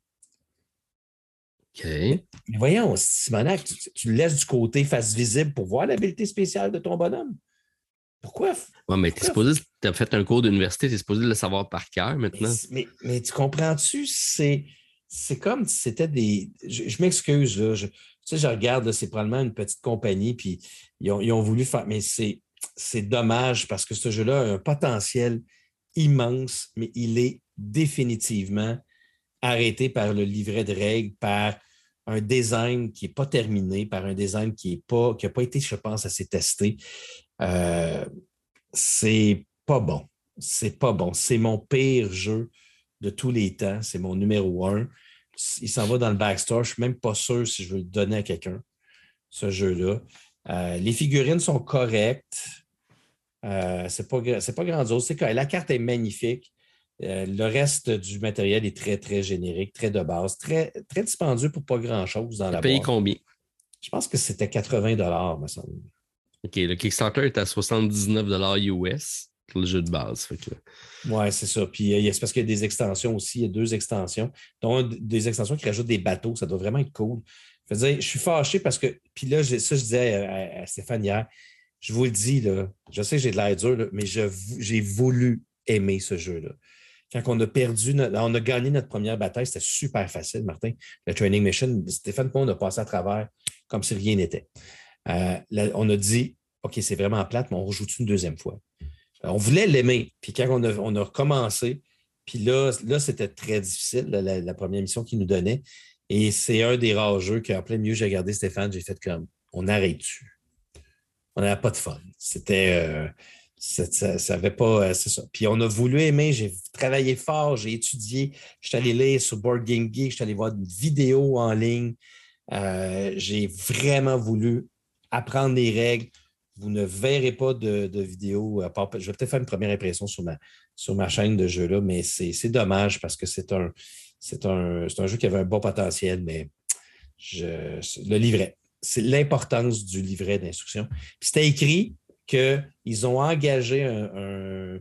OK. Mais voyons, Simonac, tu, le laisses du côté face visible pour voir l'habilité spéciale de ton bonhomme? Pourquoi? Oui, mais tu as fait un cours d'université, tu es supposé le savoir par cœur maintenant. Mais, tu comprends-tu? C'est, c'est comme si c'était des. Je, m'excuse, là. Je, tu sais, je regarde, c'est probablement une petite compagnie, puis ils ont, voulu faire. Mais c'est, c'est dommage parce que ce jeu-là a un potentiel immense, mais il est définitivement arrêté par le livret de règles, par un design qui n'est pas terminé, par un design qui n'a pas, pas été, je pense, assez testé. Euh, c'est pas bon. C'est pas bon. C'est mon pire jeu de tous les temps. C'est mon numéro un. Il s'en va dans le backstore. Je ne suis même pas sûr si je veux le donner à quelqu'un, ce jeu-là. Euh, les figurines sont correctes. Euh, c'est pas, pas grandiose. La carte est magnifique. Euh, le reste du matériel est très, très générique, très de base, très, très dispendieux pour pas grand-chose dans la payé combien? Je pense que c'était 80 me semble. OK, le Kickstarter est à 79 US pour le jeu de base. Oui, c'est ça. Puis euh, c'est parce qu'il y a des extensions aussi. Il y a deux extensions, dont des extensions qui rajoutent des bateaux. Ça doit vraiment être cool. Je, veux dire, je suis fâché parce que, puis là, ça, je disais à, Stéphane hier, je vous le dis, là, je sais que j'ai de l'air dur, mais j'ai voulu aimer ce jeu-là. Quand on a perdu, on a gagné notre première bataille, c'était super facile, Martin. Le training mission, Stéphane on a passé à travers comme si rien n'était. Euh, on a dit, OK, c'est vraiment plate, mais on rejoue une deuxième fois? On voulait l'aimer. Puis quand on a, recommencé, puis là, là c'était très difficile, la, première mission qu'il nous donnait. Et c'est un des rares jeux qu'en plein milieu, j'ai regardé Stéphane, j'ai fait comme, on arrête-tu? On n'avait pas de fun. C'était. Euh, ça, ça, pas. Euh, c'est ça. Puis on a voulu aimer, j'ai travaillé fort, j'ai étudié, je suis allé lire sur Board Game Geek, je suis allé voir une vidéo en ligne. Euh, j'ai vraiment voulu apprendre les règles. Vous ne verrez pas de, de vidéo. je vais peut-être faire une première impression sur ma, sur ma chaîne de jeu-là, mais c'est dommage parce que c'est un, c'est un, un, jeu qui avait un bon potentiel, mais le livret. C'est l'importance du livret d'instruction. C'était écrit qu'ils ont engagé un,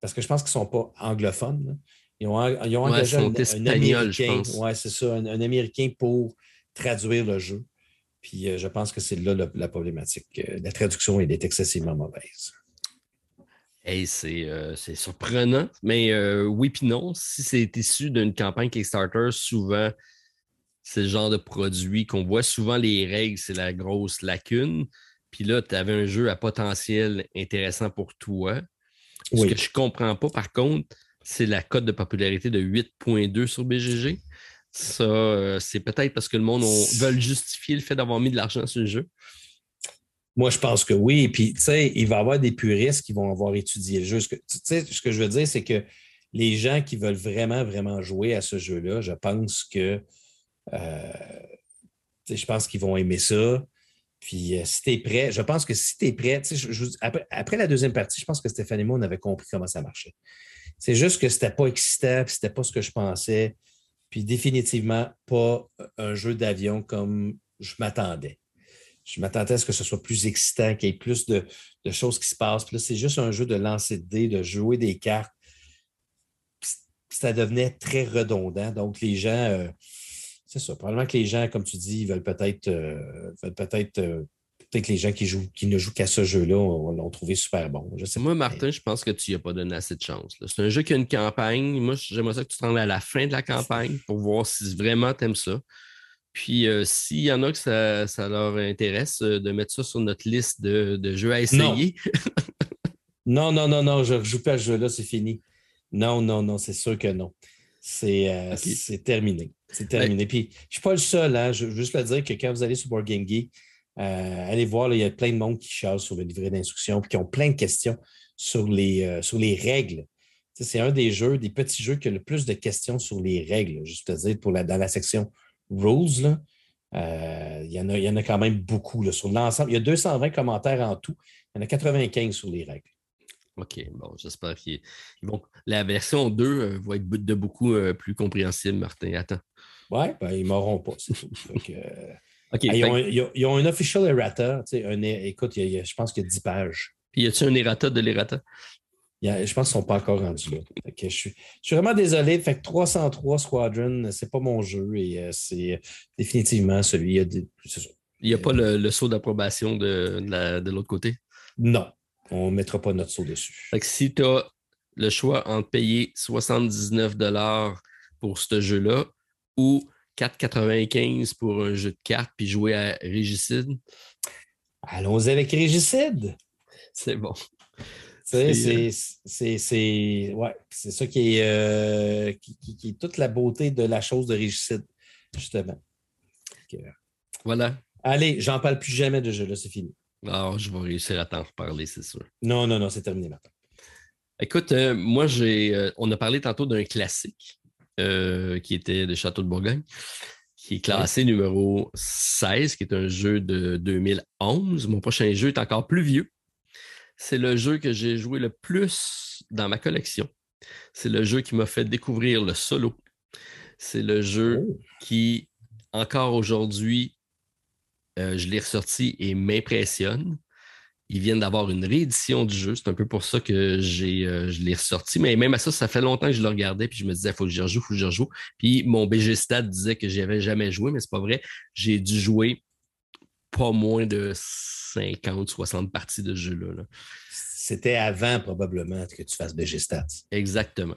Parce que je pense qu'ils ne sont pas anglophones. Ils ont, engagé un, Américain. Ouais, c'est ça, un, Américain pour traduire le jeu. Puis euh, je pense que c'est là la, problématique. Euh, la traduction est excessivement mauvaise. Euh, c'est surprenant, mais oui puis non. Si c'est issu d'une campagne Kickstarter, souvent, c'est le genre de produit qu'on voit. Souvent, les règles, c'est la grosse lacune. Puis là, tu avais un jeu à potentiel intéressant pour toi. Ce que je ne comprends pas, par contre, c'est la cote de popularité de 8.2 sur BGG. Ça, euh, c'est peut-être parce que le monde veut justifier le fait d'avoir mis de l'argent sur le jeu. Moi, je pense que oui. Puis, tu sais, il va y avoir des puristes qui vont avoir étudié le jeu. Ce que, tu sais, ce que je veux dire, c'est que les gens qui veulent vraiment, vraiment jouer à ce jeu-là, je pense que euh, je pense qu'ils vont aimer ça. Puis euh, si tu es prêt, je pense que si tu es prêt, après, la deuxième partie, je pense que Stéphane et moi, on avait compris comment ça marchait. C'est juste que c'était pas excitant, puis c'était pas ce que je pensais. Puis définitivement pas un jeu d'avion comme je m'attendais. Je m'attendais à ce que ce soit plus excitant, qu'il y ait plus de, choses qui se passent. Puis là, c'est juste un jeu de lancer de dés, de jouer des cartes. Puis ça devenait très redondant. Donc, les gens, euh, c'est ça. Probablement que les gens, comme tu dis, veulent peut-être euh, peut-être euh, peut-être les gens qui jouent, qui ne jouent qu'à ce jeu-là l'ont trouvé super bon. Moi, Martin, je pense que tu n'y as pas donné assez de chance. C'est un jeu qui a une campagne. Moi, j'aimerais ça que tu te rendes à la fin de la campagne pour voir si vraiment tu aimes ça. Puis, euh, s'il y en a que ça, leur intéresse, de mettre ça sur notre liste de, jeux à essayer. Non. non, non, non, je ne joue pas à ce jeu-là, c'est fini. Non, non, non, c'est sûr que non. C'est terminé. C'est terminé. Puis, je ne suis pas le seul. Hein. Je veux juste le dire que quand vous allez sur Board Game Geek, euh, allez voir, il y a plein de monde qui charge sur le livret d'instruction et qui ont plein de questions sur les, euh, sur les règles. C'est un des jeux, des petits jeux qui a le plus de questions sur les règles. Juste à dire, pour la, dans la section Rules, euh, il, y en a, il y en a quand même beaucoup sur l'ensemble. Il y a 220 commentaires en tout. Il y en a 95 sur les règles. OK, bon, j'espère qu'ils vont. La version 2 va être de beaucoup plus compréhensible, Martin. Attends. Oui, ben, ils ne m'auront pas, c'est tout. Ils, ont, un official errata. Un, écoute, je pense qu'il y a 10 pages. Puis y a-t-il un errata de l'errata? je pense qu'ils ne sont pas encore rendus là. je, suis, vraiment désolé. Fait que 303 Squadron, c'est pas mon jeu et euh, c'est définitivement celui. Il n'y a, pas le, saut d'approbation de, de l'autre côté? Non, on ne mettra pas notre saut dessus. Fait que si tu as le choix entre payer 79 pour ce jeu-là ou 4,95 pour un jeu de cartes puis jouer à Régicide? Allons-y avec Régicide. C'est bon. C'est ouais, ça qui est, euh, qui, est toute la beauté de la chose de Régicide, justement. Voilà. Allez, j'en parle plus jamais de jeu-là, c'est fini. Alors, ah, je vais réussir à t'en reparler, c'est sûr. Non, non, non, c'est terminé maintenant. Écoute, euh, moi, j'ai, euh, on a parlé tantôt d'un classique. Euh, qui était de Château de Bourgogne, qui est classé numéro 16, qui est un jeu de 2011. Mon prochain jeu est encore plus vieux. C'est le jeu que j'ai joué le plus dans ma collection. C'est le jeu qui m'a fait découvrir le solo. C'est le jeu oh. qui, encore aujourd'hui, euh, je l'ai ressorti et m'impressionne. Ils viennent d'avoir une réédition du jeu. C'est un peu pour ça que j'ai, euh, je l'ai ressorti. Mais même à ça, ça fait longtemps que je le regardais. Puis je me disais, il faut que j'y rejoue, il faut que j'y rejoue. Puis mon BG Stat disait que j'y avais jamais joué, mais c'est pas vrai. J'ai dû jouer pas moins de 50, 60 parties de ce jeu-là. C'était avant, probablement, que tu fasses BG Stats. Exactement.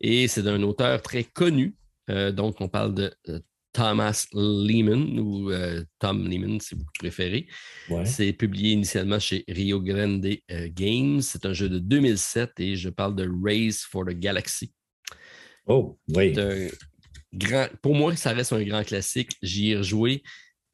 Et c'est d'un auteur très connu. Euh, donc, on parle de euh, Thomas Lehman ou euh, Tom Lehman, si vous préférez. C'est publié initialement chez Rio Grande euh, Games. C'est un jeu de 2007 et je parle de Race for the Galaxy. Oh, oui. Grand, pour moi, ça reste un grand classique. J'y ai rejoué.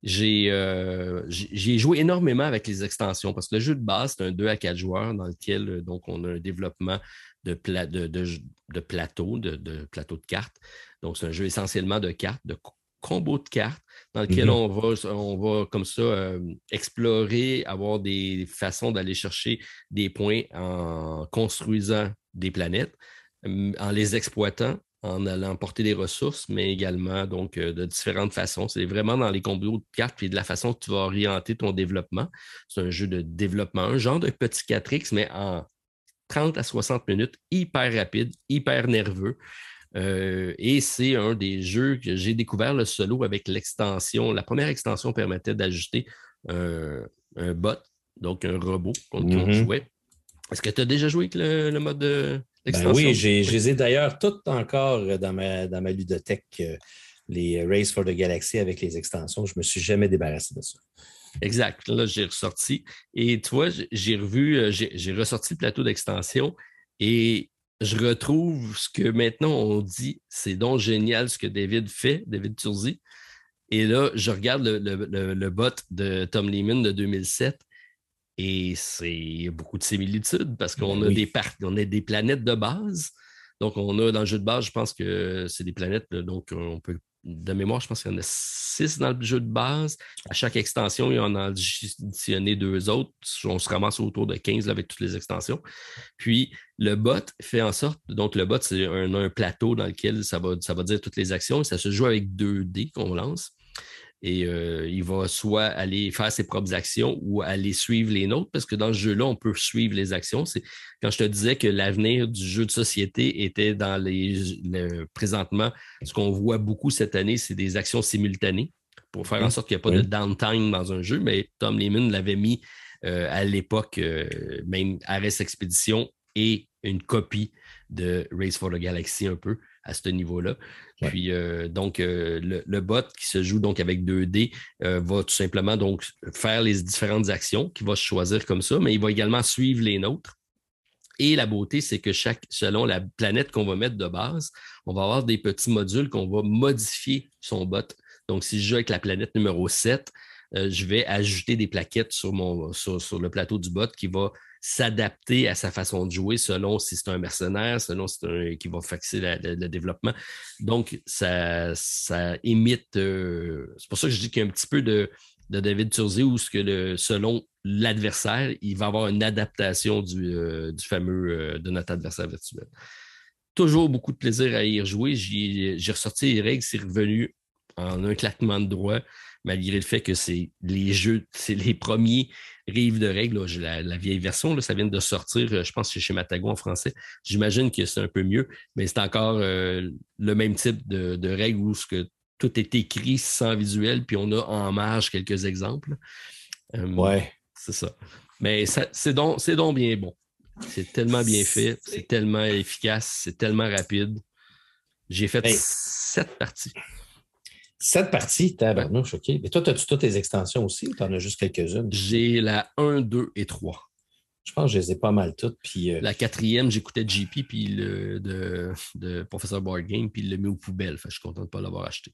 J'ai euh, joué énormément avec les extensions parce que le jeu de base, c'est un 2 à 4 joueurs dans lequel donc, on a un développement de, de, de, plateau, de, de plateau de cartes. Donc, c'est un jeu essentiellement de cartes, de combo de cartes dans lequel mhm. on, va, on va comme ça euh, explorer, avoir des façons d'aller chercher des points en construisant des planètes, en les exploitant, en allant porter des ressources, mais également donc euh, de différentes façons. C'est vraiment dans les combos de cartes et de la façon que tu vas orienter ton développement. C'est un jeu de développement, un genre de petit 4X, mais en 30 à 60 minutes, hyper rapide, hyper nerveux. Euh, et c'est un des jeux que j'ai découvert le solo avec l'extension. La première extension permettait d'ajuster un, bot, donc un robot qu'on mm-hmm. jouait. Est-ce que tu as déjà joué avec le, mode de ben oui, j'ai, je les ai d'ailleurs toutes encore dans ma, dans ma ludothèque, euh, les Race for the Galaxy avec les extensions. Je ne me suis jamais débarrassé de ça. Exact. Là, j'ai ressorti. Et tu vois, j'ai revu, euh, j'ai ressorti le plateau d'extension et je retrouve ce que maintenant on dit, c'est donc génial ce que David fait, David Turzi. Et là, je regarde le, bot de Tom Lehman de 2007 et c'est beaucoup de similitudes parce qu'on a, des on a des planètes de base. Donc, on a dans le jeu de base, je pense que c'est des planètes, donc on peut de mémoire, je pense qu'il y en a six dans le jeu de base. À chaque extension, il y en a additionné deux autres. On se ramasse autour de 15 avec toutes les extensions. Puis le bot fait en sorte, donc le bot, c'est un, plateau dans lequel ça va, ça va dire toutes les actions. Ça se joue avec deux dés qu'on lance et euh, il va soit aller faire ses propres actions ou aller suivre les nôtres, parce que dans ce jeu-là, on peut suivre les actions. C'est quand je te disais que l'avenir du jeu de société était dans les présentement, ce qu'on voit beaucoup cette année, c'est des actions simultanées pour faire en sorte qu'il n'y ait pas de downtime dans un jeu, mais Tom Lehman l'avait mis euh, à l'époque, euh, même Ares Expedition et une copie de Race for the Galaxy un peu à ce niveau-là. Puis, euh, donc, euh, le, bot qui se joue donc avec 2D euh, va tout simplement donc faire les différentes actions qu'il va choisir comme ça, mais il va également suivre les nôtres. Et la beauté, c'est que chaque, selon la planète qu'on va mettre de base, on va avoir des petits modules qu'on va modifier son bot. Donc, si je joue avec la planète numéro 7, je vais ajouter des plaquettes sur, mon, sur le plateau du bot qui va s'adapter à sa façon de jouer selon si c'est un mercenaire, selon si c'est un qui va faxer le développement. Donc, ça, ça imite. Euh, c'est pour ça que je dis qu'il y a un petit peu de, David Turzi où selon l'adversaire, il va avoir une adaptation du, euh, fameux euh, de notre adversaire virtuel. Toujours beaucoup de plaisir à y rejouer. J'ai ressorti les règles, c'est revenu en un claquement de droit malgré le fait que c'est les jeux, c'est les premiers rives de règles, la, vieille version, là, ça vient de sortir, euh, je pense que c'est chez Matago en français. J'imagine que c'est un peu mieux, mais c'est encore euh, le même type de, règles où ce que tout est écrit sans visuel, puis on a en marge quelques exemples. Euh, ouais. C'est ça. Mais c'est donc, donc bien bon. C'est tellement bien fait, c'est tellement efficace, c'est tellement rapide. J'ai fait sept parties. Sept parties, tabarnouche, OK. Mais toi, as-tu toutes tes extensions aussi ou tu en as juste quelques-unes? J'ai la 1, 2 et 3. Je pense que je les ai pas mal toutes. Puis, euh, La quatrième, j'écoutais JP puis le, de, de Professeur Board Game, puis il l'a mis aux poubelles. je suis content de ne pas l'avoir acheté.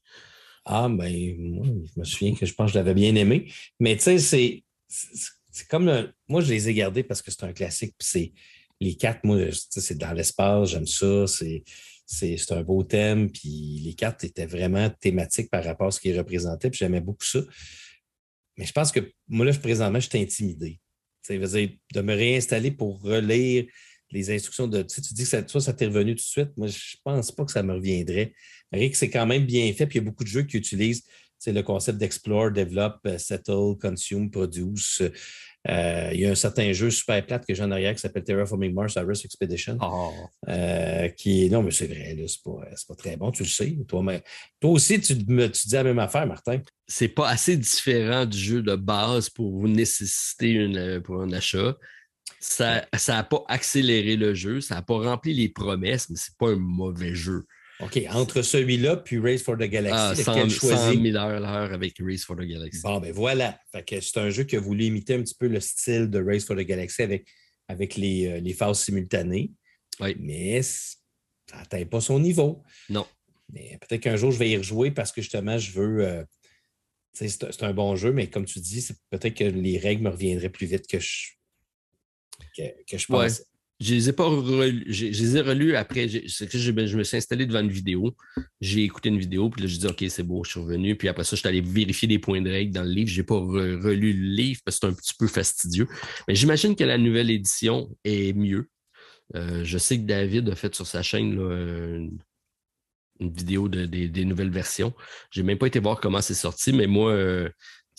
Ah, ben, moi, je me souviens que je pense que je l'avais bien aimé. Mais tu sais, c'est, c'est comme. moi, je les ai gardés parce que c'est un classique. Puis c'est les quatre, moi, c'est dans l'espace, j'aime ça. C'est c'est un beau thème, puis les cartes étaient vraiment thématiques par rapport à ce qu'ils représentaient, puis j'aimais beaucoup ça. Mais je pense que moi, là, présentement, je suis intimidé. Ça de me réinstaller pour relire les instructions de. Tu, sais, dis que ça, toi, ça t'est revenu tout de suite. Moi, je ne pense pas que ça me reviendrait. que c'est quand même bien fait, puis il y a beaucoup de jeux qui utilisent le concept d'explore, develop, euh, settle, consume, produce. Euh, il y a un certain jeu super plate que j'ai en arrière qui s'appelle Terraforming Mars Iris Expedition. Oh. Euh, qui non, mais c'est vrai, c'est pas, pas, très bon, tu le sais. Toi, mais, toi aussi, tu, me, tu dis la même affaire, Martin. C'est pas assez différent du jeu de base pour vous nécessiter une, pour un achat. Ça n'a pas accéléré le jeu, ça n'a pas rempli les promesses, mais c'est pas un mauvais jeu. OK, entre celui-là puis Race for the Galaxy, ah, 100, 100 000 heures l'heure avec Race for the Galaxy. Bon, ben voilà. c'est un jeu qui a voulu imiter un petit peu le style de Race for the Galaxy avec, avec les, euh, les phases simultanées. Oui. Mais ça n'atteint pas son niveau. Non. Mais peut-être qu'un jour, je vais y rejouer parce que justement, je veux. Euh, c'est un bon jeu, mais comme tu dis, peut-être que les règles me reviendraient plus vite que je, que, je pensais. Je les ai pas relus. Je, les ai relus après. Je, je, me suis installé devant une vidéo. J'ai écouté une vidéo, puis là, j'ai dit OK, c'est beau, je suis revenu. Puis après ça, je suis allé vérifier des points de règle dans le livre. Je n'ai pas relu le livre parce que c'est un petit peu fastidieux. Mais j'imagine que la nouvelle édition est mieux. Euh, je sais que David a fait sur sa chaîne une, vidéo des nouvelles versions. Je n'ai même pas été voir comment c'est sorti, mais moi, euh,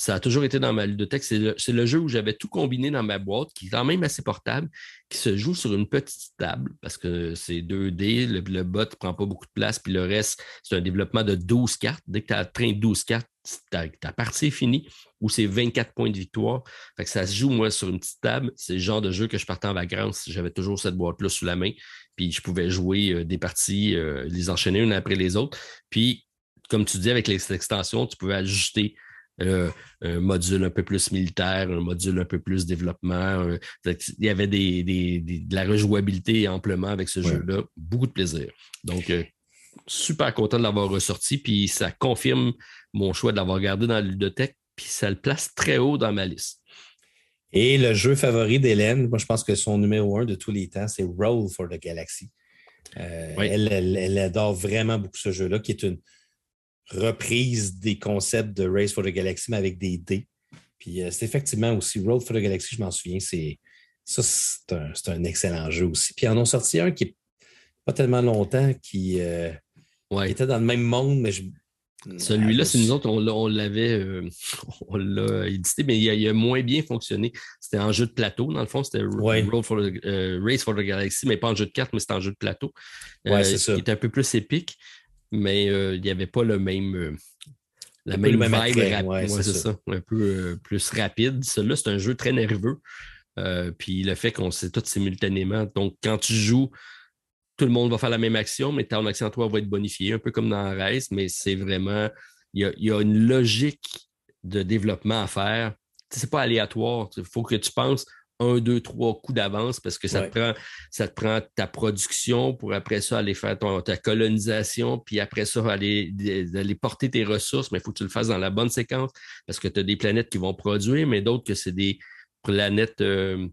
ça a toujours été dans ma ludothèque. C'est le, jeu où j'avais tout combiné dans ma boîte, qui est quand même assez portable, qui se joue sur une petite table parce que c'est 2D, le, bot ne prend pas beaucoup de place, puis le reste, c'est un développement de 12 cartes. Dès que tu as atteint 12 cartes, ta, partie est finie ou c'est 24 points de victoire. Fait que ça se joue, moi, sur une petite table. C'est le genre de jeu que je partais en vacances. J'avais toujours cette boîte-là sous la main, puis je pouvais jouer euh, des parties, euh, les enchaîner une après les autres. Puis, comme tu dis, avec les extensions, tu pouvais ajuster euh, un module un peu plus militaire, un module un peu plus développement. il y avait des, de la rejouabilité amplement avec ce jeu-là. Beaucoup de plaisir. Donc, euh, super content de l'avoir ressorti. Puis ça confirme mon choix de l'avoir gardé dans la ludothèque. Puis ça le place très haut dans ma liste. Et le jeu favori d'Hélène, moi je pense que son numéro un de tous les temps, c'est Roll for the Galaxy. elle, elle, adore vraiment beaucoup ce jeu-là, qui est une reprise des concepts de Race for the Galaxy, mais avec des dés. Puis c'est effectivement aussi Road for the Galaxy, je m'en souviens, c'est ça, c'est un, un, excellent jeu aussi. Puis ils en ont sorti un qui n'est pas tellement longtemps, qui, était dans le même monde, mais je, celui-là, c'est nous autres, on l'avait euh, on l'a édité, mais il a, moins bien fonctionné. C'était en jeu de plateau, dans le fond, c'était euh, Race for the Galaxy, mais pas en jeu de cartes, mais c'était en jeu de plateau. Ouais, euh, c'est ça. Il était un peu plus épique, mais il n'y avait pas le même. la même, vibe ouais, c'est ça. Un peu plus rapide. Celui-là, c'est un jeu très nerveux. puis le fait qu'on sait tout simultanément. Donc, quand tu joues tout le monde va faire la même action, mais ton action toi va être bonifiée, un peu comme dans Race, mais c'est vraiment, il y, a, une logique de développement à faire. C'est pas aléatoire. Il faut que tu penses un, deux, trois coups d'avance parce que ça, te prend, ça te prend ta production pour après ça aller faire ta colonisation, puis après ça aller, aller porter tes ressources, mais il faut que tu le fasses dans la bonne séquence parce que tu as des planètes qui vont produire, mais d'autres que c'est des planètes euh,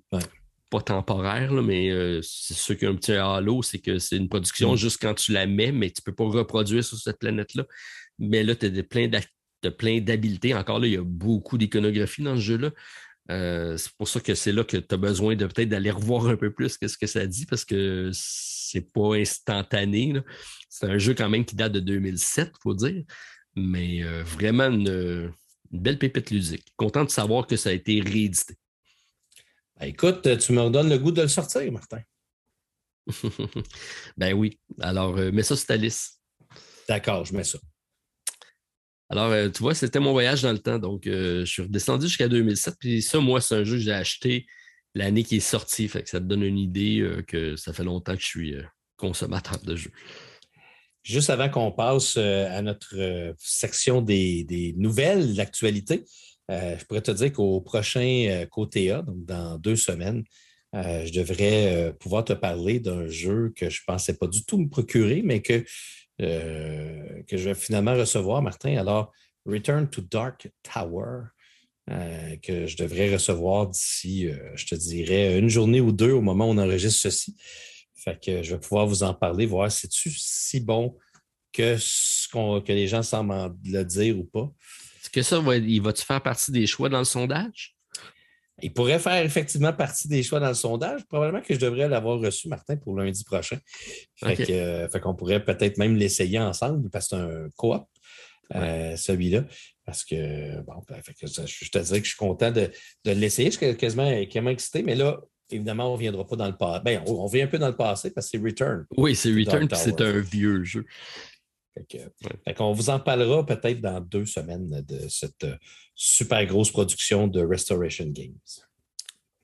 pas temporaire, mais euh, c'est ce qui a un petit halo, c'est que c'est une production mm. juste quand tu la mets, mais tu ne peux pas reproduire sur cette planète-là. Mais là, tu as plein d'habiletés. Encore là, il y a beaucoup d'iconographie dans ce jeu-là. Euh, c'est pour ça que c'est là que tu as besoin de peut-être d'aller revoir un peu plus ce que ça dit parce que c'est pas instantané. C'est un jeu quand même qui date de 2007, il faut dire. Mais euh, vraiment une, belle pépite ludique. Content de savoir que ça a été réédité. Ben, écoute, tu me redonnes le goût de le sortir, Martin. ben oui. Alors, euh, mets ça sur ta liste. D'accord, je mets ça. Alors, euh, tu vois, c'était mon voyage dans le temps. Donc, euh, je suis redescendu jusqu'à 2007. Puis ça, moi, c'est un jeu que j'ai acheté l'année qui est sorti. Fait que ça te donne une idée que ça fait longtemps que je suis consommateur de jeux. Juste avant qu'on passe à notre section des, nouvelles, l'actualité, euh, je pourrais te dire qu'au prochain euh, côté donc dans deux semaines, euh, je devrais pouvoir te parler d'un jeu que je ne pensais pas du tout me procurer, mais que, que je vais finalement recevoir, Martin. Alors, Return to Dark Tower, que je devrais recevoir d'ici, je te dirais, une journée ou deux au moment où on enregistre ceci. Fait que je vais pouvoir vous en parler, voir si c'est si bon que, ce que les gens semblent le dire ou pas. Est-ce que ça, va, il va-tu faire partie des choix dans le sondage? Il pourrait faire effectivement partie des choix dans le sondage. Probablement que je devrais l'avoir reçu, Martin, pour lundi prochain. Fait euh, qu'on pourrait peut-être même l'essayer ensemble parce que c'est un coop, euh, celui-là. Parce que, bon, ben, je te dirais que je suis content de, l'essayer. Je suis quasiment, quasiment excité, mais là, évidemment, on ne reviendra pas dans le passé. Ben, on, vient un peu dans le passé parce que c'est Return. Oui, c'est Return, c'est un vieux jeu. On vous en parlera peut-être dans deux semaines de cette euh, super grosse production de Restoration Games.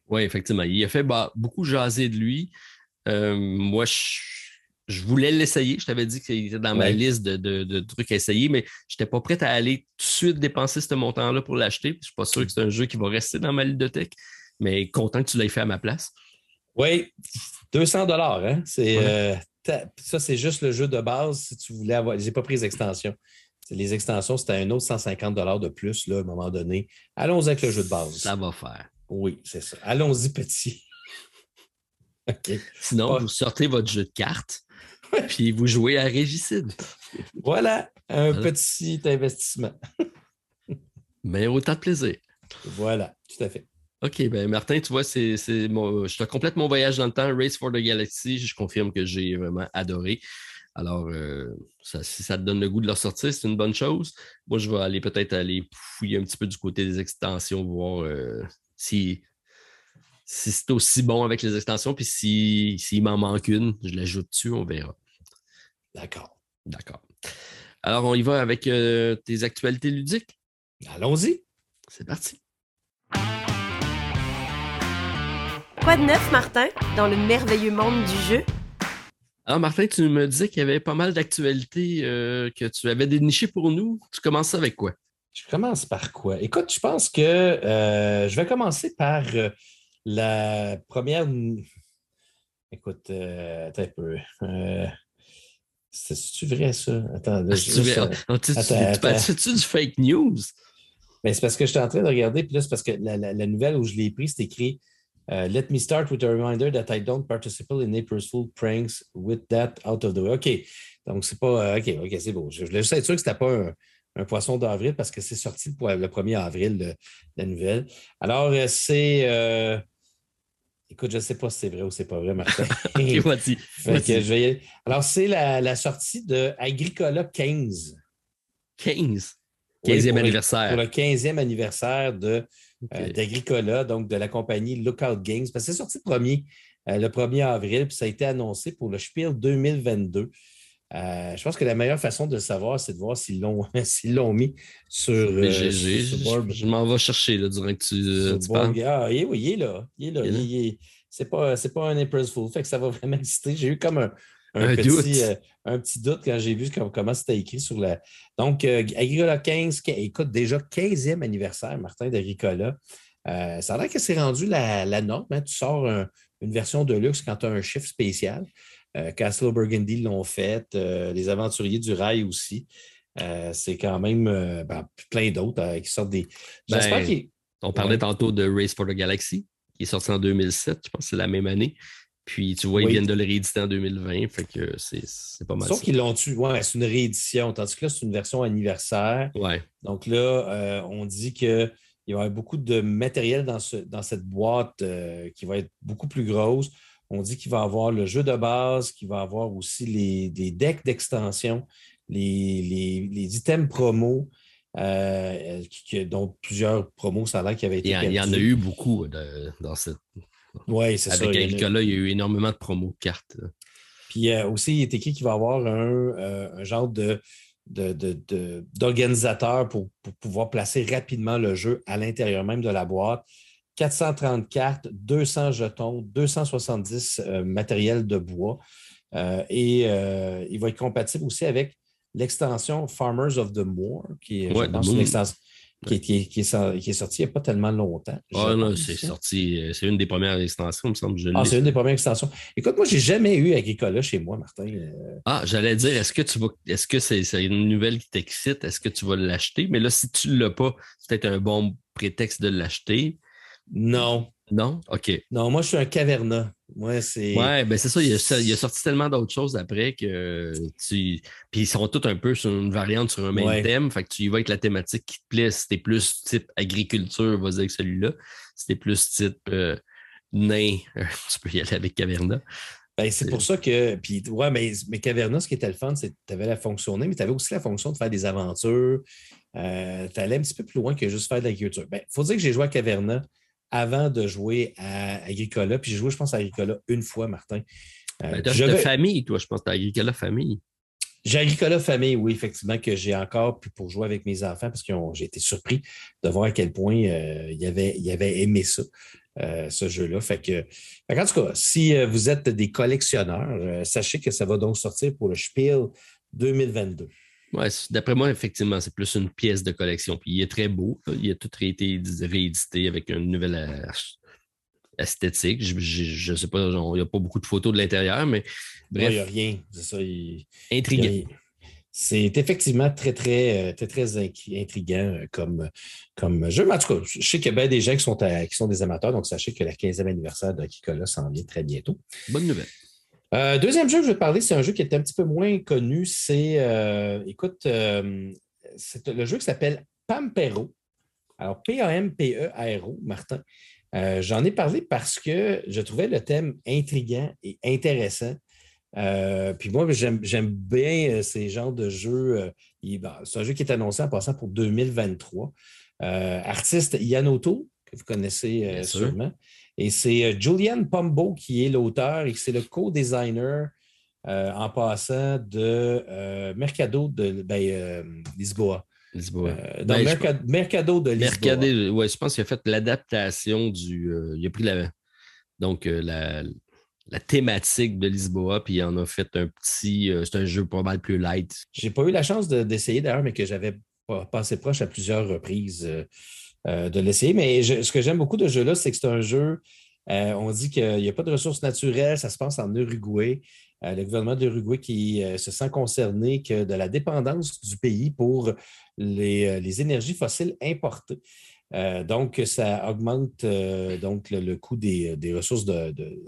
Oui, effectivement. Il a fait bah, beaucoup jaser de lui. Euh, moi, je, voulais l'essayer. Je t'avais dit qu'il était dans ma liste de, trucs à essayer, mais je n'étais pas prêt à aller tout de suite dépenser ce montant-là pour l'acheter. Je ne suis pas sûr que c'est un jeu qui va rester dans ma ludothèque, mais content que tu l'aies fait à ma place. Oui, 200 dollars. Hein? C'est euh, ça, c'est juste le jeu de base si tu voulais avoir. J'ai pas pris les extensions. Les extensions, c'était un autre 150 de plus là, à un moment donné. Allons-y avec le jeu de base. Ça va faire. Oui, c'est ça. Allons-y petit. OK. Sinon, vous sortez votre jeu de cartes, puis vous jouez à Régicide. Voilà, un petit investissement. Mais autant de plaisir. Voilà, tout à fait. OK, ben Martin, tu vois, c'est, je te complète mon voyage dans le temps, Race for the Galaxy. Je confirme que j'ai vraiment adoré. Alors, euh, si ça te donne le goût de leur sortir, c'est une bonne chose. Moi, je vais aller peut-être aller fouiller un petit peu du côté des extensions, voir euh, si, c'est aussi bon avec les extensions, puis s'il si, m'en manque une, je l'ajoute dessus, on verra. D'accord. D'accord. Alors, on y va avec euh, tes actualités ludiques? Allons-y. C'est parti. Quoi de neuf, Martin, dans le merveilleux monde du jeu? Alors, Martin, tu me disais qu'il y avait pas mal d'actualités euh, que tu avais dénichées pour nous. Tu commences avec quoi? Je commence par quoi? Écoute, je pense que euh, je vais commencer par euh, la première. Écoute, attends un peu. C'est-tu vrai, ça? Attends, ah, tu, parles-tu du fake news? Mais ben, c'est parce que je suis en train de regarder, puis là, c'est parce que la, la nouvelle où je l'ai prise, c'est écrit let me start with a reminder that I don't participate in April's Fool pranks with that out of the way. OK. Donc, c'est pas. OK, OK, c'est beau. Je voulais juste être sûr que c'était pas un, poisson d'avril parce que c'est sorti le, 1er avril, la nouvelle. Alors, c'est. Écoute, je ne sais pas si c'est vrai ou c'est pas vrai, Martin. Alors, c'est la, sortie de Agricola 15. 15? 15e anniversaire. pour le 15e anniversaire de, euh, d'Agricola, donc de la compagnie Lookout Games. Parce que c'est sorti le 1er, euh, le 1er avril, puis ça a été annoncé pour le Spiel 2022. Euh, je pense que la meilleure façon de le savoir, c'est de voir s'ils l'ont, l'ont mis sur. je, m'en vais chercher là, durant que tu, parles. Ah, il est, oui, il est là. Il est là. c'est pas, pas un April Fool. Fait que ça va vraiment exister. J'ai eu comme un, un, petit, doute. Euh, un petit doute quand j'ai vu comment c'était écrit sur la. Donc, euh, Agricola 15, écoute, déjà 15e anniversaire, Martin, d'Agricola. Euh, ça a l'air que c'est rendu la, norme. Hein. Tu sors une version de luxe quand tu as un chiffre spécial. Castle Burgundy l'ont fait, les aventuriers du rail aussi. c'est quand même ben, plein d'autres qui sortent des. Ben, On parlait tantôt de Race for the Galaxy, qui est sorti en 2007, je pense que c'est la même année. Puis tu vois, ils viennent de le rééditer en 2020, fait que c'est pas mal. Sauf qu'ils l'ont tué, ouais, c'est une réédition, tandis que là, c'est une version anniversaire. Ouais. Donc là, euh, on dit qu'il va y avoir beaucoup de matériel dans, ce, dans cette boîte euh, qui va être beaucoup plus grosse. On dit qu'il va y avoir le jeu de base, qu'il va y avoir aussi les, decks d'extension, les, les, items promo. Euh, dont plusieurs promos, ça a l'air qui avaient été. Il y, en a eu beaucoup dans cette, oui, c'est ça. Avec Agricola, il y a eu énormément de promos de cartes. Puis euh, aussi, il est écrit qu'il va y avoir un, euh, genre de, d'organisateur pour, pouvoir placer rapidement le jeu à l'intérieur même de la boîte. 430 cartes, 200 jetons, 270 euh, matériels de bois. et il va être compatible aussi avec l'extension Farmers of the Moor, qui est, une extension qui, est, sorti il n'y a pas tellement longtemps. Ah non, c'est sorti, euh, c'est une des premières extensions, il me semble. ah, c'est une des premières extensions. Écoute, moi, je n'ai jamais eu Agricola chez moi, Martin. Euh. Ah, j'allais dire, est-ce que tu vas, est-ce que c'est une nouvelle qui t'excite? Est-ce que tu vas l'acheter? Mais là, si tu ne l'as pas, c'est peut-être un bon prétexte de l'acheter. Non. Non? OK. Non, moi, je suis un caverna. Moi, c'est. Ouais, ben c'est ça. Il a, sorti tellement d'autres choses après que tu. Puis ils sont tous un peu sur une variante sur un même thème. Fait que tu y vas avec la thématique qui te plaît. Si t'es plus type agriculture, vas-y avec celui-là. Si t'es plus type euh, nain, tu peux y aller avec Caverna. Ben, c'est pour ça que. Puis, ouais, mais, mais Caverna, ce qui était le fun, c'est que tu avais la fonction mais tu avais aussi la fonction de faire des aventures. Euh, tu allais un petit peu plus loin que juste faire de l'agriculture. Il ben, faut dire que j'ai joué à Caverna avant de jouer à Agricola. Puis j'ai joué, je pense, à Agricola une fois, Martin. Euh, ben, tu famille, toi, je pense, à Agricola famille. J'ai Agricola famille, oui, effectivement, que j'ai encore pour jouer avec mes enfants parce que j'ai été surpris de voir à quel point euh, il, avait, il avait aimé ça, euh, ce jeu-là. Fait que, en tout cas, si vous êtes des collectionneurs, sachez que ça va donc sortir pour le Spiel 2022. Ouais, d'après moi, effectivement, c'est plus une pièce de collection. Puis il est très beau. Il a tout été réédité avec une nouvelle esthétique. Je ne sais pas, il n'y a pas beaucoup de photos de l'intérieur, mais bref. Il n'y a rien. C'est ça. Intriguant. C'est effectivement très, très, euh, très, très intriguant euh, comme, comme jeu. Mais en tout cas, je sais qu'il y a bien des gens qui sont, qui sont des amateurs, donc sachez que la 15e anniversaire de Kikola s'en vient très bientôt. Bonne nouvelle. Euh, deuxième jeu que je vais te parler, c'est un jeu qui est un petit peu moins connu. C'est, euh, écoute, euh, c'est le jeu qui s'appelle Pampero. Alors, P-A-M-P-E-R-O, Martin. J'en ai parlé parce que je trouvais le thème intriguant et intéressant. puis moi, j'aime bien ces genres de jeux. c'est un jeu qui est annoncé en passant pour 2023. artiste Yanoto, que vous connaissez sûrement. Et c'est euh, Julian Pombo qui est l'auteur et c'est le co-designer euh, en passant de euh, Mercado de ben, Lisboa. Lisboa. Ben, Mercado de Lisboa. oui, je pense qu'il a fait l'adaptation du. il a pris la, donc, la, thématique de Lisboa, puis il en a fait un petit. c'est un jeu pas mal plus light. J'ai pas eu la chance d'essayer d'ailleurs, mais que j'avais passé proche à plusieurs reprises. Euh, de l'essayer. Mais ce que j'aime beaucoup de ce jeu-là, c'est que c'est un jeu, euh, on dit qu'il n'y a pas de ressources naturelles, ça se passe en Uruguay. Euh, le gouvernement de l'Uruguay qui se sent concerné que de la dépendance du pays pour les, énergies fossiles importées. donc, ça augmente donc le, coût des, ressources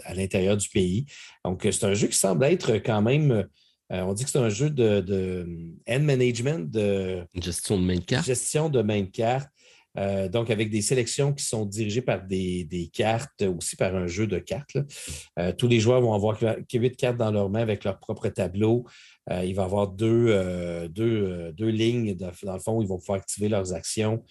à l'intérieur du pays. Donc, c'est un jeu qui semble être quand même on dit que c'est un jeu de, end management, de gestion de main de carte. Gestion de main de carte. Euh, donc, avec des sélections qui sont dirigées par des, cartes, aussi par un jeu de cartes. Euh, tous les joueurs vont avoir huit cartes dans leurs mains avec leur propre tableau. Euh, il va y avoir deux, deux, lignes, dans, le fond, où ils vont pouvoir activer leurs actions.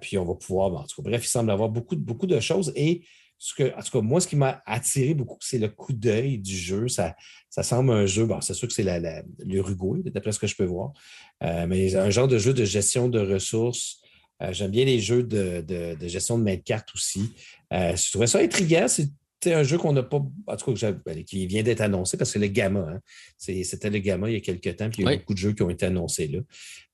puis on va pouvoir, en tout cas, bref, il semble avoir beaucoup, beaucoup de choses. Et ce que, en tout cas, moi, ce qui m'a attiré beaucoup, c'est le coup d'œil du jeu. Ça, ça semble un jeu, bon, c'est sûr que c'est le d'après ce que je peux voir, mais un genre de jeu de gestion de ressources j'aime bien les jeux de, gestion de main de cartes aussi. Euh, je trouvais ça intriguant. C'était un jeu qu'on n'a pas, en tout cas, ben, qui vient d'être annoncé parce que le Gamma, hein, c'était le Gamma il y a quelques temps, puis il y a beaucoup de jeux qui ont été annoncés là.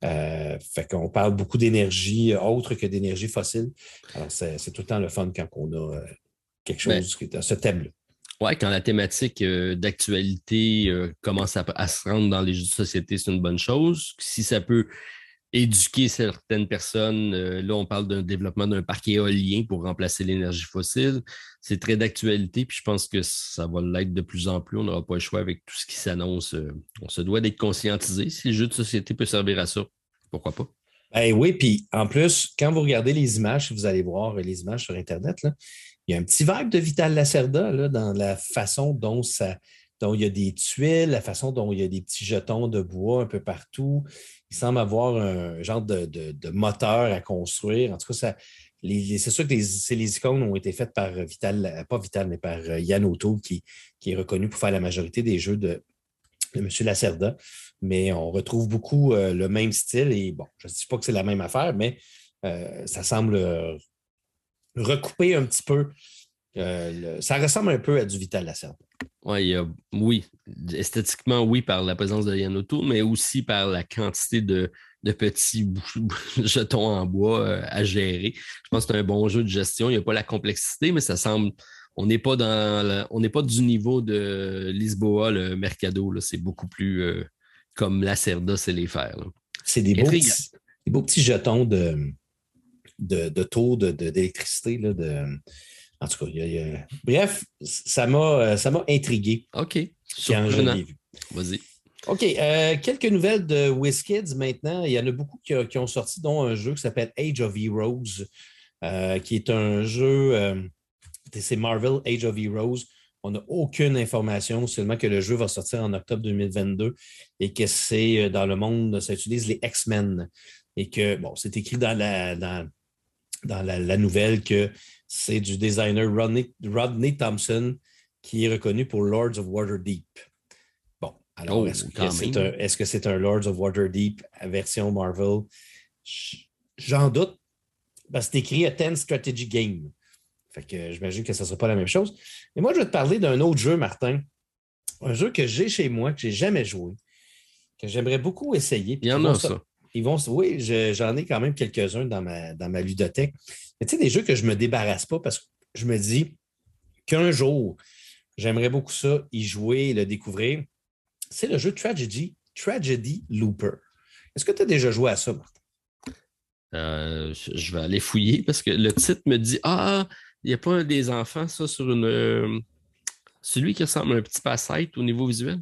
Euh, fait qu'on parle beaucoup d'énergie autre que d'énergie fossile. Alors, c'est tout le temps le fun quand on a quelque ben chose qui est à ce thème-là. Oui, quand la thématique d'actualité commence à, à, se rendre dans les jeux de société, c'est une bonne chose. Si ça peut éduquer certaines personnes. Euh, là, on parle d'un développement d'un parc éolien pour remplacer l'énergie fossile. C'est très d'actualité, puis je pense que ça va l'être de plus en plus. On n'aura pas le choix avec tout ce qui s'annonce. Euh, on se doit d'être conscientisé. Si le jeu de société peut servir à ça, pourquoi pas? Ben oui, puis en plus, quand vous regardez les images, vous allez voir les images sur Internet, il y a un petit vibe de Vital Lacerda là, dans la façon dont ça, dont il y a des tuiles, la façon dont il y a des petits jetons de bois un peu partout. Il semble avoir un genre de, moteur à construire. En tout cas, c'est sûr que les, icônes ont été faites par Vital, pas Vital, mais par euh, Yann Auto, qui, est reconnu pour faire la majorité des jeux de, M. Lacerda. Mais on retrouve beaucoup euh, le même style. Et bon, je ne dis pas que c'est la même affaire, mais euh, ça semble recouper un petit peu. Ça ressemble un peu à du Vital Lacerda. Ouais, oui, esthétiquement, oui, par la présence de Yanoto, mais aussi par la quantité de, petits jetons en bois euh, à gérer. Je pense que c'est un bon jeu de gestion. Il n'y a pas la complexité, mais ça semble. On n'est pas dans on n'est pas du niveau de Lisboa, le Mercado. C'est beaucoup plus euh, comme la Cerda c'est les faire. C'est des, beaux petits, jetons de, de, de taux d'électricité. de, en tout cas, bref, ça m'a, euh, ça m'a intrigué. OK. Vas-y. OK. Euh, quelques nouvelles de WizKids maintenant. Il y en a beaucoup qui, ont sorti, dont un jeu qui s'appelle Age of Heroes, euh, qui est un jeu. c'est Marvel Age of Heroes. On n'a aucune information, seulement que le jeu va sortir en octobre 2022 et que c'est dans le monde, ça utilise les X-Men. Et que, bon, c'est écrit dans la, dans, dans la nouvelle que c'est du designer Rodney, Thompson qui est reconnu pour Lords of Waterdeep. Bon, alors, oh, est-ce que c'est un, Lords of Waterdeep version Marvel? J'en doute, parce que c'est écrit à 10 Strategy Game. Fait que j'imagine que ce ne sera pas la même chose. Mais moi, je vais te parler d'un autre jeu, Martin. Un jeu que j'ai chez moi, que je n'ai jamais joué, que j'aimerais beaucoup essayer. Il y en a ça. Ils vont, oui, j'en ai quand même quelques-uns dans ma, dans ma ludothèque. Mais tu sais, des jeux que je ne me débarrasse pas parce que je me dis qu'un jour, j'aimerais beaucoup ça, y jouer, le découvrir. C'est le jeu Tragedy, Tragedy Looper. Est-ce que tu as déjà joué à ça, Martin? Euh, je vais aller fouiller parce que le titre me dit Ah, il n'y a pas un des enfants, ça, sur une. Euh, celui qui ressemble à un petit passette au niveau visuel?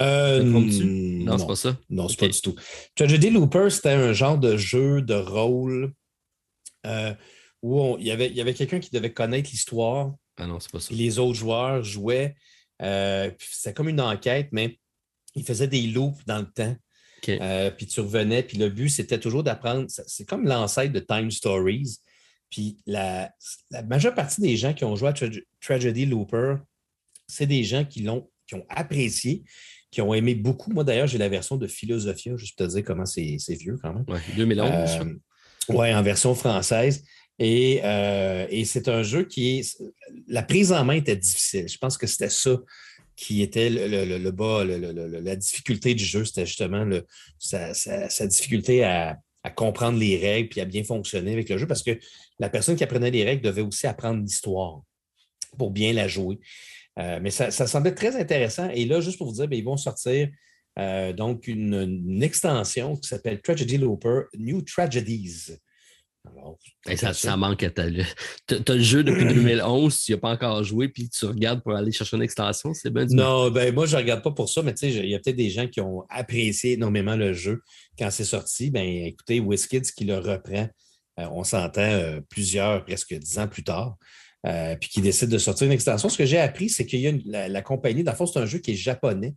Euh, non, non c'est pas ça. Non, c'est pas du tout. Tragedy Looper, c'était un genre de jeu de rôle euh, où il y avait, y avait quelqu'un qui devait connaître l'histoire. Ah non, c'est pas ça. Les autres joueurs jouaient. Euh, c'était comme une enquête, mais ils faisaient des loops dans le temps. Puis tu revenais, puis le but, c'était toujours d'apprendre. C'est comme l'ancêtre de Time Stories. Puis la, majeure partie des gens qui ont joué à Tragedy Looper, c'est des gens qui l'ont qui ont apprécié, qui ont aimé beaucoup. Moi, d'ailleurs, j'ai la version de Philosophia, juste pour te dire comment c'est vieux quand même. Oui, 2011. Oui, en version française. Euh, et, c'est un jeu qui est. La prise en main était difficile. Je pense que c'était ça qui était le, bas, la difficulté du jeu. C'était justement sa, difficulté à, comprendre les règles puis à bien fonctionner avec le jeu parce que la personne qui apprenait les règles devait aussi apprendre l'histoire pour bien la jouer. Euh, mais ça, semblait très intéressant. Et là, juste pour vous dire, ben, ils vont sortir euh, donc une, extension qui s'appelle Tragedy Looper New Tragedies. ça, manque à ta. Tu as, le jeu depuis 2011, tu n'y as pas encore joué, puis tu regardes pour aller chercher une extension, c'est bien Non, ben moi, je ne regarde pas pour ça, mais tu sais, il y a peut-être des gens qui ont apprécié énormément le jeu quand c'est sorti. Ben écoutez, WizKids qui le reprend, euh, on s'entend euh, plusieurs, presque dix ans plus tard. Euh, puis qui décide de sortir une extension. Ce que j'ai appris, c'est qu'il y a la, la, compagnie, dans le fond, c'est un jeu qui est japonais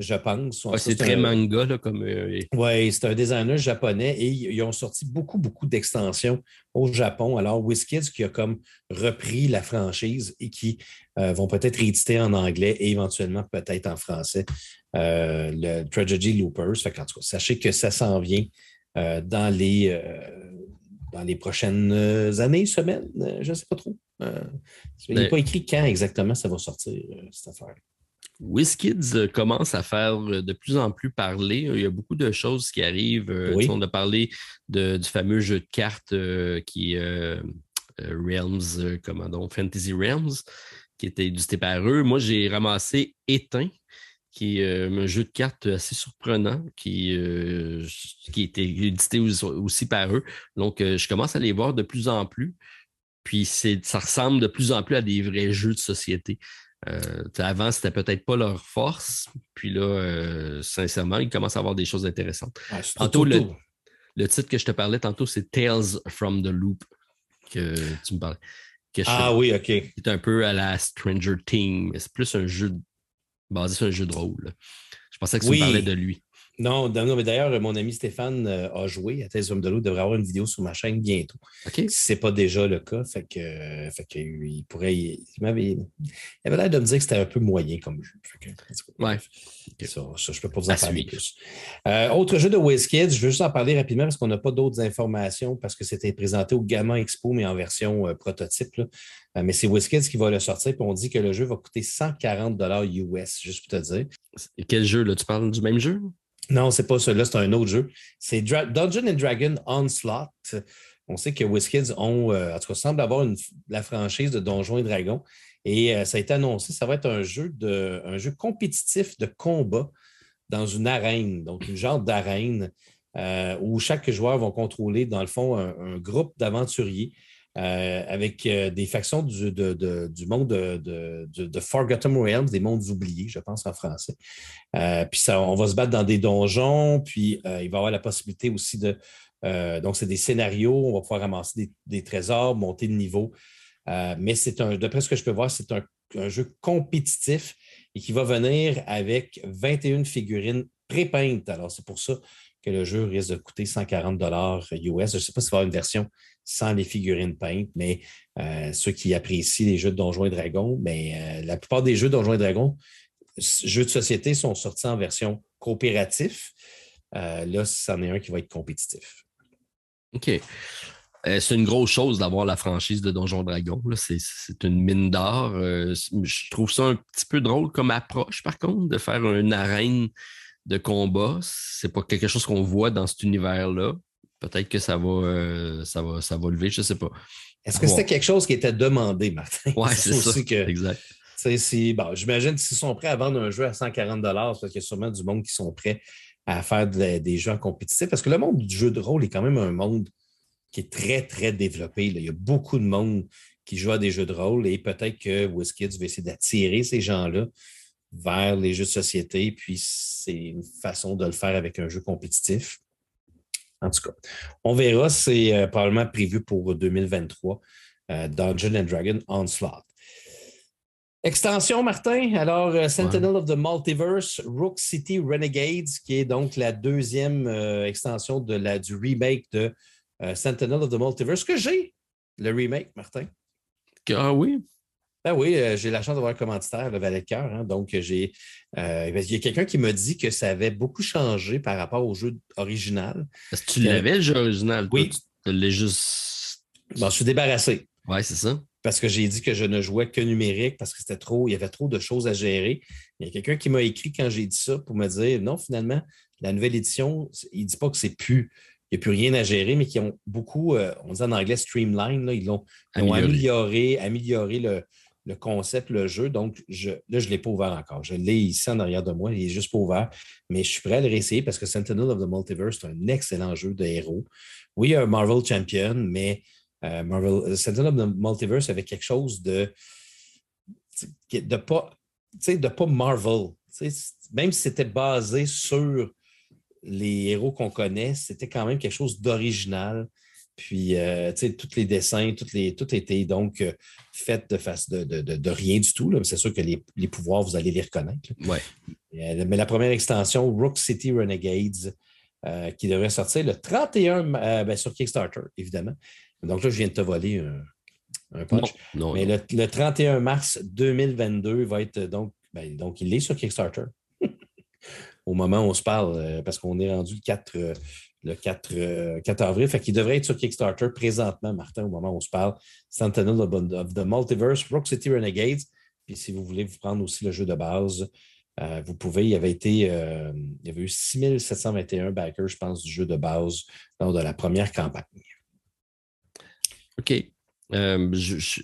je pense. c'est très manga, là, comme. Euh, oui, c'est un designer japonais et ils ont sorti beaucoup, beaucoup d'extensions au Japon. Alors, WizKids qui a comme repris la franchise et qui euh, vont peut-être rééditer en anglais et éventuellement peut-être en français le Tragedy Loopers. Fait en tout cas, sachez que ça s'en vient dans les. Dans les prochaines années, semaines, je ne sais pas trop. il n'est pas écrit quand exactement ça va sortir, cette affaire. WizKids euh, commence à faire euh, de plus en plus parler. Il y a beaucoup de choses qui arrivent. Euh, on a parlé du fameux jeu de cartes qui est Realms, comment donc, Fantasy Realms, qui était édité par eux. Moi, j'ai ramassé Éteint, qui est un jeu de cartes assez surprenant, qui, qui a été édité aussi par eux. Donc, je commence à les voir de plus en plus. Puis ça ressemble de plus en plus à des vrais jeux de société. Euh, avant, c'était peut-être pas leur force. Puis là, euh, sincèrement, ils commencent à avoir des choses intéressantes. tantôt, le, titre que je te parlais tantôt, c'est Tales from the Loop que tu me parlais. ah oui, OK. C'est un peu à la Stranger Things, mais c'est plus un jeu basé sur un jeu de rôle. Je pensais que tu me parlais de lui. Non, non, mais d'ailleurs, mon ami Stéphane euh, a joué à Tales of de l'eau. devrait avoir une vidéo sur ma chaîne bientôt. Si ce n'est pas déjà le cas, fait que, fait que il pourrait. Il, avait l'air de me dire que c'était un peu moyen comme jeu. ouais. Ça, je ne peux pas vous en parler plus. Euh, autre jeu de WizKids, je veux juste en parler rapidement parce qu'on n'a pas d'autres informations parce que c'était présenté au Gamma Expo, mais en version euh, prototype. mais c'est WizKids qui va le sortir, puis on dit que le jeu va coûter 140 US, juste pour te dire. quel jeu, là? Tu parles du même jeu? Non, c'est pas celui-là, c'est un autre jeu. C'est Dungeon and Dragon Onslaught. On sait que WizKids ont, euh, en tout cas, semble avoir la franchise de Donjons et Dragons. Et euh, ça a été annoncé, ça va être un jeu, de, un jeu compétitif de combat dans une arène, donc une genre d'arène euh, où chaque joueur va contrôler, dans le fond, un groupe d'aventuriers euh, avec euh, des factions du, monde de, Forgotten Realms, des mondes oubliés, je pense en français. Euh, puis ça, on va se battre dans des donjons, puis il va y avoir la possibilité aussi de. donc, c'est des scénarios, on va pouvoir ramasser des, trésors, monter de niveau. mais c'est un, d'après ce que je peux voir, c'est un, jeu compétitif et qui va venir avec 21 figurines pré-peintes. Alors, c'est pour ça que le jeu risque de coûter 140 US. Je ne sais pas s'il va y avoir une version sans les figurines peintes, mais euh, ceux qui apprécient les jeux de Donjons et Dragons, mais euh, la plupart des jeux de Donjons et Dragons, jeux de société sont sortis en version coopératif. Euh, là, c'en est un qui va être compétitif. OK. c'est une grosse chose d'avoir la franchise de Donjons et Dragons. C'est une mine d'or. je trouve ça un petit peu drôle comme approche, par contre, de faire une arène de combat. C'est pas quelque chose qu'on voit dans cet univers-là peut-être que ça va, euh, ça, va, ça va lever, je ne sais pas. Est-ce que c'était quelque chose qui était demandé, Martin? Oui, c'est ça. Que, exact. bon, J'imagine s'ils sont prêts à vendre un jeu à 140 parce qu'il y a sûrement du monde qui sont prêts à faire des jeux en compétitif. Parce que le monde du jeu de rôle est quand même un monde qui est très, très développé. Il y a beaucoup de monde qui joue à des jeux de rôle et peut-être que WizKids va essayer d'attirer ces gens-là vers les jeux de société. Puis c'est une façon de le faire avec un jeu compétitif. En tout cas, on verra. C'est euh, probablement prévu pour 2023. Euh, Dungeon and Dragon Onslaught. Extension, Martin. Alors, euh, Sentinel of the Multiverse, Rook City Renegades, qui est donc la deuxième extension de la, du remake de Sentinel of the Multiverse, que j'ai, le remake, Martin. Ah oui? Ben oui, euh, j'ai la chance d'avoir un commanditaire, le valet de cœur. Hein. donc, j'ai. Euh, il y a quelqu'un qui m'a dit que ça avait beaucoup changé par rapport au jeu original. Est-ce que tu l'avais, le jeu original? Oui. tu l'as juste. Bon, je suis débarrassé. Oui, c'est ça. Parce que j'ai dit que je ne jouais que numérique parce que c'était trop, il y avait trop de choses à gérer. Il y a quelqu'un qui m'a écrit quand j'ai dit ça pour me dire non, finalement, la nouvelle édition, il ne dit pas que c'est plus il n'y a plus rien à gérer, mais qui ont beaucoup, euh, on dit en anglais streamline, là, ils l'ont amélioré, amélioré le, le concept, le jeu. Donc, je, là, je ne l'ai pas ouvert encore. Je l'ai ici en arrière de moi. Il est juste pas ouvert. Mais je suis prêt à le réessayer parce que Sentinel of the Multiverse, c'est un excellent jeu de héros. Oui, un Marvel Champion, mais euh, Marvel, Sentinel of the Multiverse avait quelque chose de, de pas, de pas Marvel. Même si c'était basé sur les héros qu'on connaît, c'était quand même quelque chose d'original. Puis, euh, tu sais, tous les dessins, toutes les, tout était donc euh, fait de, face de, de, rien du tout. C'est sûr que les, pouvoirs, vous allez les reconnaître. Ouais. Euh, mais la première extension, Rook City Renegades, qui devrait sortir le 31 ben, sur Kickstarter, évidemment. Donc là, je viens de te voler un, punch. mais Le, 31 mars 2022 va être donc, ben, donc il est sur Kickstarter. Au moment où on se parle, parce qu'on est rendu le 4, le 4, 4 euh, avril. Fait devrait être sur Kickstarter présentement, Martin, au moment où on se parle. Sentinel of, the Multiverse, Rock City Renegades. Puis si vous voulez vous prendre aussi le jeu de base, euh, vous pouvez. Il y avait été, euh, il y avait eu 6721 backers, je pense, du jeu de base lors de la première campagne. OK.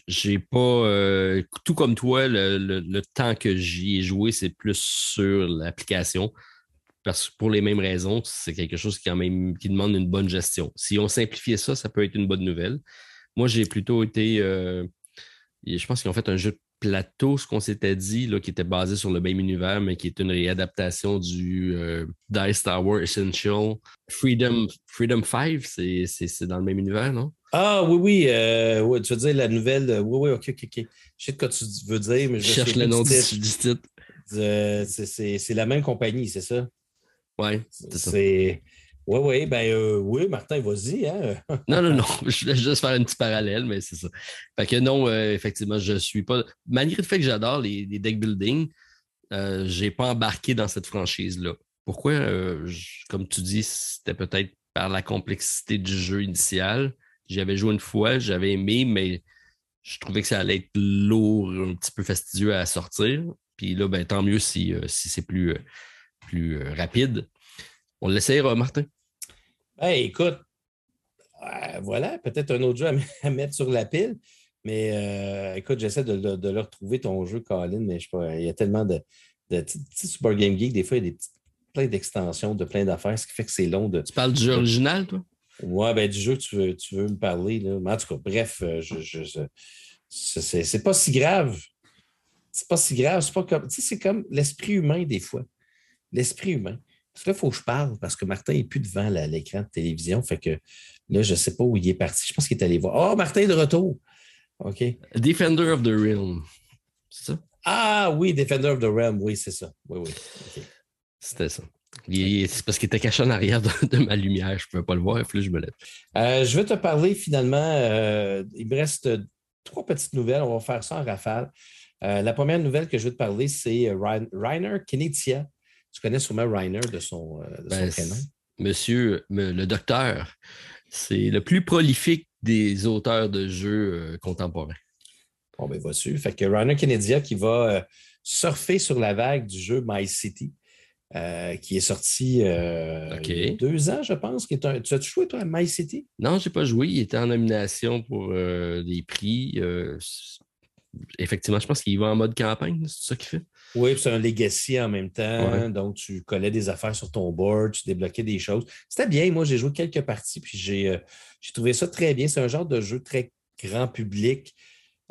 J'ai pas, tout comme toi, le temps que j'y ai joué, c'est plus sur l'application parce que pour les mêmes raisons, c'est quelque chose qui, quand même, qui demande une bonne gestion. Si on simplifiait ça, ça peut être une bonne nouvelle. Moi, j'ai plutôt été. Euh, je pense qu'ils ont fait un jeu de plateau, ce qu'on s'était dit, là, qui était basé sur le même univers, mais qui est une réadaptation du euh, Die Star Wars Essential. Freedom, Freedom 5, c'est dans le même univers, non? Ah oui, oui, euh, tu veux dire la nouvelle. Oui, oui, ok, ok, ok. Je sais de quoi tu veux dire, mais je, cherche le nom du titre. c'est la même compagnie, c'est ça? Oui, c'est ça. Oui, oui, ben euh, oui, Martin, vas-y. Hein? non, non, non. Je voulais juste faire un petit parallèle, mais c'est ça. Fait que non, euh, effectivement, je ne suis pas. Malgré le fait que j'adore les, deck building, euh, je n'ai pas embarqué dans cette franchise-là. Pourquoi? comme tu dis, c'était peut-être par la complexité du jeu initial. J'avais joué une fois, j'avais aimé, mais je trouvais que ça allait être lourd, un petit peu fastidieux à sortir. Puis là, ben, tant mieux si, si c'est plus plus euh, rapide. On l'essayera, Martin. Hey, écoute, euh, voilà, peut-être un autre jeu à, mettre sur la pile. Mais euh, écoute, j'essaie de, le retrouver ton jeu, Colin, mais je sais pas, il y a tellement de. de Super Game Geek, des fois, il y a des plein d'extensions, de plein d'affaires, ce qui fait que c'est long de. Tu parles du jeu original, toi? Ouais, ben du jeu que tu veux, tu veux me parler. Là. Mais en tout cas, bref, je, je, c'est pas si grave. C'est pas si grave. C'est pas comme. Tu sais, c'est comme l'esprit humain, des fois l'esprit humain. Parce que là, il faut que je parle parce que Martin n'est plus devant l'écran de télévision. Fait que là, je ne sais pas où il est parti. Je pense qu'il est allé voir. Oh, Martin est de retour. OK. Defender of the Realm. C'est ça? Ah oui, Defender of the Realm. Oui, c'est ça. Oui, oui. C'était ça. C'est parce qu'il était caché en arrière de, ma lumière. Je ne pouvais pas le voir. Et puis je me lève. Euh, je vais te parler finalement. Euh, il me reste trois petites nouvelles. On va faire ça en rafale. Euh, la première nouvelle que je vais te parler, c'est Rainer Kinetia tu connais sûrement Reiner de son, euh, ben, prénom? Monsieur, le docteur, c'est le plus prolifique des auteurs de jeux euh, contemporains. Bon, ben, vas-y. Fait que Reiner Kennedy qui va euh, surfer sur la vague du jeu My City. qui est sorti il y a deux ans, je pense. Qui est un... Tu as-tu joué, toi, à My City? Non, je n'ai pas joué. Il était en nomination pour des prix. effectivement, je pense qu'il va en mode campagne, c'est ça qu'il fait. Oui, c'est un legacy en même temps. Donc, tu collais des affaires sur ton board, tu débloquais des choses. C'était bien. Moi, j'ai joué quelques parties, puis j'ai euh, trouvé ça très bien. C'est un genre de jeu très grand public,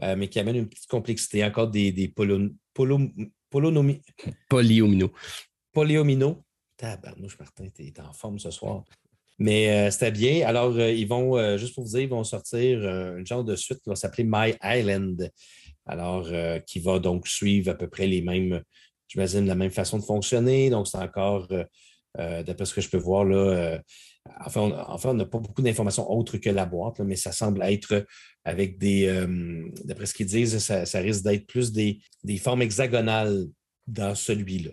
euh, mais qui amène une petite complexité. Encore des, des polo, polo, polonomi... Polyomino. Polyomino. Tabarnouche, Martin, tu en forme ce soir. Mais euh, c'était bien. Alors, ils vont, juste pour vous dire, ils vont sortir un genre de suite qui va s'appeler My Island alors euh, qui va donc suivre à peu près les mêmes, j'imagine, la même façon de fonctionner. Donc, c'est encore, euh, euh, d'après ce que je peux voir, là, enfin, on, n'a pas beaucoup d'informations autres que la boîte, mais ça semble être avec des, d'après ce qu'ils disent, ça, risque d'être plus des, formes hexagonales dans celui-là.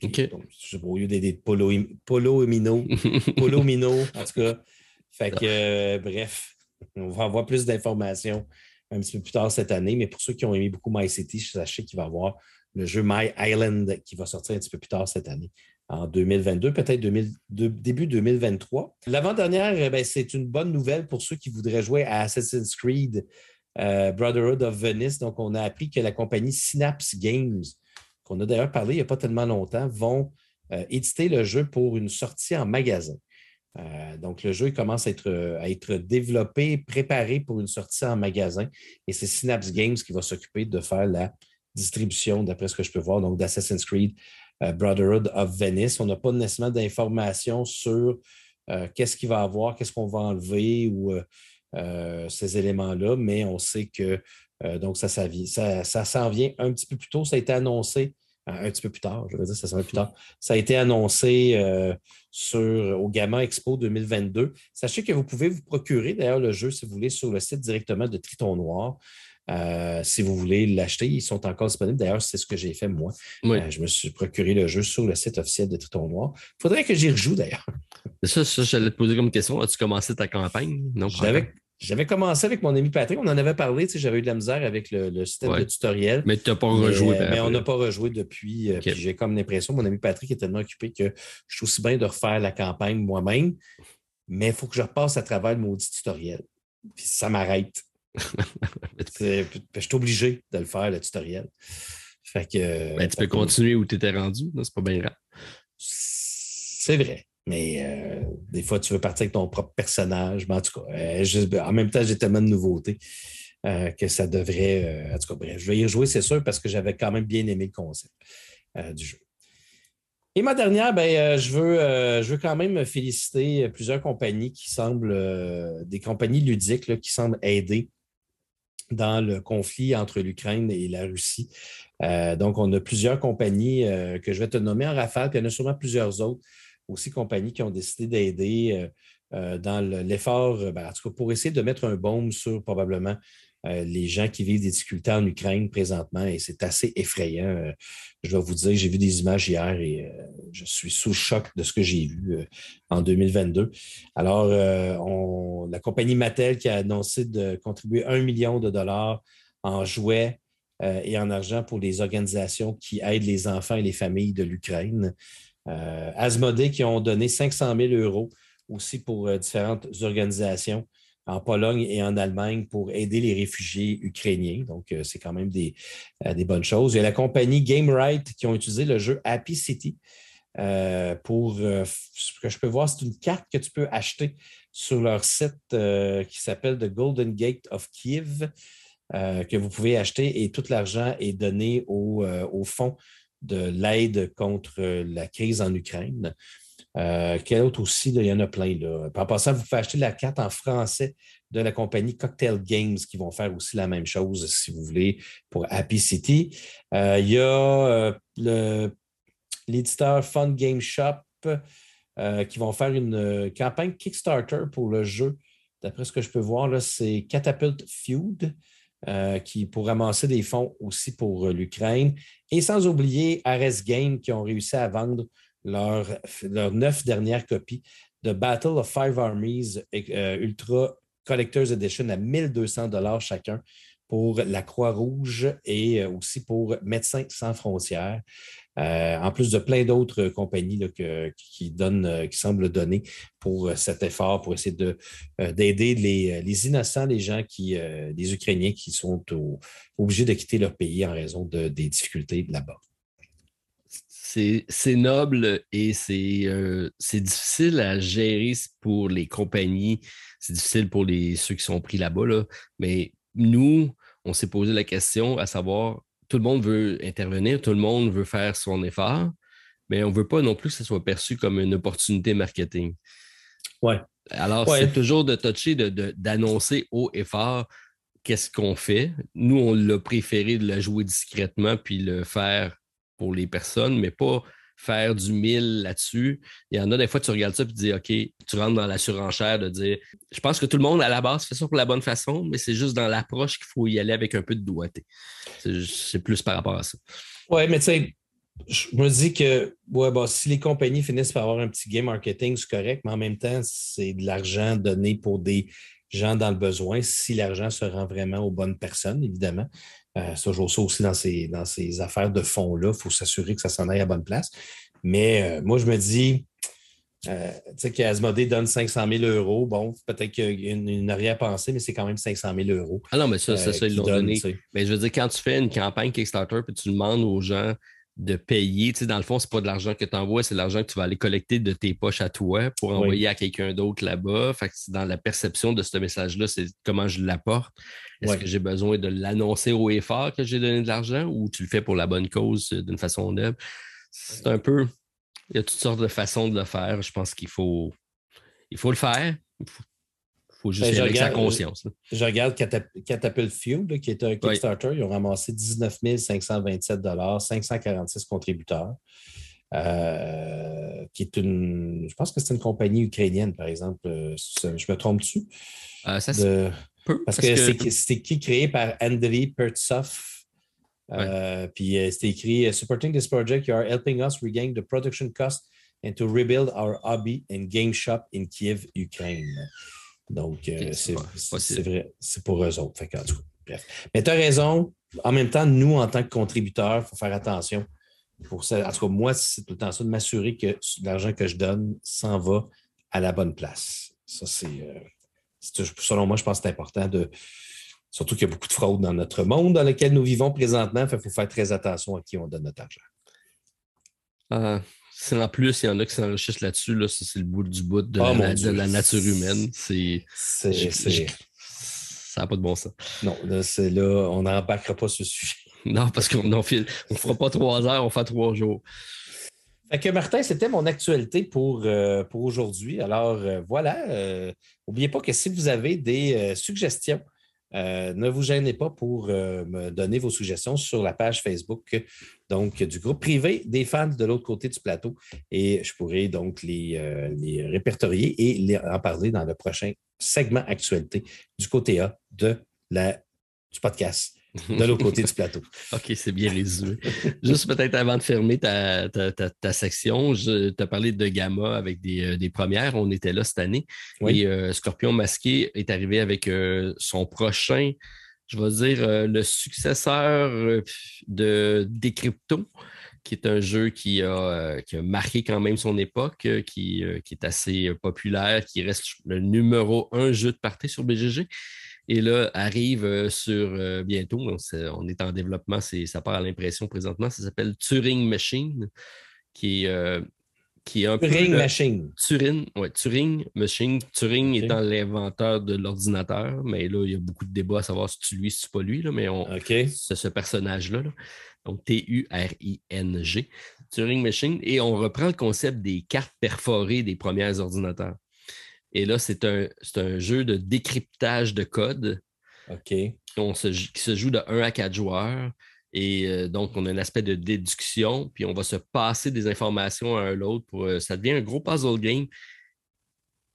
OK. Donc, je au lieu des, polo, polo mino, polo mino, en tout cas. Fait que, bref, on va avoir plus d'informations un petit peu plus tard cette année. Mais pour ceux qui ont aimé beaucoup My City, sachez qu'il va y avoir le jeu My Island qui va sortir un petit peu plus tard cette année, en 2022, peut-être début 2023. L'avant-dernière, eh c'est une bonne nouvelle pour ceux qui voudraient jouer à Assassin's Creed Brotherhood of Venice. Donc, on a appris que la compagnie Synapse Games, qu'on a d'ailleurs parlé il n'y a pas tellement longtemps, vont éditer le jeu pour une sortie en magasin. Donc, le jeu commence à être, développé, préparé pour une sortie en magasin. Et c'est Synapse Games qui va s'occuper de faire la distribution, d'après ce que je peux voir, donc d'Assassin's Creed euh, Brotherhood of Venice. On n'a pas nécessairement d'informations sur euh, qu'est-ce qu'il va avoir, qu'est-ce qu'on va enlever ou euh, ces éléments-là, mais on sait que donc ça, s'en vient un petit peu plus tôt. Ça a été annoncé un petit peu plus tard, je veux dire, ça s'en va plus tard. Ça a été annoncé sur, au Gamma Expo 2022. Sachez que vous pouvez vous procurer d'ailleurs le jeu, si vous voulez, sur le site directement de Triton Noir. Euh, si vous voulez l'acheter, ils sont encore disponibles. D'ailleurs, c'est ce que j'ai fait moi. Euh, je me suis procuré le jeu sur le site officiel de Triton Noir. Il faudrait que j'y rejoue d'ailleurs. Ça, ça j'allais te poser comme question. As-tu commencé ta campagne? Non, j'avais commencé avec mon ami Patrick. On en avait parlé. J'avais eu de la misère avec le, système de tutoriel. Mais tu n'as pas rejoué. Mais, on n'a pas rejoué depuis. Euh, j'ai comme l'impression, mon ami Patrick est tellement occupé que je suis aussi bien de refaire la campagne moi-même. Mais il faut que je repasse à travers le maudit tutoriel. Puis ça m'arrête. je suis obligé de le faire, le tutoriel. Fait que, ben, tu peux continuer où tu étais rendu, c'est pas bien grave. C'est vrai. Mais euh, des fois, tu veux partir avec ton propre personnage. Mais en tout cas, euh, en même temps, j'ai tellement de nouveautés euh, que ça devrait. en tout cas, bref, je vais y rejouer, c'est sûr, parce que j'avais quand même bien aimé le concept du jeu. Et ma dernière, ben, je, veux, je veux quand même féliciter plusieurs compagnies qui semblent, des compagnies ludiques qui semblent aider dans le conflit entre l'Ukraine et la Russie. Donc, on a plusieurs compagnies que je vais te nommer en rafale, puis il y en a sûrement plusieurs autres aussi compagnies qui ont décidé d'aider euh, dans l'effort, ben, en tout cas pour essayer de mettre un baume sur probablement euh, les gens qui vivent des difficultés en Ukraine présentement et c'est assez effrayant. Euh, je dois vous dire, j'ai vu des images hier et euh, je suis sous choc de ce que j'ai vu en 2022. Alors, la compagnie Mattel qui a annoncé de contribuer un million de dollars en jouets et en argent pour les organisations qui aident les enfants et les familles de l'Ukraine. Asmodée qui ont donné 500 000 euros aussi pour différentes organisations en Pologne et en Allemagne pour aider les réfugiés ukrainiens. Donc, euh, c'est quand même des, euh, bonnes choses. Il y a la compagnie GameRight qui ont utilisé le jeu Happy City euh, pour ce que je peux voir, c'est une carte que tu peux acheter sur leur site qui s'appelle The Golden Gate of Kiev, que vous pouvez acheter et tout l'argent est donné au, au fond de l'aide contre la crise en Ukraine. Euh, quel autre aussi? il y en a plein. Là. En passant, vous pouvez acheter la carte en français de la compagnie Cocktail Games qui vont faire aussi la même chose, si vous voulez, pour Happy City. Euh, il y a euh, l'éditeur Fun Game Shop qui vont faire une campagne Kickstarter pour le jeu. D'après ce que je peux voir, c'est Catapult Feud. Qui pour ramasser des fonds aussi pour l'Ukraine. Et sans oublier Ares Game qui ont réussi à vendre leurs leur neuf dernières copies de Battle of Five Armies euh, Ultra Collector's Edition à 1200 dollars chacun pour la Croix-Rouge et euh, aussi pour Médecins sans frontières. Euh, en plus de plein d'autres compagnies qui, donnent, qui semblent donner pour cet effort, pour essayer d'aider les, innocents, les gens qui, les Ukrainiens qui sont obligés de quitter leur pays en raison de, des difficultés là-bas c'est noble et euh, c'est difficile à gérer pour les compagnies. C'est difficile pour les, ceux qui sont pris là-bas. Là. Mais nous, on s'est posé la question à savoir, tout le monde veut intervenir, tout le monde veut faire son effort, mais on ne veut pas non plus que ce soit perçu comme une opportunité marketing. Ouais. Alors, c'est toujours de toucher, d'annoncer haut et fort qu'est-ce qu'on fait. Nous, on l'a préféré de le jouer discrètement puis le faire pour les personnes, mais pas faire du mille là-dessus. Il y en a des fois, tu regardes ça et tu dis, OK, tu rentres dans la surenchère de dire, je pense que tout le monde à la base fait ça pour la bonne façon, mais c'est juste dans l'approche qu'il faut y aller avec un peu de doigté. C'est plus par rapport à ça. Oui, mais tu sais, je me dis que ouais, bah, si les compagnies finissent par avoir un petit game marketing, c'est correct, mais en même temps, c'est de l'argent donné pour des gens dans le besoin, si l'argent se rend vraiment aux bonnes personnes, évidemment. Euh, c'est toujours ça aussi dans ces, dans ces affaires de fonds-là. Il faut s'assurer que ça s'en aille à bonne place. Mais euh, moi, je me dis, euh, tu sais, qu'Asmodée donne 500 000 euros. Bon, peut-être qu'il n'a rien pensé, mais c'est quand même 500 000 euros. Ah non, mais ça, c'est ça, ils l'ont donné. Mais je veux dire, quand tu fais une campagne Kickstarter puis tu demandes aux gens de payer. Tu sais, dans le fond, ce n'est pas de l'argent que tu envoies, c'est de l'argent que tu vas aller collecter de tes poches à toi pour envoyer à quelqu'un d'autre là-bas. Fait que dans la perception de ce message-là, c'est comment je l'apporte. Est-ce que j'ai besoin de l'annoncer au effort que j'ai donné de l'argent ou tu le fais pour la bonne cause euh, d'une façon neuve? C'est un peu. Il y a toutes sortes de façons de le faire. Je pense qu'il faut, il faut le faire. Il faut faut juste ben, avec sa conscience. Je, regarde Catapult Fuel, qui est un Kickstarter. Ils ont ramassé 19 527 546 contributeurs. Euh, qui est une. Je pense que c'est une compagnie ukrainienne, par exemple. Euh, je me trompe dessus? Euh, ça de, parce, que, c'est qui créé par Andriy Pertsov. puis c'est écrit Supporting this project, you are helping us regain the production cost and to rebuild our hobby and game shop in Kiev, Ukraine. Donc, euh, c'est vrai, c'est pour eux autres. Mais tu as raison. En même temps, nous, en tant que contributeurs, il faut faire attention. Pour ça. En tout cas, moi, c'est tout le temps ça de m'assurer que l'argent que je donne s'en va à la bonne place. Ça, c'est. Euh, selon moi, je pense que c'est important de. Surtout qu'il y a beaucoup de fraude dans notre monde dans lequel nous vivons présentement. Il faut faire très attention à qui on donne notre argent. Euh, en plus, il y en a qui s'enrichissent là-dessus. Là, c'est le bout du bout de, oh la, nature humaine. C'est. Ça n'a pas de bon sens. Non, là, c'est là, on n'embarquera pas ce sujet. Non, parce qu'on ne fera pas trois heures, on fait trois jours. Fait que Martin, c'était mon actualité pour, euh, pour aujourd'hui. Alors euh, voilà, n'oubliez euh, pas que si vous avez des suggestions euh, ne vous gênez pas pour euh, me donner vos suggestions sur la page Facebook donc, du groupe privé des fans de l'autre côté du plateau. Et je pourrai donc les, euh, répertorier et les, en parler dans le prochain segment actualité du côté A de la, du podcast de l'autre côté du plateau. OK, c'est bien résumé. Juste peut-être avant de fermer ta, section, je t'ai parlé de Gamma avec euh, des, premières. On était là cette année. Et euh, Scorpion Masqué est arrivé avec euh, son prochain, je vais dire, le successeur de Decrypto qui est un jeu qui a, marqué quand même son époque, qui, qui, est assez populaire, qui reste le numéro un jeu de partie sur BGG. Et là, arrive euh, sur euh, bientôt, on est en développement, ça part à l'impression présentement, ça s'appelle Turing Machine, qui est, euh, qui est un Turing Machine. Turing, ouais, Turing Machine. Turing étant l'inventeur de l'ordinateur, mais là, il y a beaucoup de débats à savoir si tu lui, si c'est pas lui, là, mais c'est ce personnage-là. Donc, T-U-R-I-N-G, Turing Machine. Et on reprend le concept des cartes perforées des premiers ordinateurs. Et là, c'est un, un, jeu de décryptage de code. OK. On se, qui se joue de 1 à 4 joueurs. Et euh, donc, on a un aspect de déduction, puis on va se passer des informations à un l'autre. Pour, euh, ça devient un gros puzzle game.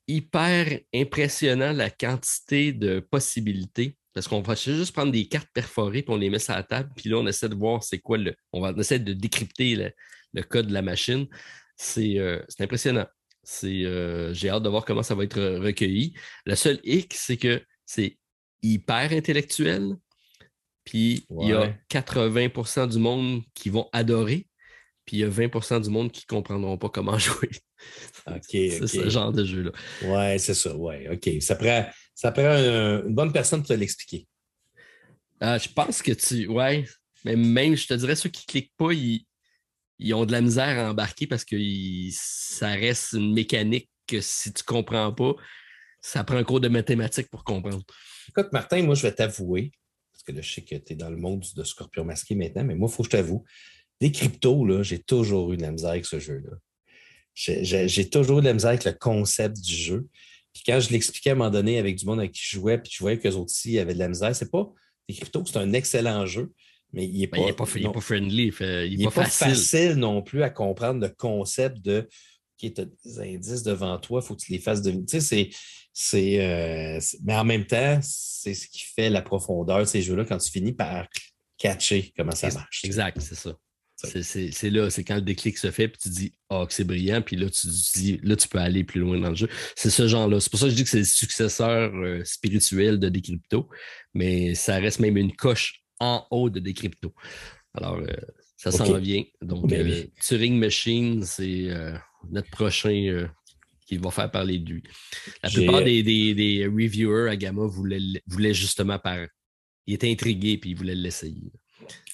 Hyper impressionnant la quantité de possibilités. Parce qu'on va juste prendre des cartes perforées, puis on les met sur la table, puis là, on essaie de voir c'est quoi le. On va essayer de décrypter le, code de la machine. C'est euh, impressionnant. Euh, j'ai hâte de voir comment ça va être recueilli. Le seul hic, c'est que c'est hyper intellectuel. Puis il y a 80% du monde qui vont adorer. Puis il y a 20% du monde qui ne comprendront pas comment jouer. c'est ce genre de jeu-là. Ouais, c'est ça. Ouais, OK. Ça prend, ça prend une bonne personne pour te l'expliquer. Ah, je pense que tu. Ouais. Mais même, je te dirais, ceux qui ne cliquent pas, ils, ils ont de la misère à embarquer parce que ça reste une mécanique que si tu ne comprends pas, ça prend un cours de mathématiques pour comprendre. Écoute, Martin, moi, je vais t'avouer, parce que là, je sais que tu es dans le monde de Scorpion masqué maintenant, mais moi, il faut que je t'avoue, des cryptos, j'ai toujours eu de la misère avec ce jeu-là. J'ai toujours eu de la misère avec le concept du jeu. Puis quand je l'expliquais à un moment donné avec du monde avec qui je jouais, puis je voyais qu'eux autres aussi avaient de la misère, c'est pas des cryptos, c'est un excellent jeu mais il n'est ben, pas, pas, friendly. il n'est pas, facile. non plus à comprendre le concept de qui est des indices devant toi, il faut que tu les fasses de. Tu sais, c'est. Euh, mais en même temps, c'est ce qui fait la profondeur de ces jeux-là quand tu finis par catcher comment ça marche. Exact, c'est ça. C'est là, c'est quand le déclic se fait, puis tu dis Ah, que c'est brillant, puis là, tu dis là, tu peux aller plus loin dans le jeu. C'est ce genre-là. C'est pour ça que je dis que c'est le successeur euh, spirituel de Decrypto, mais ça reste même une coche en haut de des cryptos. Alors, euh, ça s'en vient. Donc, ben euh, Turing Machine, c'est euh, notre prochain qui va faire parler de lui. La plupart des, des, reviewers à Gamma voulaient, voulaient justement par. Il était intrigué puis il voulait l'essayer.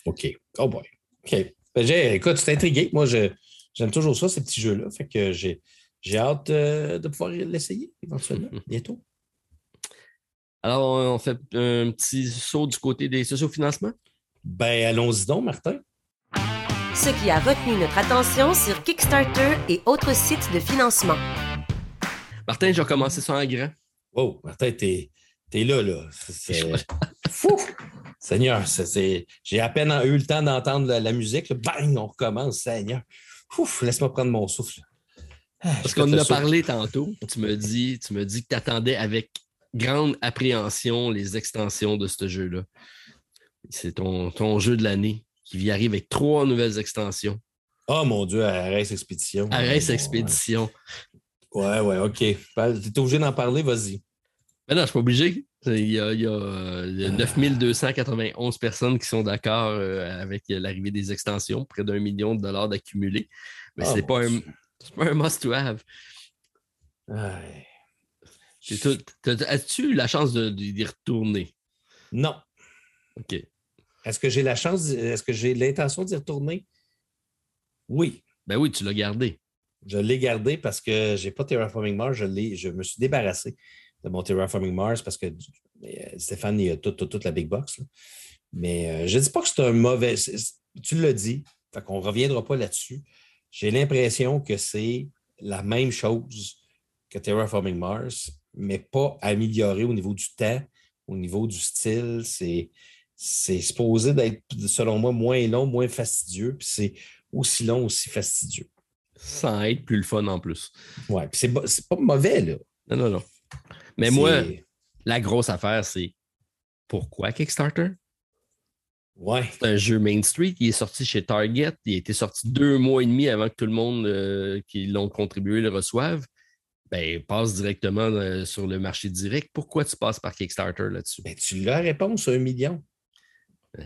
OK. Oh boy. OK. Ben, écoute, tu es intrigué. Moi, j'aime toujours ça, ces petits jeux-là. Fait que j'ai hâte de pouvoir l'essayer éventuellement, bientôt. Alors, on fait un petit saut du côté des sociofinancements? Ben, allons-y donc, Martin. Ce qui a retenu notre attention sur Kickstarter et autres sites de financement. Martin, j'ai recommencé ça en grand. Oh, Martin, t'es es là, là. Fou! Seigneur, j'ai à peine eu le temps d'entendre la, musique. Bang, on recommence, Seigneur. Laisse-moi prendre mon souffle. Ah, Parce qu'on en a parlé tantôt. Tu me dis, tu me dis que tu attendais avec grande appréhension les extensions de ce jeu-là. C'est ton, ton jeu de l'année qui arrive avec trois nouvelles extensions. Oh mon Dieu, Arrête Expédition. Arrête Expédition. Ouais, ouais, OK. Tu es obligé d'en parler, vas-y. Mais non, je ne suis pas obligé. Il y a, il y a, 9291 personnes qui sont d'accord euh, avec l'arrivée des extensions, près d'un million de dollars d'accumulés. Mais ce n'est pas, un must-to-have. As-tu eu la chance d'y retourner? Non. OK. Est-ce que j'ai la chance, est-ce que j'ai l'intention d'y retourner? Oui. Ben oui, tu l'as gardé. Je l'ai gardé parce que je n'ai pas Terraforming Mars, je, je me suis débarrassé de mon Terraforming Mars parce que euh, Stéphane, il a toute, la big box. Mais euh, je ne dis pas que c'est un mauvais. Tu l'as dit, on ne reviendra pas là-dessus. J'ai l'impression que c'est la même chose que Terraforming Mars, mais pas amélioré au niveau du temps, au niveau du style. C'est, c'est supposé d'être, selon moi, moins long, moins fastidieux, puis c'est aussi long, aussi fastidieux. Sans être plus le fun en plus. Ouais, puis c'est, c'est pas mauvais, là. Non, non, non. Mais moi, la grosse affaire, c'est pourquoi Kickstarter? Ouais. C'est un jeu Main Street. Il est sorti chez Target. Il a été sorti deux mois et demi avant que tout le monde euh, qui l'ont contribué le reçoive ben, passe directement euh, sur le marché direct. Pourquoi tu passes par Kickstarter là-dessus? Ben, tu l'as réponse, un million. Euh,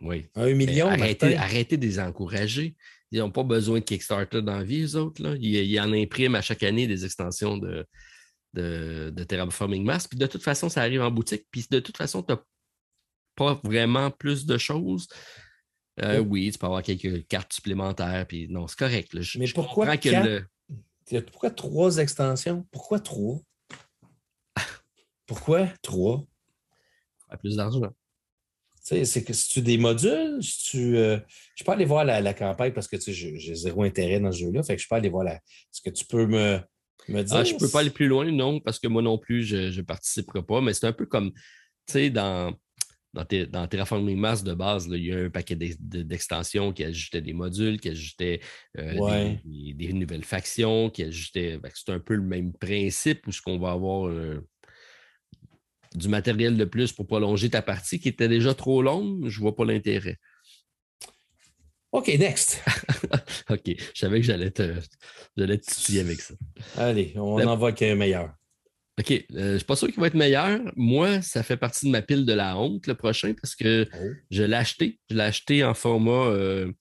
oui. Un million, ben, arrêtez, arrêtez, de les encourager. Ils n'ont pas besoin de Kickstarter dans la vie, eux autres. Là. Ils, ils, en impriment à chaque année des extensions de, de, de Terraforming Mars. Puis de toute façon, ça arrive en boutique. Puis de toute façon, tu n'as pas vraiment plus de choses. Euh, oui, tu peux avoir quelques cartes supplémentaires. Puis non, c'est correct. Mais pourquoi que le... Pourquoi trois extensions? Pourquoi trois? Pourquoi trois? Plus d'argent. C'est que si tu des modules, si tu, euh, je peux aller voir la, campagne parce que j'ai zéro intérêt dans ce jeu-là. Fait que je peux aller voir la. Est-ce que tu peux me, me dire? Ah, je ne peux pas aller plus loin, non, parce que moi non plus, je ne participerai pas. Mais c'est un peu comme, tu sais, dans, dans, Terraforming Mars de base, il y a un paquet d'extensions qui ajoutait des modules, qui ajoutait euh, des, nouvelles factions, qui ajoutait. C'est un peu le même principe où ce qu'on va avoir euh, du matériel de plus pour prolonger ta partie qui était déjà trop longue. Je ne vois pas l'intérêt. OK, next. OK, je savais que j'allais te, j'allais te avec ça. Allez, on en va un meilleur. OK. Euh, je ne suis pas sûr qu'il va être meilleur. Moi, ça fait partie de ma pile de la honte le prochain parce que oh. je l'ai acheté. Je l'ai acheté en format euh,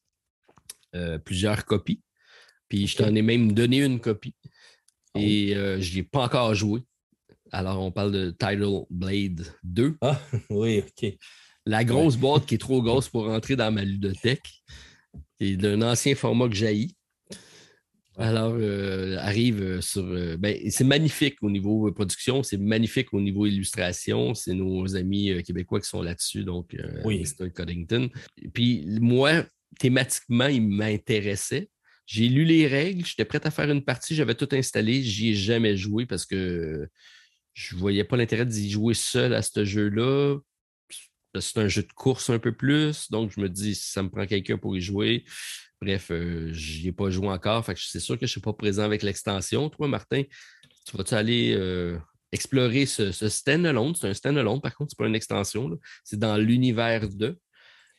euh, plusieurs copies. Puis je t'en ai même donné une copie. Oh. Et je n'y ai pas encore joué. Alors, on parle de Tidal Blade 2. Ah, oui, OK. La grosse boîte qui est trop grosse pour rentrer dans ma ludothèque. C'est d'un ancien format que j'ai alors, euh, arrive euh, sur. Euh, ben, c'est magnifique au niveau production, c'est magnifique au niveau illustration. C'est nos amis québécois qui sont là-dessus, donc oui. Coddington. Puis moi, thématiquement, il m'intéressait. J'ai lu les règles, j'étais prêt à faire une partie, j'avais tout installé, j'y ai jamais joué parce que je voyais pas l'intérêt d'y jouer seul à ce jeu-là. C'est un jeu de course un peu plus, donc je me dis, ça me prend quelqu'un pour y jouer, Bref, euh, je n'y ai pas joué encore. c'est sûr que je ne suis pas présent avec l'extension. Toi, Martin, tu vas-tu aller euh, explorer ce, ce stand-alone? C'est un stand-alone, par contre, c'est pas une extension. C'est dans l'univers de.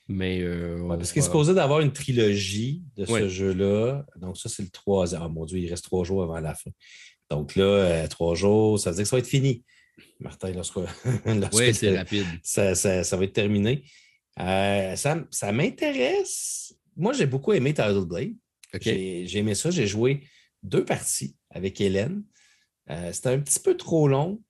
Mais. Euh, parce qu'il est supposé d'avoir une trilogie de ce jeu-là. Donc, ça, c'est le troisième. Ah mon Dieu, il reste trois jours avant la fin. Donc là, trois jours, ça veut dire que ça va être fini. Martin, lorsque. oui, c'est rapide. Ça, va être terminé. ça, ça m'intéresse moi, j'ai beaucoup aimé Tidal Blade. J'ai aimé ça. J'ai joué deux parties avec Hélène. c'était un petit peu trop long,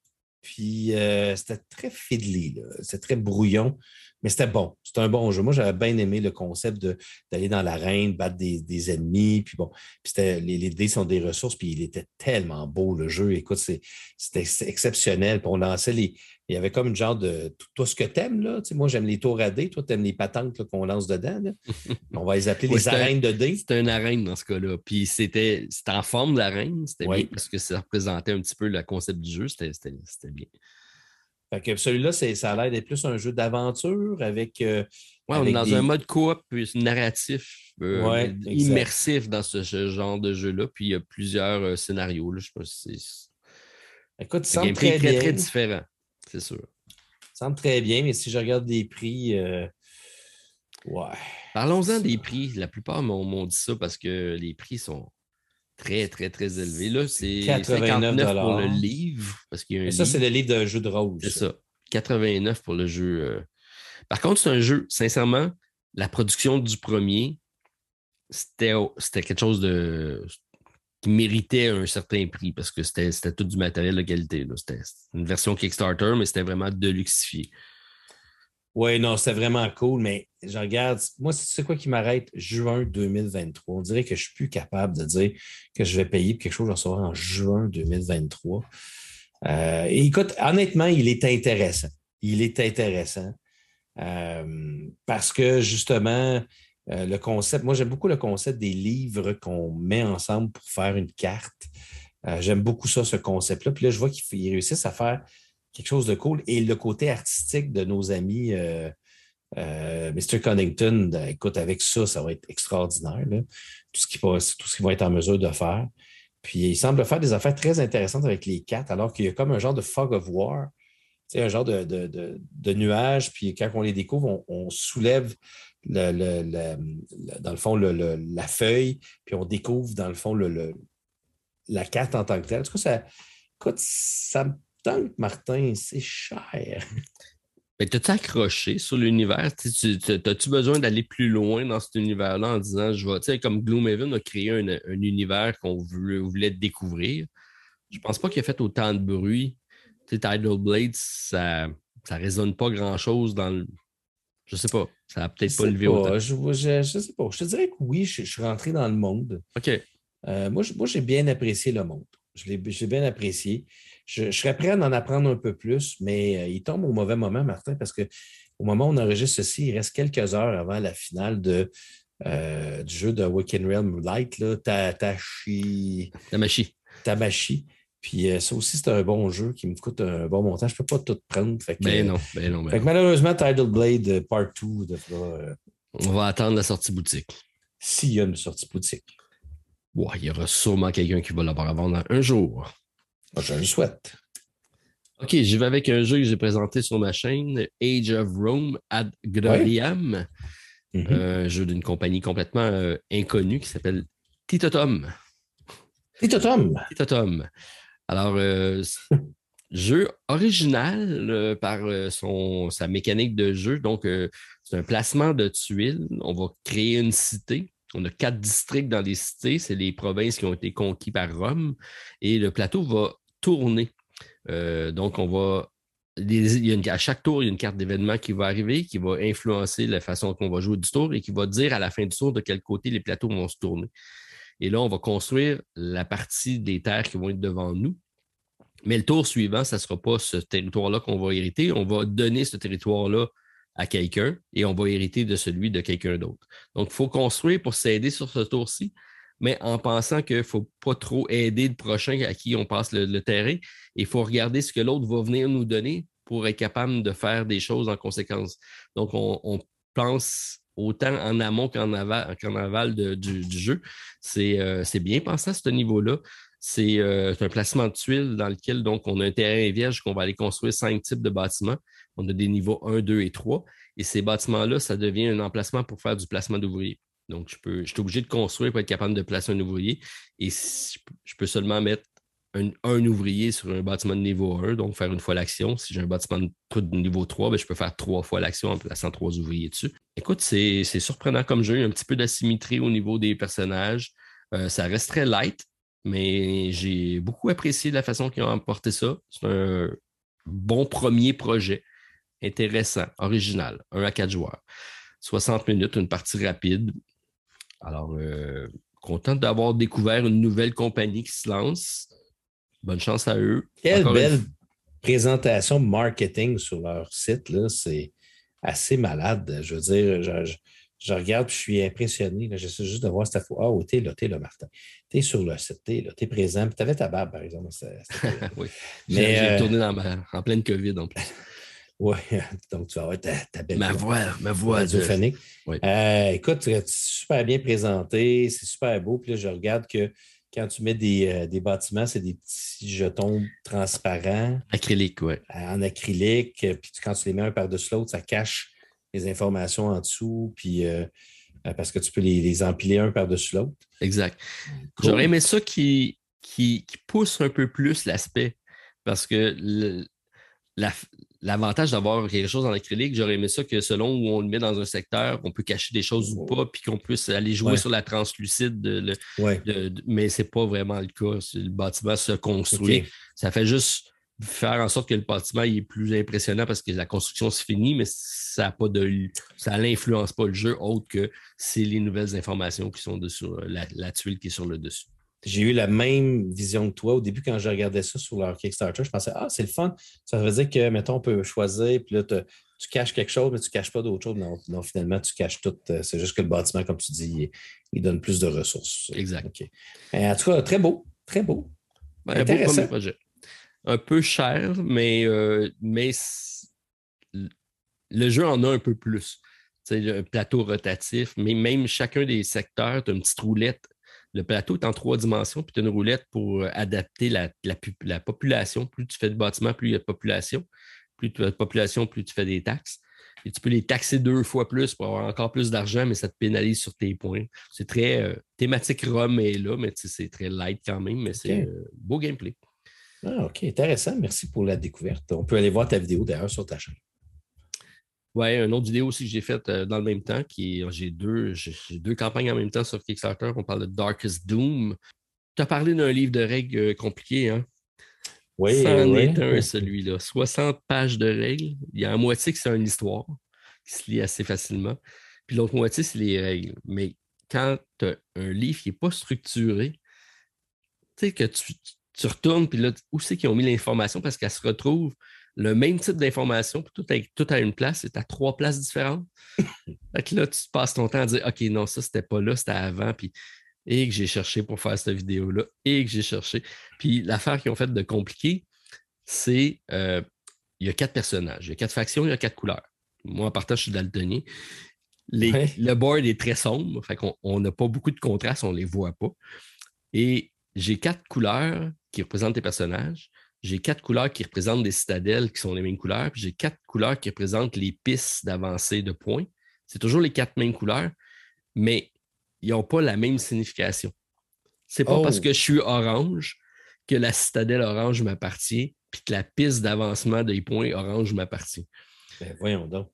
puis c'était très fiddly, c'était très brouillon. Mais c'était bon. C'était un bon jeu. Moi, j'avais bien aimé le concept d'aller dans l'arène, battre des, ennemis. Puis bon, puis les, les, dés sont des ressources, puis il était tellement beau, le jeu. Écoute, c'était exceptionnel. Puis on lançait les. Il y avait comme une genre de. Toi, ce que t'aimes, là. Tu sais, moi, j'aime les tours à dés. Toi, t'aimes les patentes qu'on lance dedans. on va les appeler les arènes de dés. C'était une arène dans ce cas-là. Puis c'était en forme d'arène. C'était bien parce que ça représentait un petit peu le concept du jeu. C'était bien. Fait que celui-là, ça a l'air d'être plus un jeu d'aventure avec. Euh, oui, on est dans un mode coop narratif euh, immersif dans ce, genre de jeu-là. Puis il y a plusieurs euh, scénarios. Là. Je sais pas si c'est. Écoute, ça semble très, très, très différent, c'est sûr. Ça semble très bien, mais si je regarde les prix. Ouais. Parlons-en des prix. La plupart m'ont dit ça parce que les prix sont très, très, très élevé. Là, c'est 89 pour le livre. Parce qu'il y a ça, c'est le livre d'un jeu de rôle. C'est ça. 89 pour le jeu. Euh. Par contre, c'est un jeu, sincèrement, la production du premier, c'était quelque chose de qui méritait un certain prix parce que c'était tout du matériel de qualité. C'était une version Kickstarter, mais c'était vraiment de luxifié. Oui, non, c'est vraiment cool, mais je regarde, moi, c'est quoi qui m'arrête? Juin 2023. On dirait que je ne suis plus capable de dire que je vais payer quelque chose, en juin 2023. Euh, écoute, honnêtement, il est intéressant. Il est intéressant. Euh, parce que justement, euh, le concept, moi j'aime beaucoup le concept des livres qu'on met ensemble pour faire une carte. j'aime beaucoup ça, ce concept-là. Puis là, je vois qu'ils réussissent à faire quelque chose de cool. Et le côté artistique de nos amis euh, euh, Mr. Connington, écoute, avec ça, ça va être extraordinaire. Tout, ce qu'ils vont être en mesure de faire. Puis il semble faire des affaires très intéressantes avec les quatre, alors qu'il y a comme un genre de fog of war, un genre de, nuage, puis quand on les découvre, on, soulève le, dans le fond la feuille, puis on découvre dans le fond la carte en tant que telle. En tout cas, ça, écoute, ça me Martin, c'est cher. Mais t'as-tu accroché sur l'univers? As-tu besoin d'aller plus loin dans cet univers-là en disant, je vais, tu sais, comme Gloomhaven a créé un, univers qu'on voulait, découvrir. Je pense pas qu'il a fait autant de bruit. Tu Tidal Blade, ça, ça résonne pas grand-chose dans le. Je sais pas. Ça a peut-être pas levé autant. Je, je, sais pas. Je te dirais que oui, je, suis rentré dans le monde. OK. Euh, moi, j'ai bien apprécié le monde. Je l'ai bien apprécié. Je, serais prêt à en apprendre un peu plus, mais euh, il tombe au mauvais moment, Martin, parce qu'au moment où on enregistre ceci, il reste quelques heures avant la finale de, euh, du jeu de Waking Realm Light, là. Tamashi. Tamashi. Puis euh, ça aussi, c'est un bon jeu qui me coûte un bon montant. Je ne peux pas tout prendre. Fait ben non, ben non, ben malheureusement, Tidal Blade Part 2 devra. On va attendre la sortie boutique. S'il y a une sortie boutique. Ouais, il y aura sûrement quelqu'un qui va l'avoir à vendre un jour. je le souhaite. OK, je vais avec un jeu que j'ai présenté sur ma chaîne, Age of Rome ad Gloriam. Un jeu d'une compagnie complètement euh, inconnue qui s'appelle Titotum. Titotum. Titotum. Alors, euh, jeu original euh, par son, sa mécanique de jeu. Donc, c'est un placement de tuiles. On va créer une cité on a quatre districts dans les cités, c'est les provinces qui ont été conquises par Rome, et le plateau va tourner. Euh, donc, on va. à chaque tour, il y a une carte d'événement qui va arriver, qui va influencer la façon qu'on va jouer du tour et qui va dire à la fin du tour de quel côté les plateaux vont se tourner. Et là, on va construire la partie des terres qui vont être devant nous. Mais le tour suivant, ce ne sera pas ce territoire-là qu'on va hériter. On va donner ce territoire-là à quelqu'un et on va hériter de celui de quelqu'un d'autre. Donc, il faut construire pour s'aider sur ce tour-ci, mais en pensant qu'il ne faut pas trop aider le prochain à qui on passe le, terrain. Il faut regarder ce que l'autre va venir nous donner pour être capable de faire des choses en conséquence. Donc, on, pense autant en amont qu'en aval, du, jeu. Euh, c'est bien pensé à ce niveau-là. Euh, c'est un placement de tuiles dans lequel donc, on a un terrain vierge qu'on va aller construire cinq types de bâtiments. On a des niveaux 1, 2 et 3. Et ces bâtiments-là, ça devient un emplacement pour faire du placement d'ouvriers. Donc, je, suis obligé de construire pour être capable de placer un ouvrier. Et je peux seulement mettre un, ouvrier sur un bâtiment de niveau 1, donc faire une fois l'action. Si j'ai un bâtiment de, niveau 3, ben, je peux faire trois fois l'action en plaçant trois ouvriers dessus. Écoute, c'est surprenant comme jeu. Il y a un petit peu d'asymétrie au niveau des personnages. Euh, ça reste très light, mais j'ai beaucoup apprécié la façon qu'ils ont apporté ça. C'est un bon premier projet, intéressant, original, un à quatre joueurs. 60 minutes, une partie rapide. Alors, euh, content d'avoir découvert une nouvelle compagnie qui se lance. Bonne chance à eux. Quelle belle présentation marketing sur leur site. C'est assez malade. Je veux dire, je, regarde et je suis impressionné. J'essaie juste de voir cette fois. Ah, oh, t'es là, t'es là, Martin. T'es sur le site, t'es là, t'es présent. Tu avais ta barbe, par exemple. oui. Mais j'ai euh, tourné dans en pleine COVID en. Oui, donc tu vas avoir ta, belle ma voix. Ma voix radiophonique. Oui. Euh, écoute, c'est super bien présenté, c'est super beau. Puis là, je regarde que quand tu mets des, euh, bâtiments, c'est des petits jetons transparents. Acrylique, oui. En acrylique. Puis quand tu les mets un par-dessus l'autre, ça cache les informations en dessous. Puis parce que tu peux les, empiler un par-dessus l'autre. Exact. J'aurais aimé ça qui, qui, qui, pousse un peu plus l'aspect. Parce que le, l'avantage d'avoir quelque chose en acrylique, j'aurais aimé ça que selon où on le met dans un secteur, on peut cacher des choses ou pas, puis qu'on puisse aller jouer sur la translucide. De, mais ce n'est pas vraiment le cas. Le bâtiment se construit. Ça fait juste faire en sorte que le bâtiment est plus impressionnant parce que la construction se finit, mais ça pas de ça n'influence pas le jeu autre que c'est les nouvelles informations qui sont dessus, la, la tuile qui est sur le dessus j'ai eu la même vision que toi. Au début, quand je regardais ça sur leur Kickstarter, je pensais, ah, c'est le fun. Ça veut dire que, mettons, on peut choisir, puis là, tu caches quelque chose, mais tu ne caches pas d'autre chose. Non, finalement, tu caches tout. Euh, c'est juste que le bâtiment, comme tu dis, il, donne plus de ressources. Exact. En tout cas, très beau. Très beau. un beau projet. Un peu cher, mais, euh, mais le jeu en a un peu plus. C'est un plateau rotatif, mais même chacun des secteurs, tu as une petite roulette le plateau est en trois dimensions, puis tu as une roulette pour euh, adapter la, population. Plus tu fais de bâtiments, plus il y a de population. Plus tu as de population, plus tu fais des taxes. Et tu peux les taxer deux fois plus pour avoir encore plus d'argent, mais ça te pénalise sur tes points. C'est très euh, thématique Rome est là, mais c'est très light quand même, mais c'est euh, beau gameplay. Ah, OK, intéressant. Merci pour la découverte. On peut aller voir ta vidéo d'ailleurs sur ta chaîne. Oui, une autre vidéo aussi que j'ai faite euh, dans le même temps, qui j'ai deux, deux campagnes en même temps sur Kickstarter. On parle de Darkest Doom. Tu as parlé d'un livre de règles euh, compliqué, hein? Oui, C'en est un, celui-là. 60 pages de règles. Il y a un moitié qui c'est une histoire qui se lit assez facilement. Puis l'autre moitié, c'est les règles. Mais quand tu as un livre qui n'est pas structuré, tu sais que tu, tu retournes, puis là, où c'est qu'ils ont mis l'information? Parce qu'elle se retrouve le même type d'information, tout, tout à une place, c'est à trois places différentes. fait que là, tu passes ton temps à dire OK, non, ça, c'était pas là, c'était avant, puis et que j'ai cherché pour faire cette vidéo-là, et que j'ai cherché. Puis l'affaire qu'ils ont faite de compliqué, c'est euh, il y a quatre personnages, il y a quatre factions, il y a quatre couleurs. Moi, en partage, je suis daltonien. Les, Le board est très sombre, fait qu'on n'a pas beaucoup de contraste, on ne les voit pas. Et j'ai quatre couleurs qui représentent les personnages j'ai quatre couleurs qui représentent des citadelles qui sont les mêmes couleurs, puis j'ai quatre couleurs qui représentent les pistes d'avancée de points. C'est toujours les quatre mêmes couleurs, mais ils n'ont pas la même signification. C'est pas parce oh! que je suis orange que la citadelle orange m'appartient, puis que la piste d'avancement des points orange m'appartient. Ben voyons donc.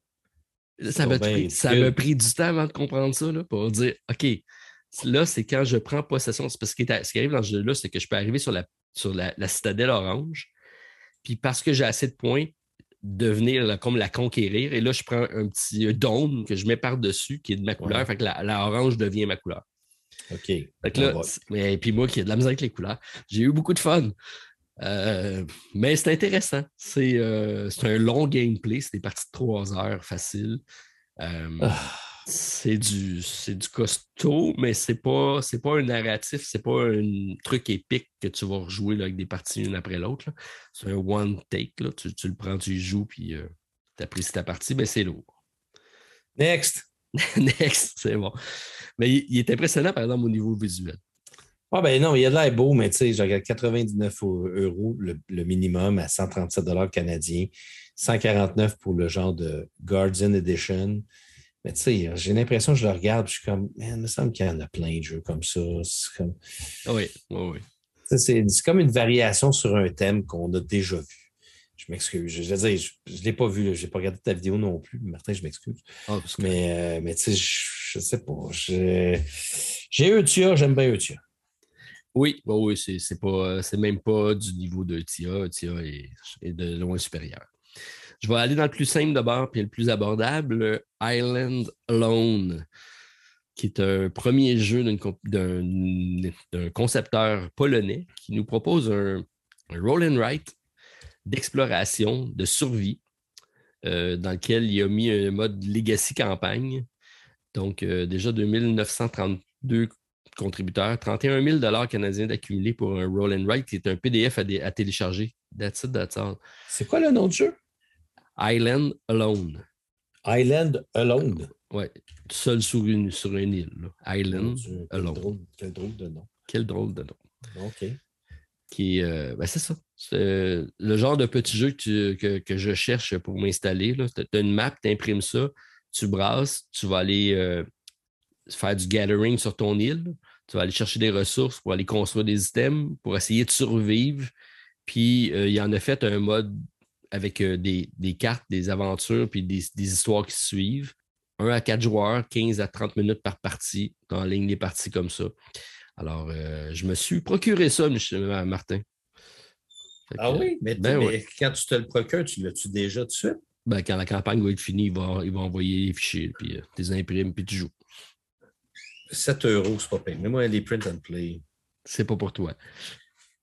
Ça m'a pris, pris, du temps avant de comprendre ça, pour dire OK, là, c'est quand je prends possession. Parce que ce qui arrive dans ce jeu-là, c'est que je peux arriver sur la sur la, citadelle orange. Puis parce que j'ai assez de points, devenir comme la conquérir. Et là, je prends un petit dôme que je mets par-dessus qui est de ma couleur. Fait que la, orange devient ma couleur. OK. Fait là, mais, puis moi qui ai de la misère avec les couleurs, j'ai eu beaucoup de fun. Euh, mais c'est intéressant. Euh, c'est un long gameplay. C'est des parties de trois heures faciles. Euh, ah c'est du, du costaud, mais c'est pas, pas un narratif, c'est pas un truc épique que tu vas rejouer avec des parties une après l'autre. C'est un one take. Là. Tu, le prends, tu joues, puis euh, tu apprécies ta partie, mais c'est lourd. Next! Next, c'est bon. Mais il, est impressionnant, par exemple, au niveau visuel. Ah ben non, il a de l'air beau, mais tu sais, je regarde 99 euros le, le, minimum à 137 canadiens, 149 pour le genre de Guardian Edition. Mais tu sais, j'ai l'impression que je le regarde, je suis comme, man, il me semble qu'il y en a plein de jeux comme ça. Comme... Oui, oui, oui. C'est comme une variation sur un thème qu'on a déjà vu. Je m'excuse. Je, veux dire, je ne l'ai pas vu, je n'ai pas regardé ta vidéo non plus. Martin, je m'excuse. Ah, mais, euh, mais tu sais, je ne sais pas. J'ai Eutia, j'aime bien Eutia. Oui, oui, oui c'est pas c'est même pas du niveau de TIA. TIA est, de loin supérieur. Je vais aller dans le plus simple d'abord, puis le plus abordable, Island Alone, qui est un premier jeu d'un concepteur polonais qui nous propose un, roll and write d'exploration, de survie, euh, dans lequel il a mis un mode legacy campagne. Donc, euh, déjà 2932 contributeurs, 31 000 canadiens d'accumuler pour un roll and write qui est un PDF à, télécharger. That's it. C'est quoi le nom du jeu? Island Alone. Island Alone. Oui, seul sur une, sur une île. Island Alone. quel drôle de nom. Quel drôle de nom. OK. Qui, euh, ben c'est ça. C'est le genre de petit jeu que, que, je cherche pour m'installer. Tu as une map, tu imprimes ça, tu brasses, tu vas aller euh, faire du gathering sur ton île, tu vas aller chercher des ressources pour aller construire des items, pour essayer de survivre. Puis euh, il y en a fait un mode avec euh, des, cartes, des aventures, puis des, histoires qui suivent. Un à quatre joueurs, 15 à 30 minutes par partie, en ligne des parties comme ça. Alors, euh, je me suis procuré ça, Martin. ah oui? Mais, ben quand tu te le procures, tu l'as-tu déjà tout de suite? Ben, quand la campagne va être finie, il va, il va envoyer les fichiers, puis euh, tu les imprimes, puis tu joues. 7 euros, c'est pas payé. Mais moi, les print and play. C'est pas pour toi.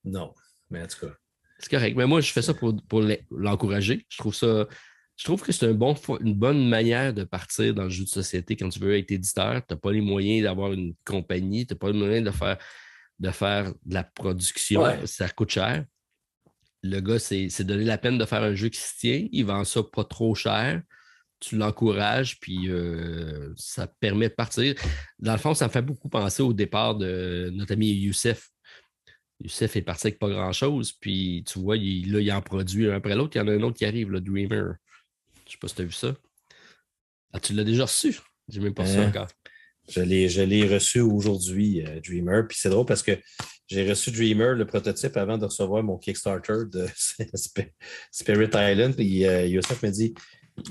Non, mais en tout cas. C'est correct. Mais moi, je fais ça pour, l'encourager. Je trouve ça. Je trouve que c'est un bon, une bonne manière de partir dans le jeu de société quand tu veux être éditeur. Tu n'as pas les moyens d'avoir une compagnie, tu n'as pas les moyens de faire, de faire de la production. Ça coûte cher. Le gars, c'est donner la peine de faire un jeu qui se tient. Il vend ça pas trop cher. Tu l'encourages, puis euh, ça permet de partir. Dans le fond, ça me fait beaucoup penser au départ de notre ami Youssef Youssef est parti avec pas grand-chose, puis tu vois, il, là, il en produit un après l'autre. Il y en a un autre qui arrive, le Dreamer. Je sais pas si tu as vu ça. Ah, tu l'as déjà reçu? J'ai même pas ça euh, encore. Je l'ai reçu aujourd'hui, euh, Dreamer. Puis c'est drôle parce que j'ai reçu Dreamer, le prototype, avant de recevoir mon Kickstarter de Spirit Island. Puis euh, Youssef m'a dit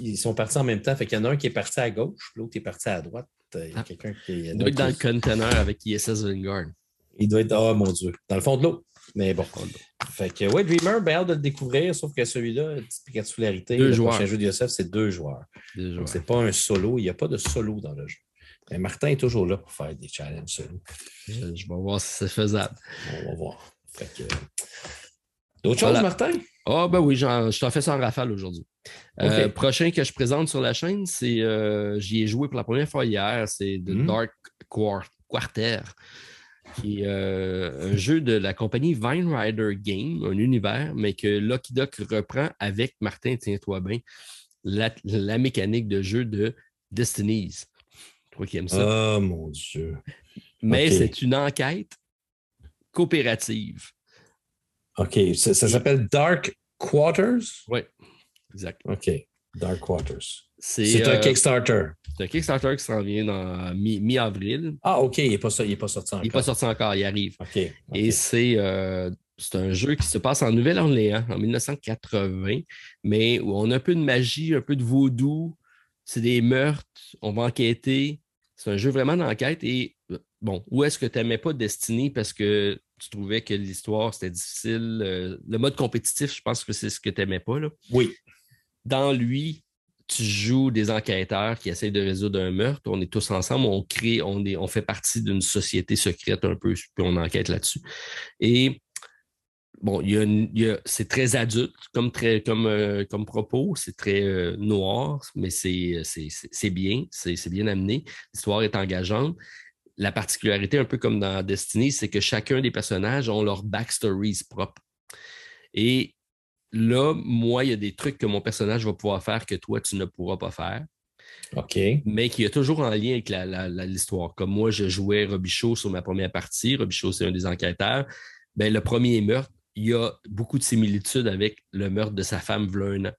ils sont partis en même temps. Fait qu'il y en a un qui est parti à gauche, l'autre est parti à droite. Il y a ah. quelqu'un qui est. Dans le container avec ISS Vanguard. Il doit être, oh mon Dieu, dans le fond de l'eau. Mais bon. Fait que, ouais, Dreamer, bien hâte de le découvrir, sauf que celui-là, petite particularité, le prochain jeu de Yosef, c'est deux joueurs. Donc, c'est pas un solo. Il n'y a pas de solo dans le jeu. Mais Martin est toujours là pour faire des challenges solo. Je, vais voir si c'est faisable. On va voir. Fait que... D'autres choses, Martin? Ah, ben oui, je t'en fais ça en rafale aujourd'hui. Euh, prochain que je présente sur la chaîne, c'est. Euh, j'y ai joué pour la première fois hier, c'est The hmm. Dark Quarter qui est euh, un jeu de la compagnie Vine Rider Game, un univers, mais que Lucky Duck reprend avec Martin, tiens-toi bien, la, mécanique de jeu de Destinies. Toi qui aimes ça. Oh mon Dieu. Mais c'est une enquête coopérative. OK. Ça, ça s'appelle Dark Quarters? Oui, exact. OK. Dark Quarters. C'est un euh, Kickstarter. C'est un Kickstarter qui s'en vient en mi-avril. ah, OK, il n'est pas, pas, sorti encore. Il n'est pas sorti encore, il arrive. OK. Et euh, c'est un jeu qui se passe en Nouvelle-Orléans en 1980, mais où on a un peu de magie, un peu de vaudou. C'est des meurtres, on va enquêter. C'est un jeu vraiment d'enquête. Et bon, où est-ce que tu n'aimais pas Destiny parce que tu trouvais que l'histoire c'était difficile? Euh, le mode compétitif, je pense que c'est ce que tu n'aimais pas. Là. Oui. Dans lui, tu joues des enquêteurs qui essayent de résoudre un meurtre. On est tous ensemble, on crée, on, fait partie d'une société secrète un peu, puis on enquête là-dessus. Et bon, c'est très adulte comme, euh, propos, c'est très euh, noir, mais c'est, c'est, bien, c'est, bien amené. L'histoire est engageante. La particularité, un peu comme dans Destiny, c'est que chacun des personnages ont leur backstories propres. Et là, moi, il y a des trucs que mon personnage va pouvoir faire que toi, tu ne pourras pas faire. OK. Mais qui est toujours en lien avec l'histoire. Comme moi, je jouais Robichaud sur ma première partie. Robichaud, c'est un des enquêteurs. Ben, le premier meurtre, il y a beaucoup de similitudes avec le meurtre de sa femme Vleun.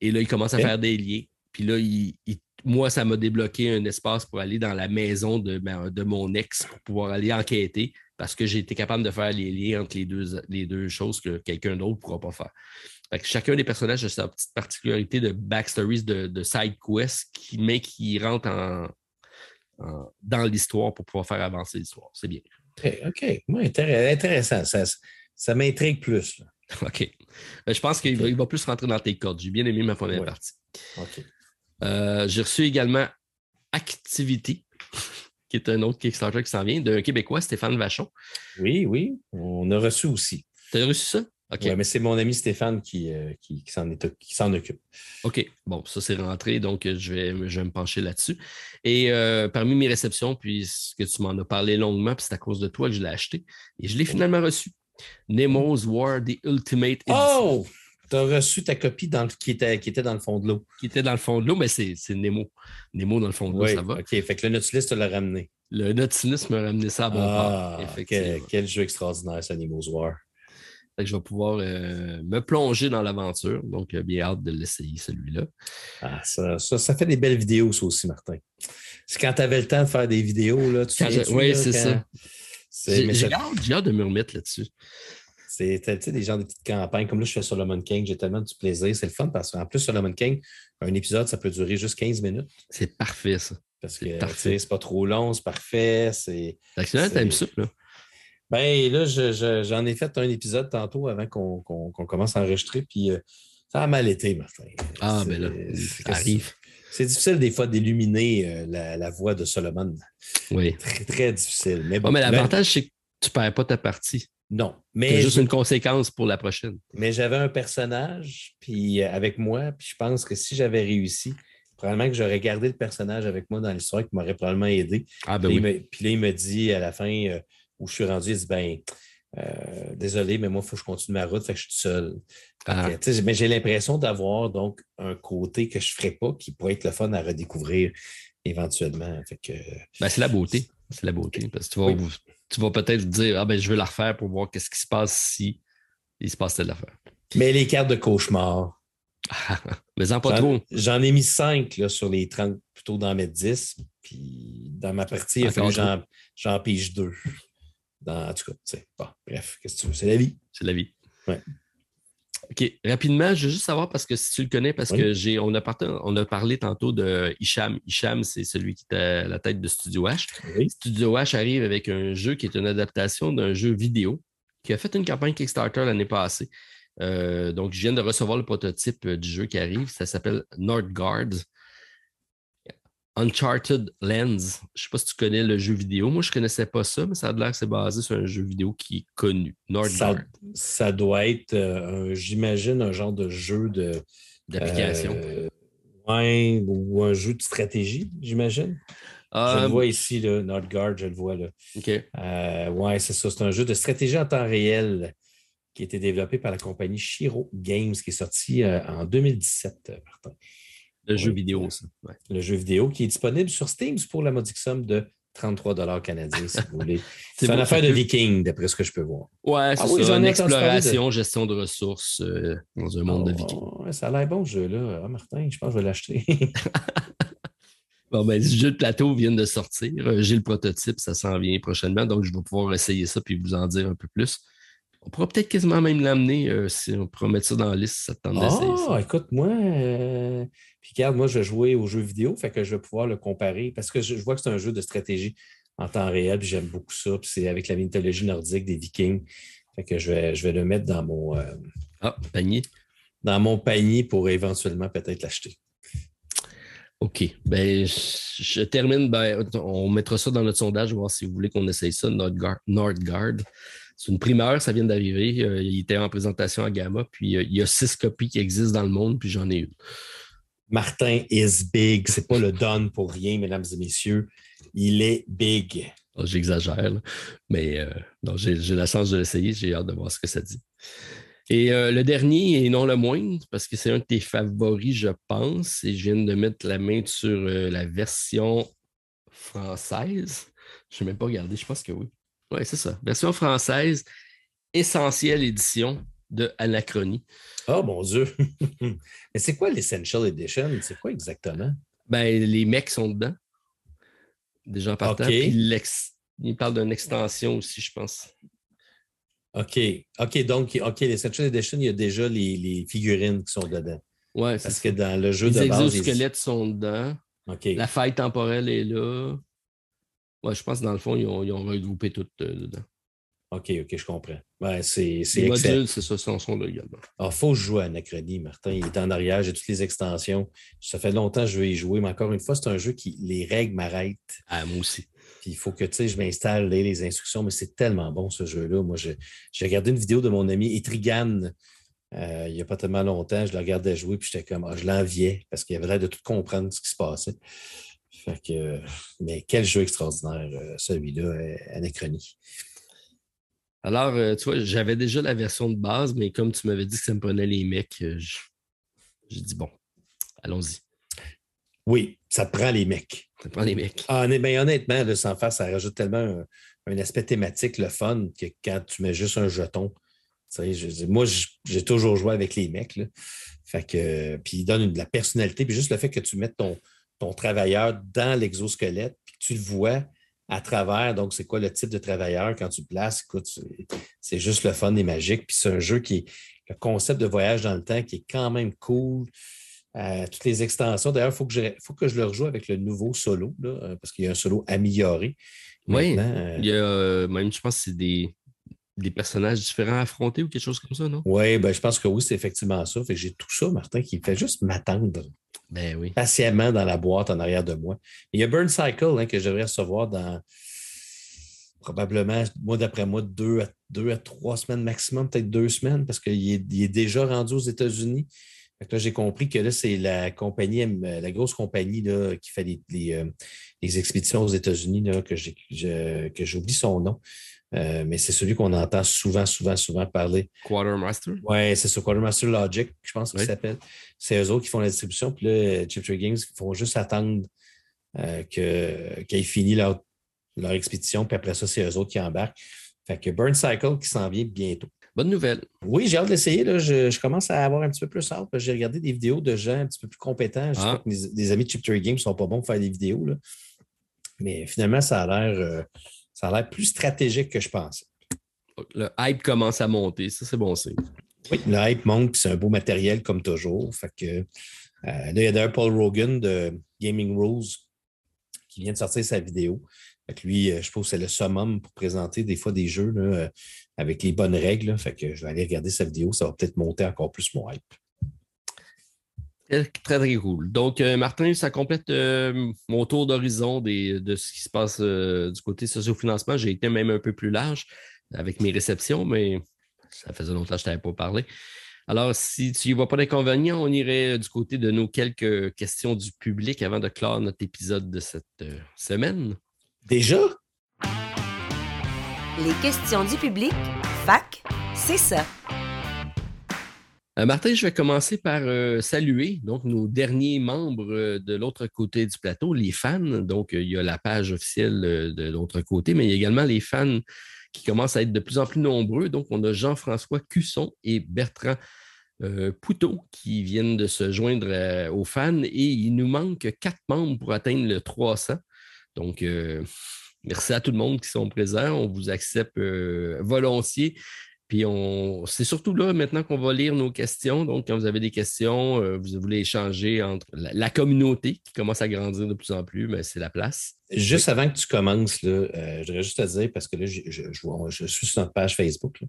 Et là, il commence à faire des liens. Puis là, moi, ça m'a débloqué un espace pour aller dans la maison de, de mon ex pour pouvoir aller enquêter parce que j'ai été capable de faire les liens entre les deux, les deux choses que quelqu'un d'autre ne pourra pas faire. chacun des personnages a sa petite particularité de backstories, de, de side quest, qui, mais qui rentre en, dans l'histoire pour pouvoir faire avancer l'histoire. C'est bien. OK. intéressant. Ça, ça m'intrigue plus. OK. Ben, je pense qu'il va, plus rentrer dans tes cordes. J'ai bien aimé ma première partie. OK. Euh, j'ai reçu également Activity, qui est un autre Kickstarter qui s'en vient, d'un Québécois, Stéphane Vachon. Oui, oui. On a reçu aussi. Tu as reçu ça? Oui, mais c'est mon ami Stéphane qui, euh, qui, s'en occupe. OK. Bon, ça, c'est rentré, donc euh, je vais, je vais me pencher là-dessus. Et euh, parmi mes réceptions, puisque tu m'en as parlé longuement, puis c'est à cause de toi que je l'ai acheté, et je l'ai finalement reçu. Nemo's War, The Ultimate Edition. Oh! Tu as reçu ta copie dans qui, était, qui était dans le fond de l'eau. Qui était dans le fond de l'eau, mais c'est Nemo. Nemo dans le fond de l'eau, ça va. OK, fait que le Nautilus te l'a ramené. Le Nautilus m'a ramené ça à bon ah, Quel, quel, jeu extraordinaire, ça, Nemo's War je vais pouvoir euh, me plonger dans l'aventure. Donc, bien hâte de l'essayer, celui-là. Ah, ça, ça, fait des belles vidéos, ça aussi, Martin. C'est quand tu avais le temps de faire des vidéos, là, tu Oui, c'est ça. J'ai hâte, de me remettre là-dessus. C'est des gens de petites campagnes. Comme là, je fais Solomon King, j'ai tellement du plaisir. C'est le fun parce qu'en plus, Solomon King, un épisode, ça peut durer juste 15 minutes. C'est parfait, ça. Parce que c'est pas trop long, c'est parfait. C'est t'aimes ça, là? Ben là, j'en ai fait un épisode tantôt avant qu'on commence à enregistrer, puis euh, ça a mal été, Martin. Ah, ben là, ça arrive. C'est difficile des fois d'illuminer euh, la, voix de Solomon. Oui. Très, très difficile. Mais, bon, mais l'avantage, c'est que tu ne perds pas ta partie. Non. C'est juste une conséquence pour la prochaine. Mais j'avais un personnage puis euh, avec moi, puis je pense que si j'avais réussi, probablement que j'aurais gardé le personnage avec moi dans l'histoire qui m'aurait probablement aidé. Ah, ben oui. puis là, il me dit à la fin où je suis rendu, il dit ben, euh, désolé, mais moi, il faut que je continue ma route, fait que je suis seul. Ah. mais j'ai l'impression d'avoir donc un côté que je ne ferais pas qui pourrait être le fun à redécouvrir éventuellement. Ben, c'est la beauté. C'est la beauté. Parce que tu vas, tu vas peut-être dire Ah ben je veux la refaire pour voir qu'est-ce qui se passe si il se passe telle affaire. Mais les cartes de cauchemar. mais en pas trop. J'en ai mis cinq là, sur les 30, plutôt dans mes 10. Puis dans ma partie, il a fallu j'en pige deux en tout cas, bon, bref, qu'est-ce que tu veux? C'est la vie. C'est la vie. Ouais. OK. Rapidement, je veux juste savoir, parce que si tu le connais, parce que j'ai on a, on a parlé tantôt de Hicham. Hicham, c'est celui qui est à la tête de Studio H. Studio H arrive avec un jeu qui est une adaptation d'un jeu vidéo qui a fait une campagne Kickstarter l'année passée. Euh, donc, je viens de recevoir le prototype du jeu qui arrive. Ça s'appelle Nordgard. Uncharted Lens. Je ne sais pas si tu connais le jeu vidéo. Moi, je ne connaissais pas ça, mais ça a l'air que c'est basé sur un jeu vidéo qui est connu. Ça, ça, doit être, euh, j'imagine, un genre de jeu de. D'application. Euh, ouais, ou un jeu de stratégie, j'imagine. je le euh, vois ici, là, Nordgard, je le vois là. OK. ouais, c'est ça. C'est un jeu de stratégie en temps réel qui a été développé par la compagnie Shiro Games, qui est sorti en 2017, Martin. Le jeu vidéo, ça. Le jeu vidéo qui est disponible sur Steam pour la modique somme de 33 canadiens, si vous voulez. C'est une affaire de viking, d'après ce que je peux voir. Ouais, c'est ah une exploration, gestion de ressources euh, dans un monde de oh, vikings. ça a l'air bon, ce jeu-là. Ah, Martin, je pense que je vais l'acheter. bon, ben, le jeu de plateau vient de sortir. Euh, j'ai le prototype, ça s'en vient prochainement, donc je vais pouvoir essayer ça puis vous en dire un peu plus. On pourra peut-être quasiment même l'amener euh, si on pourra mettre ça dans la liste, ça tente Ah, écoute, moi, euh, puis regarde, moi, je vais jouer aux jeux vidéo, fait que je vais pouvoir le comparer parce que je, vois que c'est un jeu de stratégie en temps réel, puis j'aime beaucoup ça. Puis c'est avec la mythologie nordique des Vikings. Fait que je vais, je vais le mettre dans mon euh, ah, panier. Dans mon panier pour éventuellement peut-être l'acheter. OK. Ben, je, termine. Ben, on mettra ça dans notre sondage, voir si vous voulez qu'on essaye ça, Nordgard. Nordgard. C'est une primeur, ça vient d'arriver. Euh, il était en présentation à Gamma, puis euh, il y a six copies qui existent dans le monde, puis j'en ai une. Martin is big. C'est pas le don pour rien, mesdames et messieurs. Il est big. Oh, j'exagère, mais euh, j'ai la chance de l'essayer. J'ai hâte de voir ce que ça dit. Et le dernier, et non le moindre, parce que c'est un de tes favoris, je pense, et je viens de mettre la main sur la version française. Je n'ai même pas regardé, je pense que oui. Oui, c'est ça. Version française, essentielle édition de Anachronie. Oh mon Dieu! Mais c'est quoi l'Essential Edition? C'est quoi exactement? Ben, les mecs sont dedans. Déjà en partant. il parle d'une extension aussi, je pense. OK. OK, donc, OK, l'Essential Edition, il y a déjà les, figurines qui sont dedans. Oui, Parce que dans le jeu de base. Les exosquelettes sont dedans. OK. La faille temporelle est là. Ouais, je pense que dans le fond, ils ont, ils ont regroupé tout dedans. OK, OK, je comprends. Ouais, c'est Les modules, c'est ça, c'est son là également. Il faut que je joue à Anachronie, Martin. Il est en arrière, j'ai toutes les extensions. Ça fait longtemps que je veux y jouer, mais encore une fois, c'est un jeu qui, les règles m'arrêtent. Ah, moi aussi. Puis il faut que, tu sais, je m'installe les, instructions, mais c'est tellement bon, ce jeu-là. Moi, j'ai regardé une vidéo de mon ami Etrigan euh, il n'y a pas tellement longtemps. Je le regardais jouer, puis j'étais comme, ah, je l'enviais parce qu'il avait l'air de tout comprendre ce qui se passait. Fait que, mais quel jeu extraordinaire, euh, celui-là, euh, Anachronie. Alors, euh, tu vois, j'avais déjà la version de base, mais comme tu m'avais dit que ça me prenait les mecs, j'ai dit bon, allons-y. Oui, ça te prend les mecs. Ça te prend les mecs. Ah, mais honnêtement, le sans faire, ça rajoute tellement un, aspect thématique, le fun, que quand tu mets juste un jeton, je, moi, j'ai toujours joué avec les mecs. Fait que, puis ils donnent de la personnalité. Puis juste le fait que tu mettes ton, ton travailleur dans l'exosquelette, puis tu le vois à travers. Donc, c'est quoi le type de travailleur quand tu places? Écoute, c'est juste le fun et magique. Puis c'est un jeu qui est le concept de voyage dans le temps qui est quand même cool. Euh, toutes les extensions. D'ailleurs, il faut, que je, faut que je le rejoue avec le nouveau solo, euh, parce qu'il y a un solo amélioré. Oui, euh, il y a même, je pense que c'est des, personnages différents à affronter ou quelque chose comme ça, non? Oui, ben, je pense que oui, c'est effectivement ça. Fait j'ai tout ça, Martin, qui fait juste m'attendre. Ben oui. patiemment dans la boîte en arrière de moi. il y a Burn Cycle hein, que je devrais recevoir dans probablement, moi d'après moi, deux à, deux à trois semaines maximum, peut-être deux semaines, parce qu'il est, déjà rendu aux États-Unis. Là, j'ai compris que là, c'est la compagnie, la grosse compagnie là, qui fait les, euh, expéditions aux États-Unis, que j'oublie son nom. Euh, mais c'est celui qu'on entend souvent, souvent, souvent parler. Quartermaster? Oui, c'est ça, Quartermaster Logic, je pense qu'il s'appelle. C'est eux autres qui font la distribution. Puis là, Chip Games, ils font juste attendre euh, qu'ils aient fini leur, leur, expédition. Puis après ça, c'est eux autres qui embarquent. Fait que Burn Cycle qui s'en vient bientôt. Bonne nouvelle. Oui, j'ai hâte d'essayer. Je, je, commence à avoir un petit peu plus hâte. J'ai regardé des vidéos de gens un petit peu plus compétents. Je ah. que mes, amis de Chip Games ne sont pas bons pour faire des vidéos. Là. Mais finalement, ça a l'air. Euh, ça a l'air plus stratégique que je pensais. Le hype commence à monter, ça c'est bon signe. Oui, le hype monte, c'est un beau matériel comme toujours. Fait que, euh, là, il y a d'ailleurs Paul Rogan de Gaming Rules qui vient de sortir sa vidéo. Fait que lui, euh, je pense que c'est le summum pour présenter des fois des jeux euh, avec les bonnes règles. Fait que je vais aller regarder sa vidéo, ça va peut-être monter encore plus mon hype. Très, très cool. Donc, euh, Martin, ça complète euh, mon tour d'horizon de ce qui se passe euh, du côté sociofinancement. J'ai été même un peu plus large avec mes réceptions, mais ça faisait longtemps que je ne t'avais pas parlé. Alors, si tu n'y vois pas d'inconvénient, on irait du côté de nos quelques questions du public avant de clore notre épisode de cette semaine. Déjà? Les questions du public, fac, c'est ça. Euh, Martin, je vais commencer par euh, saluer donc, nos derniers membres euh, de l'autre côté du plateau, les fans. Donc, il y a la page officielle de l'autre côté, mais il y a également les fans qui commencent à être de plus en plus nombreux. Donc, on a Jean-François Cusson et Bertrand Poutot qui viennent de se joindre aux fans et il nous manque quatre membres pour atteindre le 300. Donc, merci à tout le monde qui sont présents. On vous accepte volontiers. Puis on, c'est surtout là maintenant qu'on va lire nos questions. Donc, quand vous avez des questions, euh, vous voulez échanger entre la, communauté qui commence à grandir de plus en plus, mais c'est la place. Juste avant que tu commences, là, euh, je voudrais juste te dire, parce que là, je, je, suis sur notre page Facebook.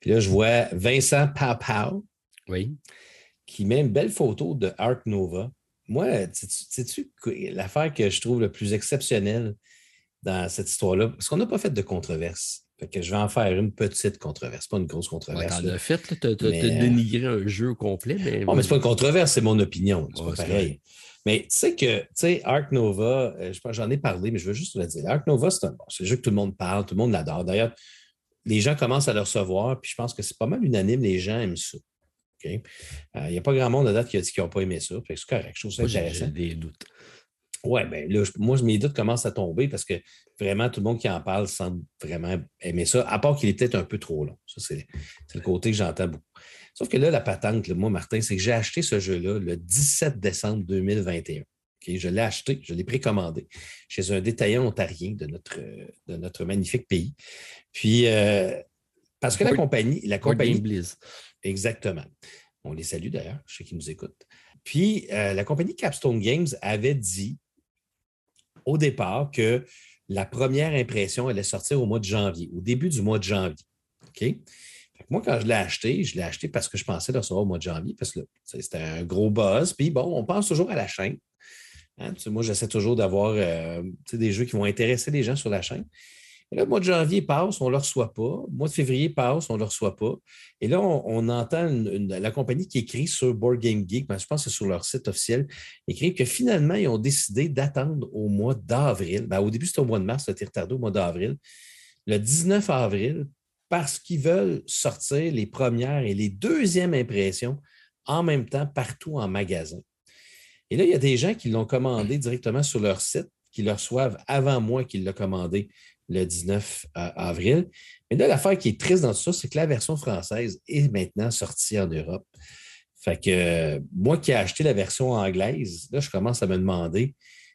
puis là, je vois Vincent Papau oui. qui met une belle photo de Arc Nova. Moi, sais-tu l'affaire que je trouve le plus exceptionnelle dans cette histoire-là? Parce qu'on n'a pas fait de controverse que je vais en faire une petite controverse, pas une grosse controverse. Ouais, fait, tu as, dénigré un jeu complet. Mais... mais c'est pas une controverse, c'est mon opinion. C'est pas pareil. Mais tu sais que, tu sais, Ark Nova, euh, j'en ai parlé, mais je veux juste le dire. Ark Nova, c'est un, jeu que tout le monde parle, tout le monde l'adore. D'ailleurs, les gens commencent à le recevoir, puis je pense que c'est pas mal unanime, les gens aiment ça. Il n'y euh, a pas grand monde à date qui a dit qu'ils n'ont pas aimé ça. C'est correct, je trouve ça intéressant. J'ai des doutes. Oui, bien là, moi, mes doutes commencent à tomber parce que vraiment, tout le monde qui en parle semble vraiment aimer ça, à part qu'il est peut-être un peu trop long. Ça, c'est le côté que j'entends beaucoup. Sauf que là, la patente, moi, Martin, c'est que j'ai acheté ce jeu-là le 17 décembre 2021. Je l'ai acheté, je l'ai précommandé chez un détaillant ontarien de notre, de notre magnifique pays. Puis, euh, parce que la compagnie. La compagnie Bliss. Exactement. On les salue d'ailleurs, je sais qu'ils nous écoutent. Puis, euh, la compagnie Capstone Games avait dit au départ que la première impression allait sortir au mois de janvier, au début du mois de janvier. Moi, quand je l'ai acheté, je l'ai acheté parce que je pensais le recevoir au mois de janvier, parce que c'était un gros buzz. Puis bon, on pense toujours à la chaîne. Hein, moi, j'essaie toujours d'avoir euh, des jeux qui vont intéresser les gens sur la chaîne. Le mois de janvier passe, on ne le reçoit pas. Le mois de février passe, on ne le reçoit pas. Et là, on, entend la compagnie qui écrit sur Board Game Geek, ben, je pense que c'est sur leur site officiel, écrit que finalement, ils ont décidé d'attendre au mois d'avril. Ben, au début, c'était au mois de mars, été retardé au mois d'avril. Le 19 avril, parce qu'ils veulent sortir les premières et les deuxièmes impressions en même temps partout en magasin. Et là, il y a des gens qui l'ont commandé directement sur leur site, qui le reçoivent avant moi qu'ils l'ont commandé le 19 euh, avril. Mais là, l'affaire qui est triste dans tout ça, c'est que la version française est maintenant sortie en Europe. Fait que moi qui ai acheté la version anglaise, là, je commence à me demander,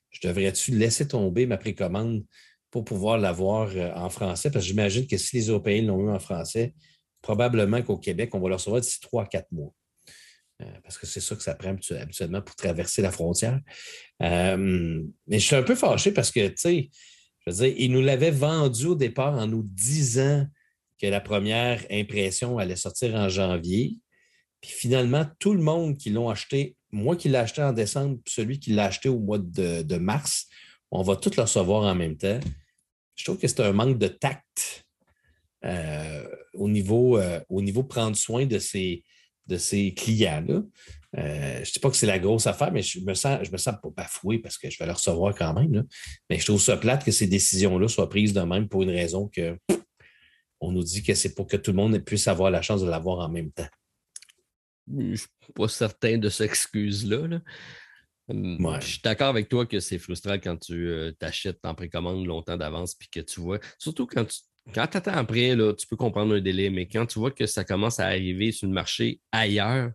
je devrais-tu laisser tomber ma précommande pour pouvoir l'avoir euh, en français? Parce que j'imagine que si les Européens l'ont eu en français, probablement qu'au Québec, on va le recevoir d'ici trois quatre mois. Euh, parce que c'est ça que ça prend habituellement pour traverser la frontière. mais je suis un peu fâché parce que, tu sais, il nous l'avait vendu au départ en nous disant que la première impression allait sortir en janvier. Puis finalement, tout le monde qui l'ont acheté, moi qui l'ai acheté en décembre, celui qui l'a acheté au mois de, mars, on va tous le recevoir en même temps. Je trouve que c'est un manque de tact euh, au, niveau, euh, au niveau prendre soin de ces, de ces clients-là. Euh, je ne dis pas que c'est la grosse affaire, mais je me sens, je me sens pas bafoué parce que je vais le recevoir quand même. Mais je trouve ça plate que ces décisions-là soient prises de même pour une raison que on nous dit que c'est pour que tout le monde puisse avoir la chance de l'avoir en même temps. Je ne suis pas certain de cette excuse-là. Hum, je suis d'accord avec toi que c'est frustrant quand tu euh, t'achètes en précommande longtemps d'avance puis que tu vois, surtout quand tu quand attends après, là, tu peux comprendre un délai, mais quand tu vois que ça commence à arriver sur le marché ailleurs,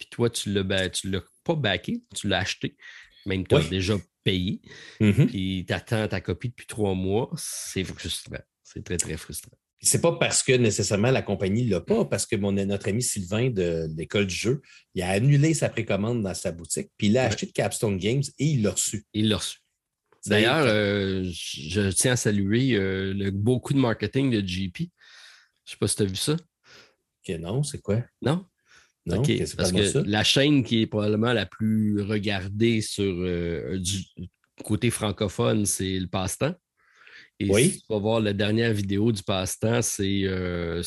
puis toi, tu ne l'as pas backé, tu l'as acheté, même tu as déjà payé, mm-hmm. puis tu attends ta copie depuis trois mois, c'est frustrant. C'est très, très frustrant. C'est pas parce que nécessairement la compagnie ne l'a pas, parce que mon, notre ami Sylvain de, l'école du jeu, il a annulé sa précommande dans sa boutique, puis il l'a acheté de Capstone Games et il l'a reçu. Il l'a reçu. D'ailleurs, euh, je tiens à saluer euh, le beau coup de marketing de JP. Je ne sais pas si tu as vu ça. Que non, c'est quoi? Non? Non, parce que la chaîne qui est probablement la plus regardée sur euh, du côté francophone, c'est le passe-temps. Et oui. si tu vas voir la dernière vidéo du passe-temps, c'est euh,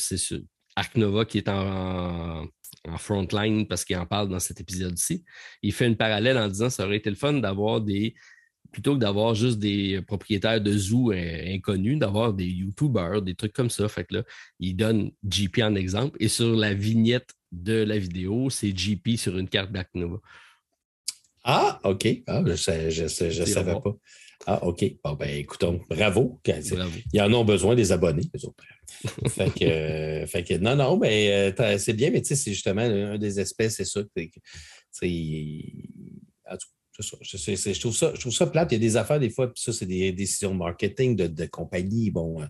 Arc Nova qui est en, en frontline parce qu'il en parle dans cet épisode-ci. Il fait une parallèle en disant que ça aurait été le fun d'avoir des plutôt que d'avoir juste des propriétaires de zoo inconnus, d'avoir des YouTubers, des trucs comme ça. Fait que là, il donne GP en exemple. Et sur la vignette de la vidéo, c'est GP sur une carte Black Nova. Ah, OK. Ah, je ne savais pas. Ah, OK. Bon, ben, écoutons, bravo. Ils en ont besoin des abonnés, les autres. fait, que, fait que, non, non, mais euh, c'est bien, mais tu sais, c'est justement un des espèces, c'est ça. Je, trouve ça, je trouve ça plate. Il y a des affaires, des fois, puis ça, c'est des décisions de marketing de, compagnie. Bon, euh,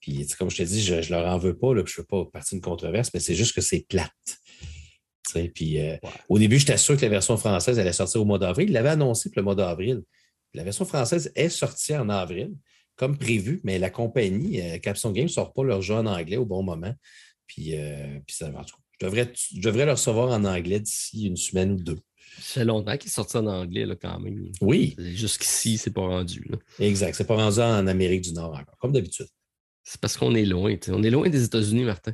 puis comme je te dis, je ne leur en veux pas, là, je ne fais pas partie d'une controverse, mais c'est juste que c'est plate. Puis, euh, Au début, j'étais sûr que la version française allait sortir au mois d'avril. Il l'avait annoncé pour le mois d'avril. La version française est sortie en avril, comme prévu, mais la compagnie, euh, Games, ne sort pas leur jeu en anglais au bon moment. Puis, puis ça, je, devrais, je devrais le recevoir en anglais d'ici une semaine ou deux. C'est longtemps qu'il est sorti en anglais là, quand même. Oui. Jusqu'ici, c'est pas rendu. Là. Exact. C'est pas rendu en Amérique du Nord encore, comme d'habitude. C'est parce qu'on est loin. On est loin des États-Unis, Martin.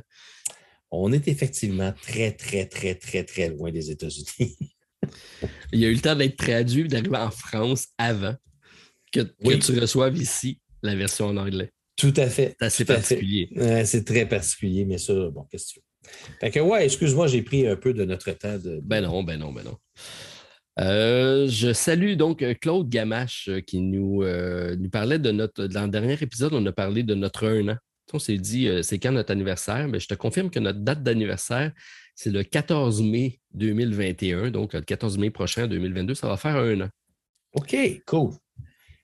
On est effectivement très, très, très, très, très loin des États-Unis. Il y a eu le temps d'être traduit d'arriver en France avant que, tu reçoives ici la version en anglais. Tout à fait. C'est assez particulier. c'est très particulier, mais ça, bon, qu'est-ce que tu veux? Fait que, ouais, excuse-moi, j'ai pris un peu de notre temps. De... Ben non, ben non, ben non. Euh, je salue donc euh, Claude Gamache euh, qui nous, nous parlait de notre. Dans le dernier épisode, on a parlé de notre un an. On s'est dit, c'est quand notre anniversaire? Mais ben, je te confirme que notre date d'anniversaire, c'est le 14 mai 2021. Donc, le 14 mai prochain, 2022, ça va faire un an. OK, cool.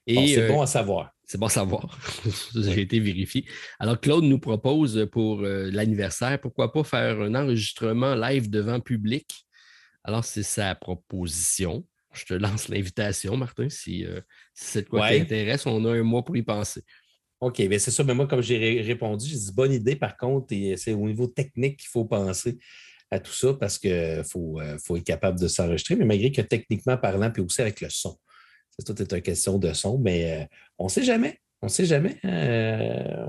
Et c'est bon à savoir. C'est bon à savoir. J'ai été vérifié. Alors, Claude nous propose pour euh, l'anniversaire, pourquoi pas faire un enregistrement live devant public. Alors, c'est sa proposition. je te lance l'invitation, Martin. Si, c'est de quoi qui t'intéresse, on a un mois pour y penser. OK, bien c'est ça. Mais moi, comme j'ai répondu, j'ai dit bonne idée. Par contre, c'est au niveau technique qu'il faut penser à tout ça parce qu'il faut, faut, être capable de s'enregistrer. Mais malgré que techniquement parlant, puis aussi avec le son. C'est tout est une question de son, mais on ne sait jamais. On ne sait jamais.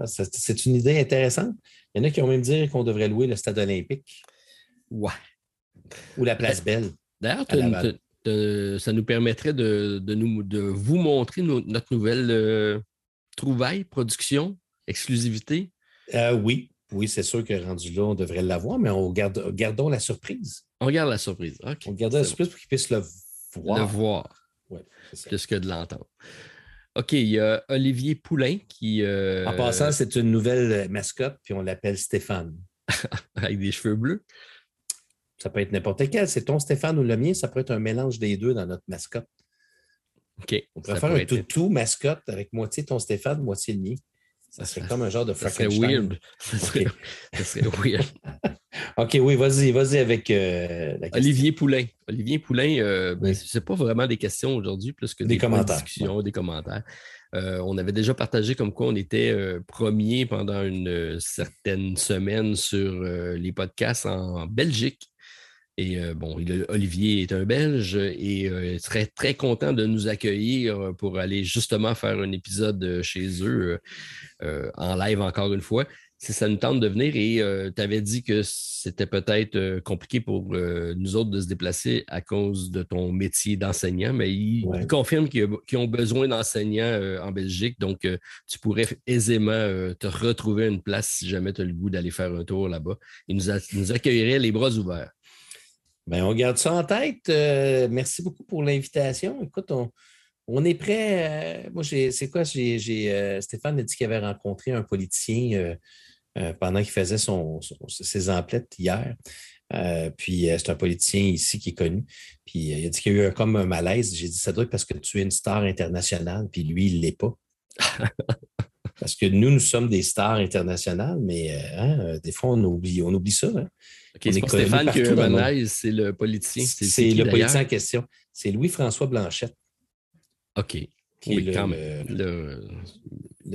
c'est une idée intéressante. Il y en a qui ont même dit qu'on devrait louer le stade olympique. Ouais. Ou la place Belle. D'ailleurs, ça nous permettrait de, nous, de vous montrer notre nouvelle euh, trouvaille, production, exclusivité. Euh, oui, oui, c'est sûr que rendu là, on devrait l'avoir, mais on garde, gardons la surprise. On garde la surprise. On garde la surprise pour qu'ils puissent le voir. Le voir. Oui, plus que de l'entendre. OK, il y a Olivier Poulain qui. Euh, en passant, c'est une nouvelle mascotte, puis on l'appelle Stéphane. Avec des cheveux bleus. Ça peut être n'importe quel. C'est ton Stéphane ou le mien. Ça peut être un mélange des deux dans notre mascotte. OK. On pourrait faire un toutou mascotte avec moitié ton Stéphane, moitié le mien. Ça serait comme un genre de Frankenstein. Ça serait weird. Ça serait, weird. OK, oui, vas-y, vas-y avec euh, la question. Olivier Poulain. Olivier Poulain, euh, ben, ce n'est pas vraiment des questions aujourd'hui, plus que des, commentaires. discussions, des commentaires. Euh, on avait déjà partagé comme quoi on était premier pendant une certaine semaine sur les podcasts en Belgique. Et euh, bon, Olivier est un Belge et euh, très, très content de nous accueillir pour aller justement faire un épisode euh, chez eux en live encore une fois. Si ça nous tente de venir et tu avais dit que c'était peut-être compliqué pour nous autres de se déplacer à cause de ton métier d'enseignant, mais il, confirme qu'ils ont besoin d'enseignants en Belgique. Donc, tu pourrais aisément te retrouver une place si jamais tu as le goût d'aller faire un tour là-bas. Il nous, nous accueillerait les bras ouverts. Bien, on garde ça en tête. Euh, merci beaucoup pour l'invitation. Écoute, on, est prêt. Euh, moi, c'est quoi? Euh, Stéphane a dit qu'il avait rencontré un politicien pendant qu'il faisait son, ses emplettes hier. puis c'est un politicien ici qui est connu. Puis il a dit qu'il y a eu comme un malaise. J'ai dit, ça doit être parce que tu es une star internationale, puis lui, il ne l'est pas. parce que nous, nous sommes des stars internationales, mais hein, des fois, on oublie, on oublie ça. Hein. c'est Stéphane qui c'est le politicien. C'est le politicien en question. C'est Louis-François Blanchette. OK. Qui est le,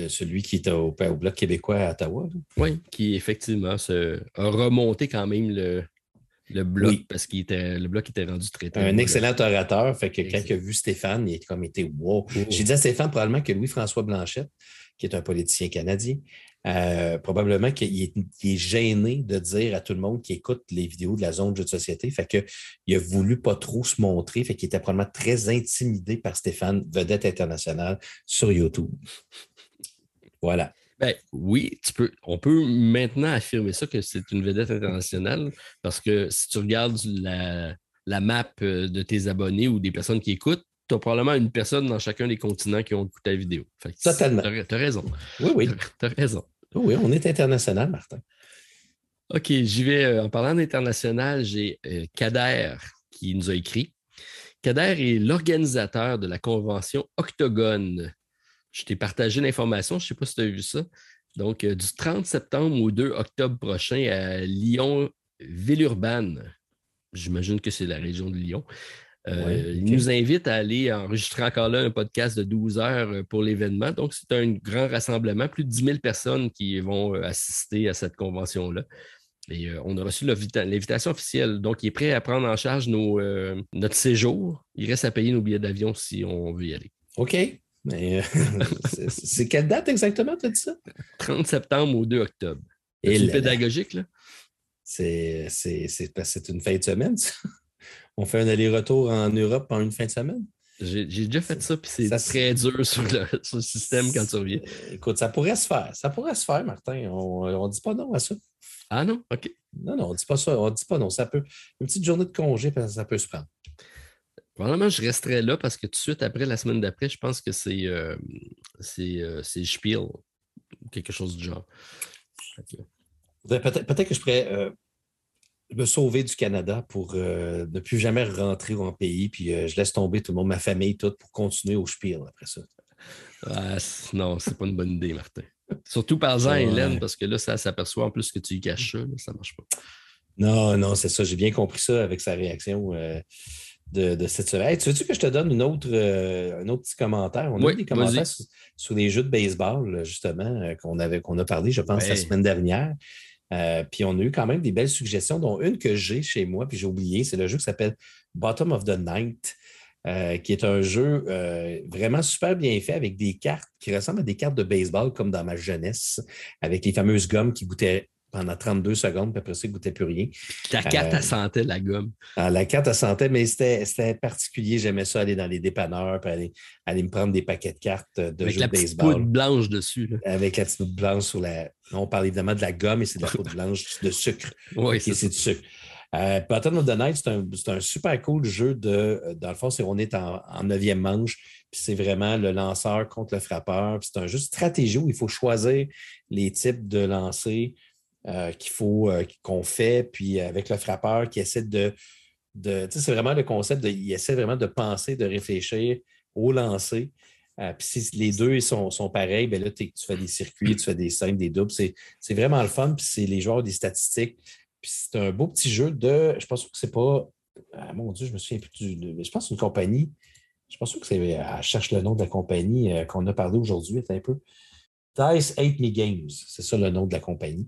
celui qui était au, Bloc québécois à Ottawa. Oui, qui effectivement a remonté quand même le, le bloc parce que le bloc était rendu très. Un excellent orateur. Fait que quand il a vu Stéphane, il a comme été wow. Oh. J'ai dit à Stéphane probablement que Louis-François Blanchette, qui est un politicien canadien, euh, probablement qu'il est, gêné de dire à tout le monde qui écoute les vidéos de la zone de jeu de société. Fait qu'il a voulu pas trop se montrer. Fait qu'il était probablement très intimidé par Stéphane, vedette internationale, sur YouTube. Voilà. Ben, oui, tu peux, on peut maintenant affirmer ça que c'est une vedette internationale parce que si tu regardes la, la map euh, de tes abonnés ou des personnes qui écoutent, tu as probablement une personne dans chacun des continents qui ont écouté la vidéo. Totalement. Tu as, raison. Oui, oui. Tu as raison. Oui, on est international, Martin. OK, j'y vais. Euh, en parlant d'international, j'ai euh, Kader qui nous a écrit. Kader est l'organisateur de la convention Octogone. Je t'ai partagé l'information, je ne sais pas si tu as vu ça. Donc, euh, du 30 septembre au 2 octobre prochain à Lyon-Villeurbanne. J'imagine que c'est la région de Lyon. Euh, il nous invite à aller enregistrer encore là un podcast de 12 heures euh, pour l'événement. Donc, c'est un grand rassemblement, plus de 10 000 personnes qui vont euh, assister à cette convention-là. Et on a reçu l'invitation officielle. Donc, il est prêt à prendre en charge notre séjour. Il reste à payer nos billets d'avion si on veut y aller. OK. Mais c'est quelle date exactement, tu as dit ça? 30 septembre au 2 octobre. C'est pédagogique, là? C'est une fin de semaine, ça? On fait un aller-retour en Europe en une fin de semaine? J'ai déjà fait ça, puis c'est très dur sur le, système quand tu reviens. Écoute, ça pourrait se faire. Ça pourrait se faire, Martin. On ne dit pas non à ça. Ah non? OK. Non, non, on ne dit pas ça. On ne dit pas non. Ça peut. Une petite journée de congé, ça peut se prendre. Probablement, je resterai là parce que tout de suite après, la semaine d'après, je pense que c'est euh, euh, Spiel, quelque chose du genre. Peut-être que je pourrais euh, me sauver du Canada pour euh, ne plus jamais rentrer en pays, puis euh, je laisse tomber tout le monde, ma famille, tout, pour continuer au Spiel après ça. Ah, non, c'est pas une bonne idée, Martin. Surtout par exemple, Hélène, parce que là, ça s'aperçoit en plus que tu y caches ça, ça marche pas. Non, non, c'est ça. J'ai bien compris ça avec sa réaction. Euh, de, cette semaine. tu veux-tu que je te donne une autre, euh, un autre petit commentaire? On a eu des commentaires sur, les jeux de baseball, justement, qu'on avait qu'on a parlé, je pense, la semaine dernière. Puis on a eu quand même des belles suggestions, dont une que j'ai chez moi, puis j'ai oublié, c'est le jeu qui s'appelle Bottom of the Night. Euh, qui est un jeu euh, vraiment super bien fait avec des cartes qui ressemblent à des cartes de baseball comme dans ma jeunesse, avec les fameuses gommes qui goûtaient pendant 32 secondes, puis après ça, ne goûtait plus rien. La carte, elle euh, sentait la gomme. Ah, la carte, elle sentait, mais c'était particulier. J'aimais ça aller dans les dépanneurs, puis aller, aller, me prendre des paquets de cartes de Avec jeux la de baseball. poudre blanche dessus. Avec la petite poudre blanche sur la. On parle évidemment de la gomme et c'est de la poudre blanche de sucre. Oui, c'est du sucre. Euh, of the Night, c'est un, super cool jeu de. Dans le fond, on est en, neuvième manche, puis c'est vraiment le lanceur contre le frappeur. C'est un jeu de stratégie où il faut choisir les types de lancers qu'il faut euh, qu'on fait, puis avec le frappeur qui essaie de. de c'est vraiment le concept de. Il essaie vraiment de penser, de réfléchir au lancer. puis si les deux sont, sont pareils, ben là, tu fais des circuits, tu fais des scènes, des doubles. C'est vraiment le fun. Puis c'est les joueurs des statistiques c'est un beau petit jeu de. Je pense que c'est pas. Ah, mon Dieu, je me souviens plus du. Je pense une compagnie. Je pense que c'est. Elle cherche le nom de la compagnie euh, qu'on a parlé aujourd'hui, un peu. Dice 8 Me Games, c'est ça le nom de la compagnie.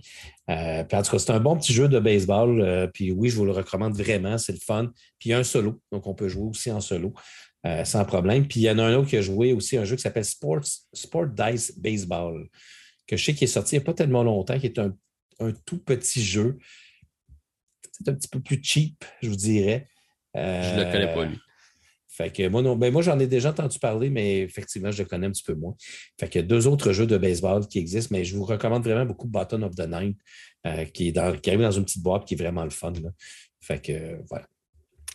Euh, en tout cas, c'est un bon petit jeu de baseball. Euh, puis oui, je vous le recommande vraiment, c'est le fun. Puis il y a un solo, donc on peut jouer aussi en solo sans problème. Puis il y en a un autre qui a joué aussi un jeu qui s'appelle Sport Dice Baseball, que je sais qui est sorti il n'y a pas tellement longtemps, qui est un, un tout petit jeu c'est un petit peu plus cheap, je vous dirais. je ne le connais pas, lui. Fait que moi, non, ben moi j'en ai déjà entendu parler, mais effectivement, je le connais un petit peu moins. Fait que deux autres jeux de baseball qui existent, mais je vous recommande vraiment beaucoup Button of the Night, euh, qui, est dans, qui arrive dans une petite boîte qui est vraiment le fun. Fait que voilà.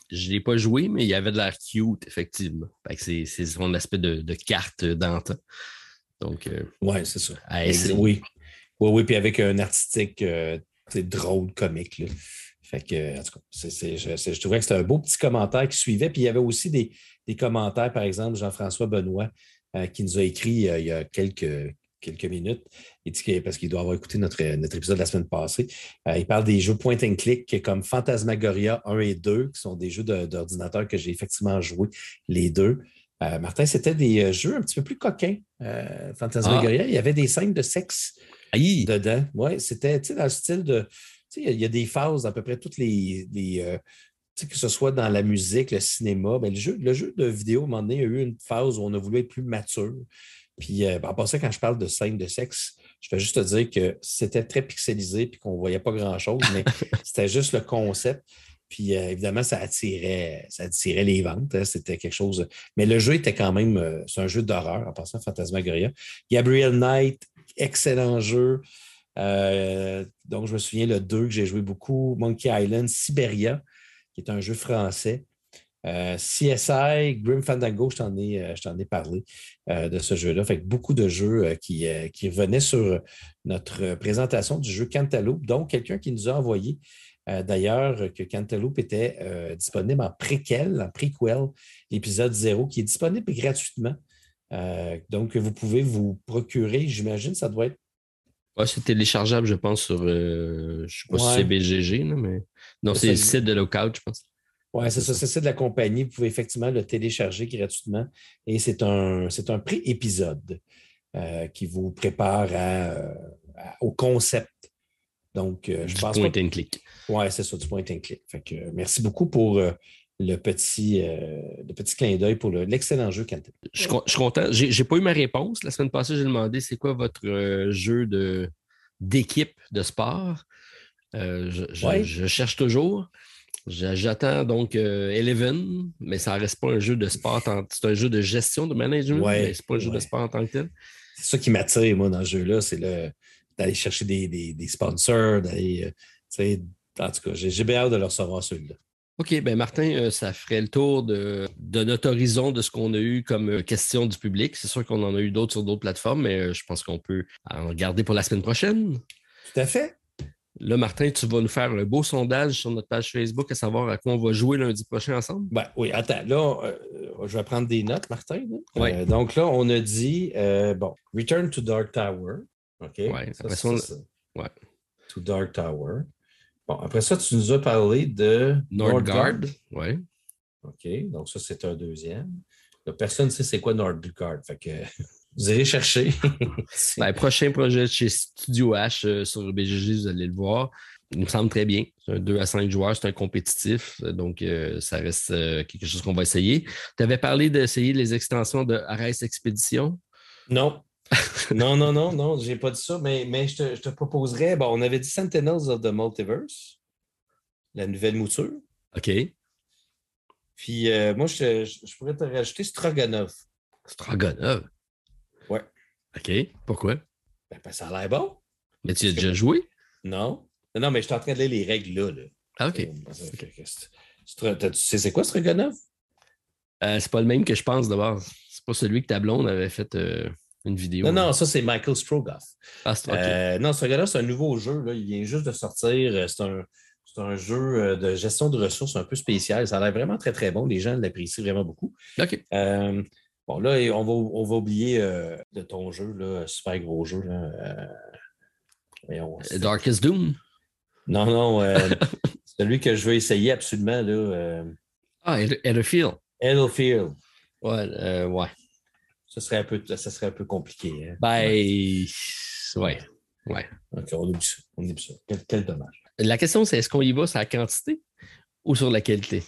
Je ne l'ai pas joué, mais il y avait de l'air cute, effectivement. c'est, son aspect de, carte d'antan. Donc, euh, oui, c'est ça. Oui. oui, oui, puis avec un artistique euh, drôle, comique. Là. Fait que, en tout cas, je, trouvais que c'était un beau petit commentaire qui suivait. Puis il y avait aussi des, commentaires, par exemple, Jean-François Benoît, euh, qui nous a écrit euh, il y a quelques, quelques minutes, parce qu'il doit avoir écouté notre, notre épisode de la semaine passée. Euh, il parle des jeux point and click comme Phantasmagoria 1 et 2, qui sont des jeux d'ordinateur que j'ai effectivement joué les deux. Martin, c'était des jeux un petit peu plus coquins. Phantasmagoria, ah. il y avait des scènes de sexe dedans. Oui, c'était dans le style de il y, a des phases à peu près toutes les. Euh, que ce soit dans la musique, le cinéma, ben, le, jeu, le jeu de vidéo, à un moment donné, il y a eu une phase où on a voulu être plus mature. Puis, euh, en passant, quand je parle de scène de sexe, je vais juste te dire que c'était très pixelisé et qu'on ne voyait pas grand-chose, mais c'était juste le concept. Puis, euh, évidemment, ça attirait, ça attirait les ventes. Hein, c'était quelque chose. Mais le jeu était quand même. c'est un jeu d'horreur, en passant, Fantasmagoria. Gabriel Knight, excellent jeu. Euh, donc, je me souviens le 2 que j'ai joué beaucoup, Monkey Island, Siberia, qui est un jeu français. Euh, CSI, Grim Fandango, je t'en ai, euh, parlé de ce jeu-là. Fait beaucoup de jeux qui, qui revenaient sur notre présentation du jeu Cantaloupe. Donc, quelqu'un qui nous a envoyé d'ailleurs que Cantaloupe était disponible en préquel, en prequel, l'épisode 0, qui est disponible gratuitement. donc, vous pouvez vous procurer, j'imagine, ça doit être c'est téléchargeable, je pense, sur. Euh, je ne sais pas si c'est BGG, mais. Non, c'est le site de Lookout, je pense. Oui, c'est ça, c'est ça de la compagnie. Vous pouvez effectivement le télécharger gratuitement. Et c'est un, c'est un pré-épisode euh, qui vous prépare au concept. Donc, euh, je pense. Point and click. Oui, c'est ça, du point and click. Fait que, merci beaucoup pour le petit, euh, le petit clin d'œil pour l'excellent jeu Je, je, suis content. Je n'ai pas eu ma réponse. La semaine passée, j'ai demandé c'est quoi votre euh, jeu d'équipe de, sport? Euh, je, cherche toujours. J'attends donc Eleven, mais ça ne reste pas un jeu de sport. C'est un jeu de gestion, de management, mais ce n'est pas un jeu de sport en tant que tel. C'est ça qui m'attire, moi, dans ce jeu-là, c'est d'aller chercher des, des sponsors, d'aller. en tout cas, j'ai bien hâte de le recevoir celui-là. OK, ben Martin, euh, ça ferait le tour de, notre horizon de ce qu'on a eu comme euh, question du public. C'est sûr qu'on en a eu d'autres sur d'autres plateformes, mais euh, je pense qu'on peut en garder pour la semaine prochaine. Tout à fait. Là, Martin, tu vas nous faire un beau sondage sur notre page Facebook à savoir à quoi on va jouer lundi prochain ensemble. Ben, oui, attends, là, je vais prendre des notes, Martin. donc là, on a dit, bon, Return to Dark Tower. OK. Oui, après ça, Ouais. To Dark Tower. Bon, après ça, tu nous as parlé de Nordgard. Oui. OK, donc ça, c'est un deuxième. personne ne sait c'est quoi NordBlueCard. Fait que vous irez chercher. ben, prochain projet chez Studio H euh, sur BGG, vous allez le voir. Il me semble très bien. C'est un 2 à 5 joueurs, c'est un compétitif. Donc, euh, ça reste euh, quelque chose qu'on va essayer. Tu avais parlé d'essayer les extensions de Ares Expedition? Non. non, non, non, non, j'ai pas dit ça, mais, mais je, te, je te proposerais, bon, on avait dit Sentinels of the Multiverse, la nouvelle mouture. OK. Puis euh, moi, je, pourrais te rajouter Stroganov. Stroganov? Ouais. OK. Pourquoi? Ben, ben, ça a l'air bon. Mais tu as déjà joué? Non. Non, mais je suis en train de lire les règles là. là. Ah, OK. Tu sais, c'est quoi Stroganov? Euh, c'est pas le même que je pense d'abord. C'est pas celui que ta blonde avait fait euh, une vidéo. Non, non, ça c'est Michael Strogoff. Ah, euh, Non, Stroganov, c'est un nouveau jeu. Là. Il vient juste de sortir. C'est un, c'est un jeu euh, de gestion de ressources un peu spécial. Ça a l'air vraiment très, très bon. Les gens l'apprécient vraiment beaucoup. OK. Euh, bon, là, on va, on va oublier euh, de ton jeu, là, super gros jeu. Là, Darkest Doom? Non, non. celui que je veux essayer absolument. Là, ah, Etherfield. Etherfield. Ouais, ouais. Ça serait un peu, ça serait un peu compliqué. Hein? Ben, ouais. Ouais. OK, on oublie ça. On oublie ça. quel dommage. La question, c'est est-ce qu'on y va sur la quantité ou sur la qualité?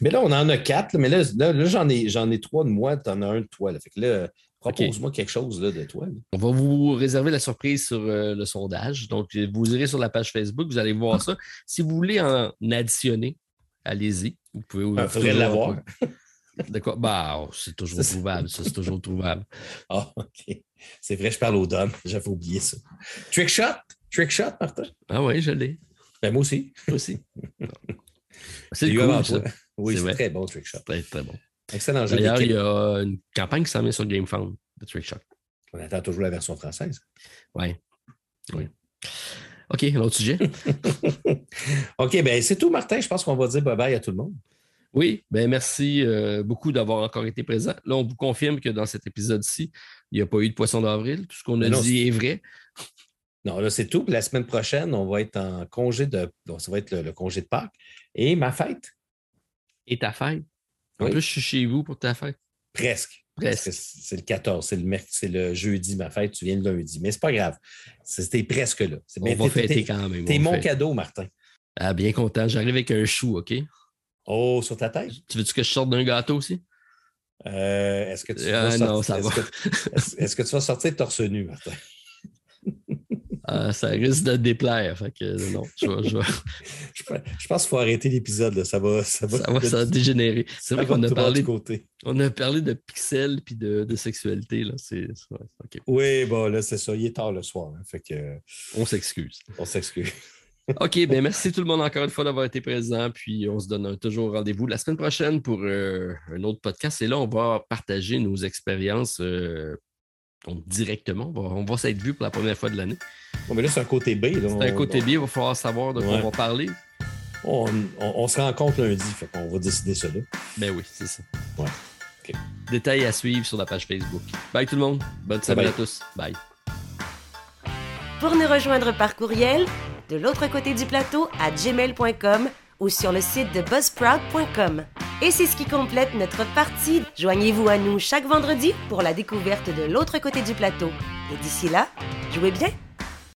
Mais là, on en a quatre, mais là, là, j'en ai, ai trois de moi, tu en as un de toi. Fait que là, propose-moi quelque chose là, de toi. On va vous réserver la surprise sur euh, le sondage. Donc, vous irez sur la page Facebook, vous allez voir ça. Si vous voulez en additionner, allez-y. Vous pouvez. Il ah, faudrait l'avoir. De quoi? Bah, oh, c'est toujours trouvable, ça, c'est toujours trouvable. Ah, OK. C'est vrai, je parle aux dames. J'avais oublié ça. Trick shot? Trick shot, Martin? Ah oui, je l'ai. Ben, moi aussi. Moi aussi. c'est cool, ça. Oui, c'est très bon, Trick shot. Très, très bon. Excellent jeu. D'ailleurs, il y a une campagne qui s'en vient sur GameFound de Trick Shot. On attend toujours la version française. Oui. Oui. OK, l'autre sujet? OK, ben c'est tout, Martin. Je pense qu'on va dire bye-bye à tout le monde. Oui, ben merci euh, beaucoup d'avoir encore été présent. Là, on vous confirme que dans cet épisode-ci, il n'y a pas eu de poisson d'avril. Tout ce qu'on a dit est vrai. Non, là, c'est tout. La semaine prochaine, on va être en congé de. ça va être le, congé de Pâques. Et ma fête? Et ta fête? En plus, je suis chez vous pour ta fête. Presque. Presque. C'est le 14, c'est le, c'est le jeudi, ma fête. Tu viens le lundi. Mais c'est pas grave. C'était presque là. On va fêter quand même. T'es mon cadeau, Martin. Ah, bien content. J'arrive avec un chou, OK? Oh, sur ta tête? Tu veux-tu que je sorte d'un gâteau aussi? Euh, est-ce que tu vas non, ça va. est-ce que tu vas sortir torse nu, Martin? Ah, ça risque de déplaire. Fait que non, je, je, je pense qu'il faut arrêter l'épisode. Ça va, ça va, ça va, ça dégénérer. C'est vrai qu'on a parlé. On a parlé de pixels puis de, de sexualité. Là. Oui, bon, là, c'est ça. Il est tard le soir. Hein, fait que... On s'excuse. On s'excuse. OK, ben merci tout le monde encore une fois d'avoir été présent. Puis on se donne toujours rendez-vous la semaine prochaine pour euh, un autre podcast. Et là, on va partager nos expériences euh, donc directement. On va, s'être vu pour la première fois de l'année. Bon, mais là, c'est un côté B. C'est un côté B, il va falloir savoir de quoi on va parler. On, se rencontre lundi, fait qu'on va décider ça là. Ben oui, c'est ça. Ouais. Détails à suivre sur la page Facebook. Bye tout le monde. Bonne semaine à tous. Bye. Pour nous rejoindre par courriel, de l'autre côté du plateau à gmail.com ou sur le site de buzzsprout.com. Et c'est ce qui complète notre partie. Joignez-vous à nous chaque vendredi pour la découverte de l'autre côté du plateau. Et d'ici là, jouez bien!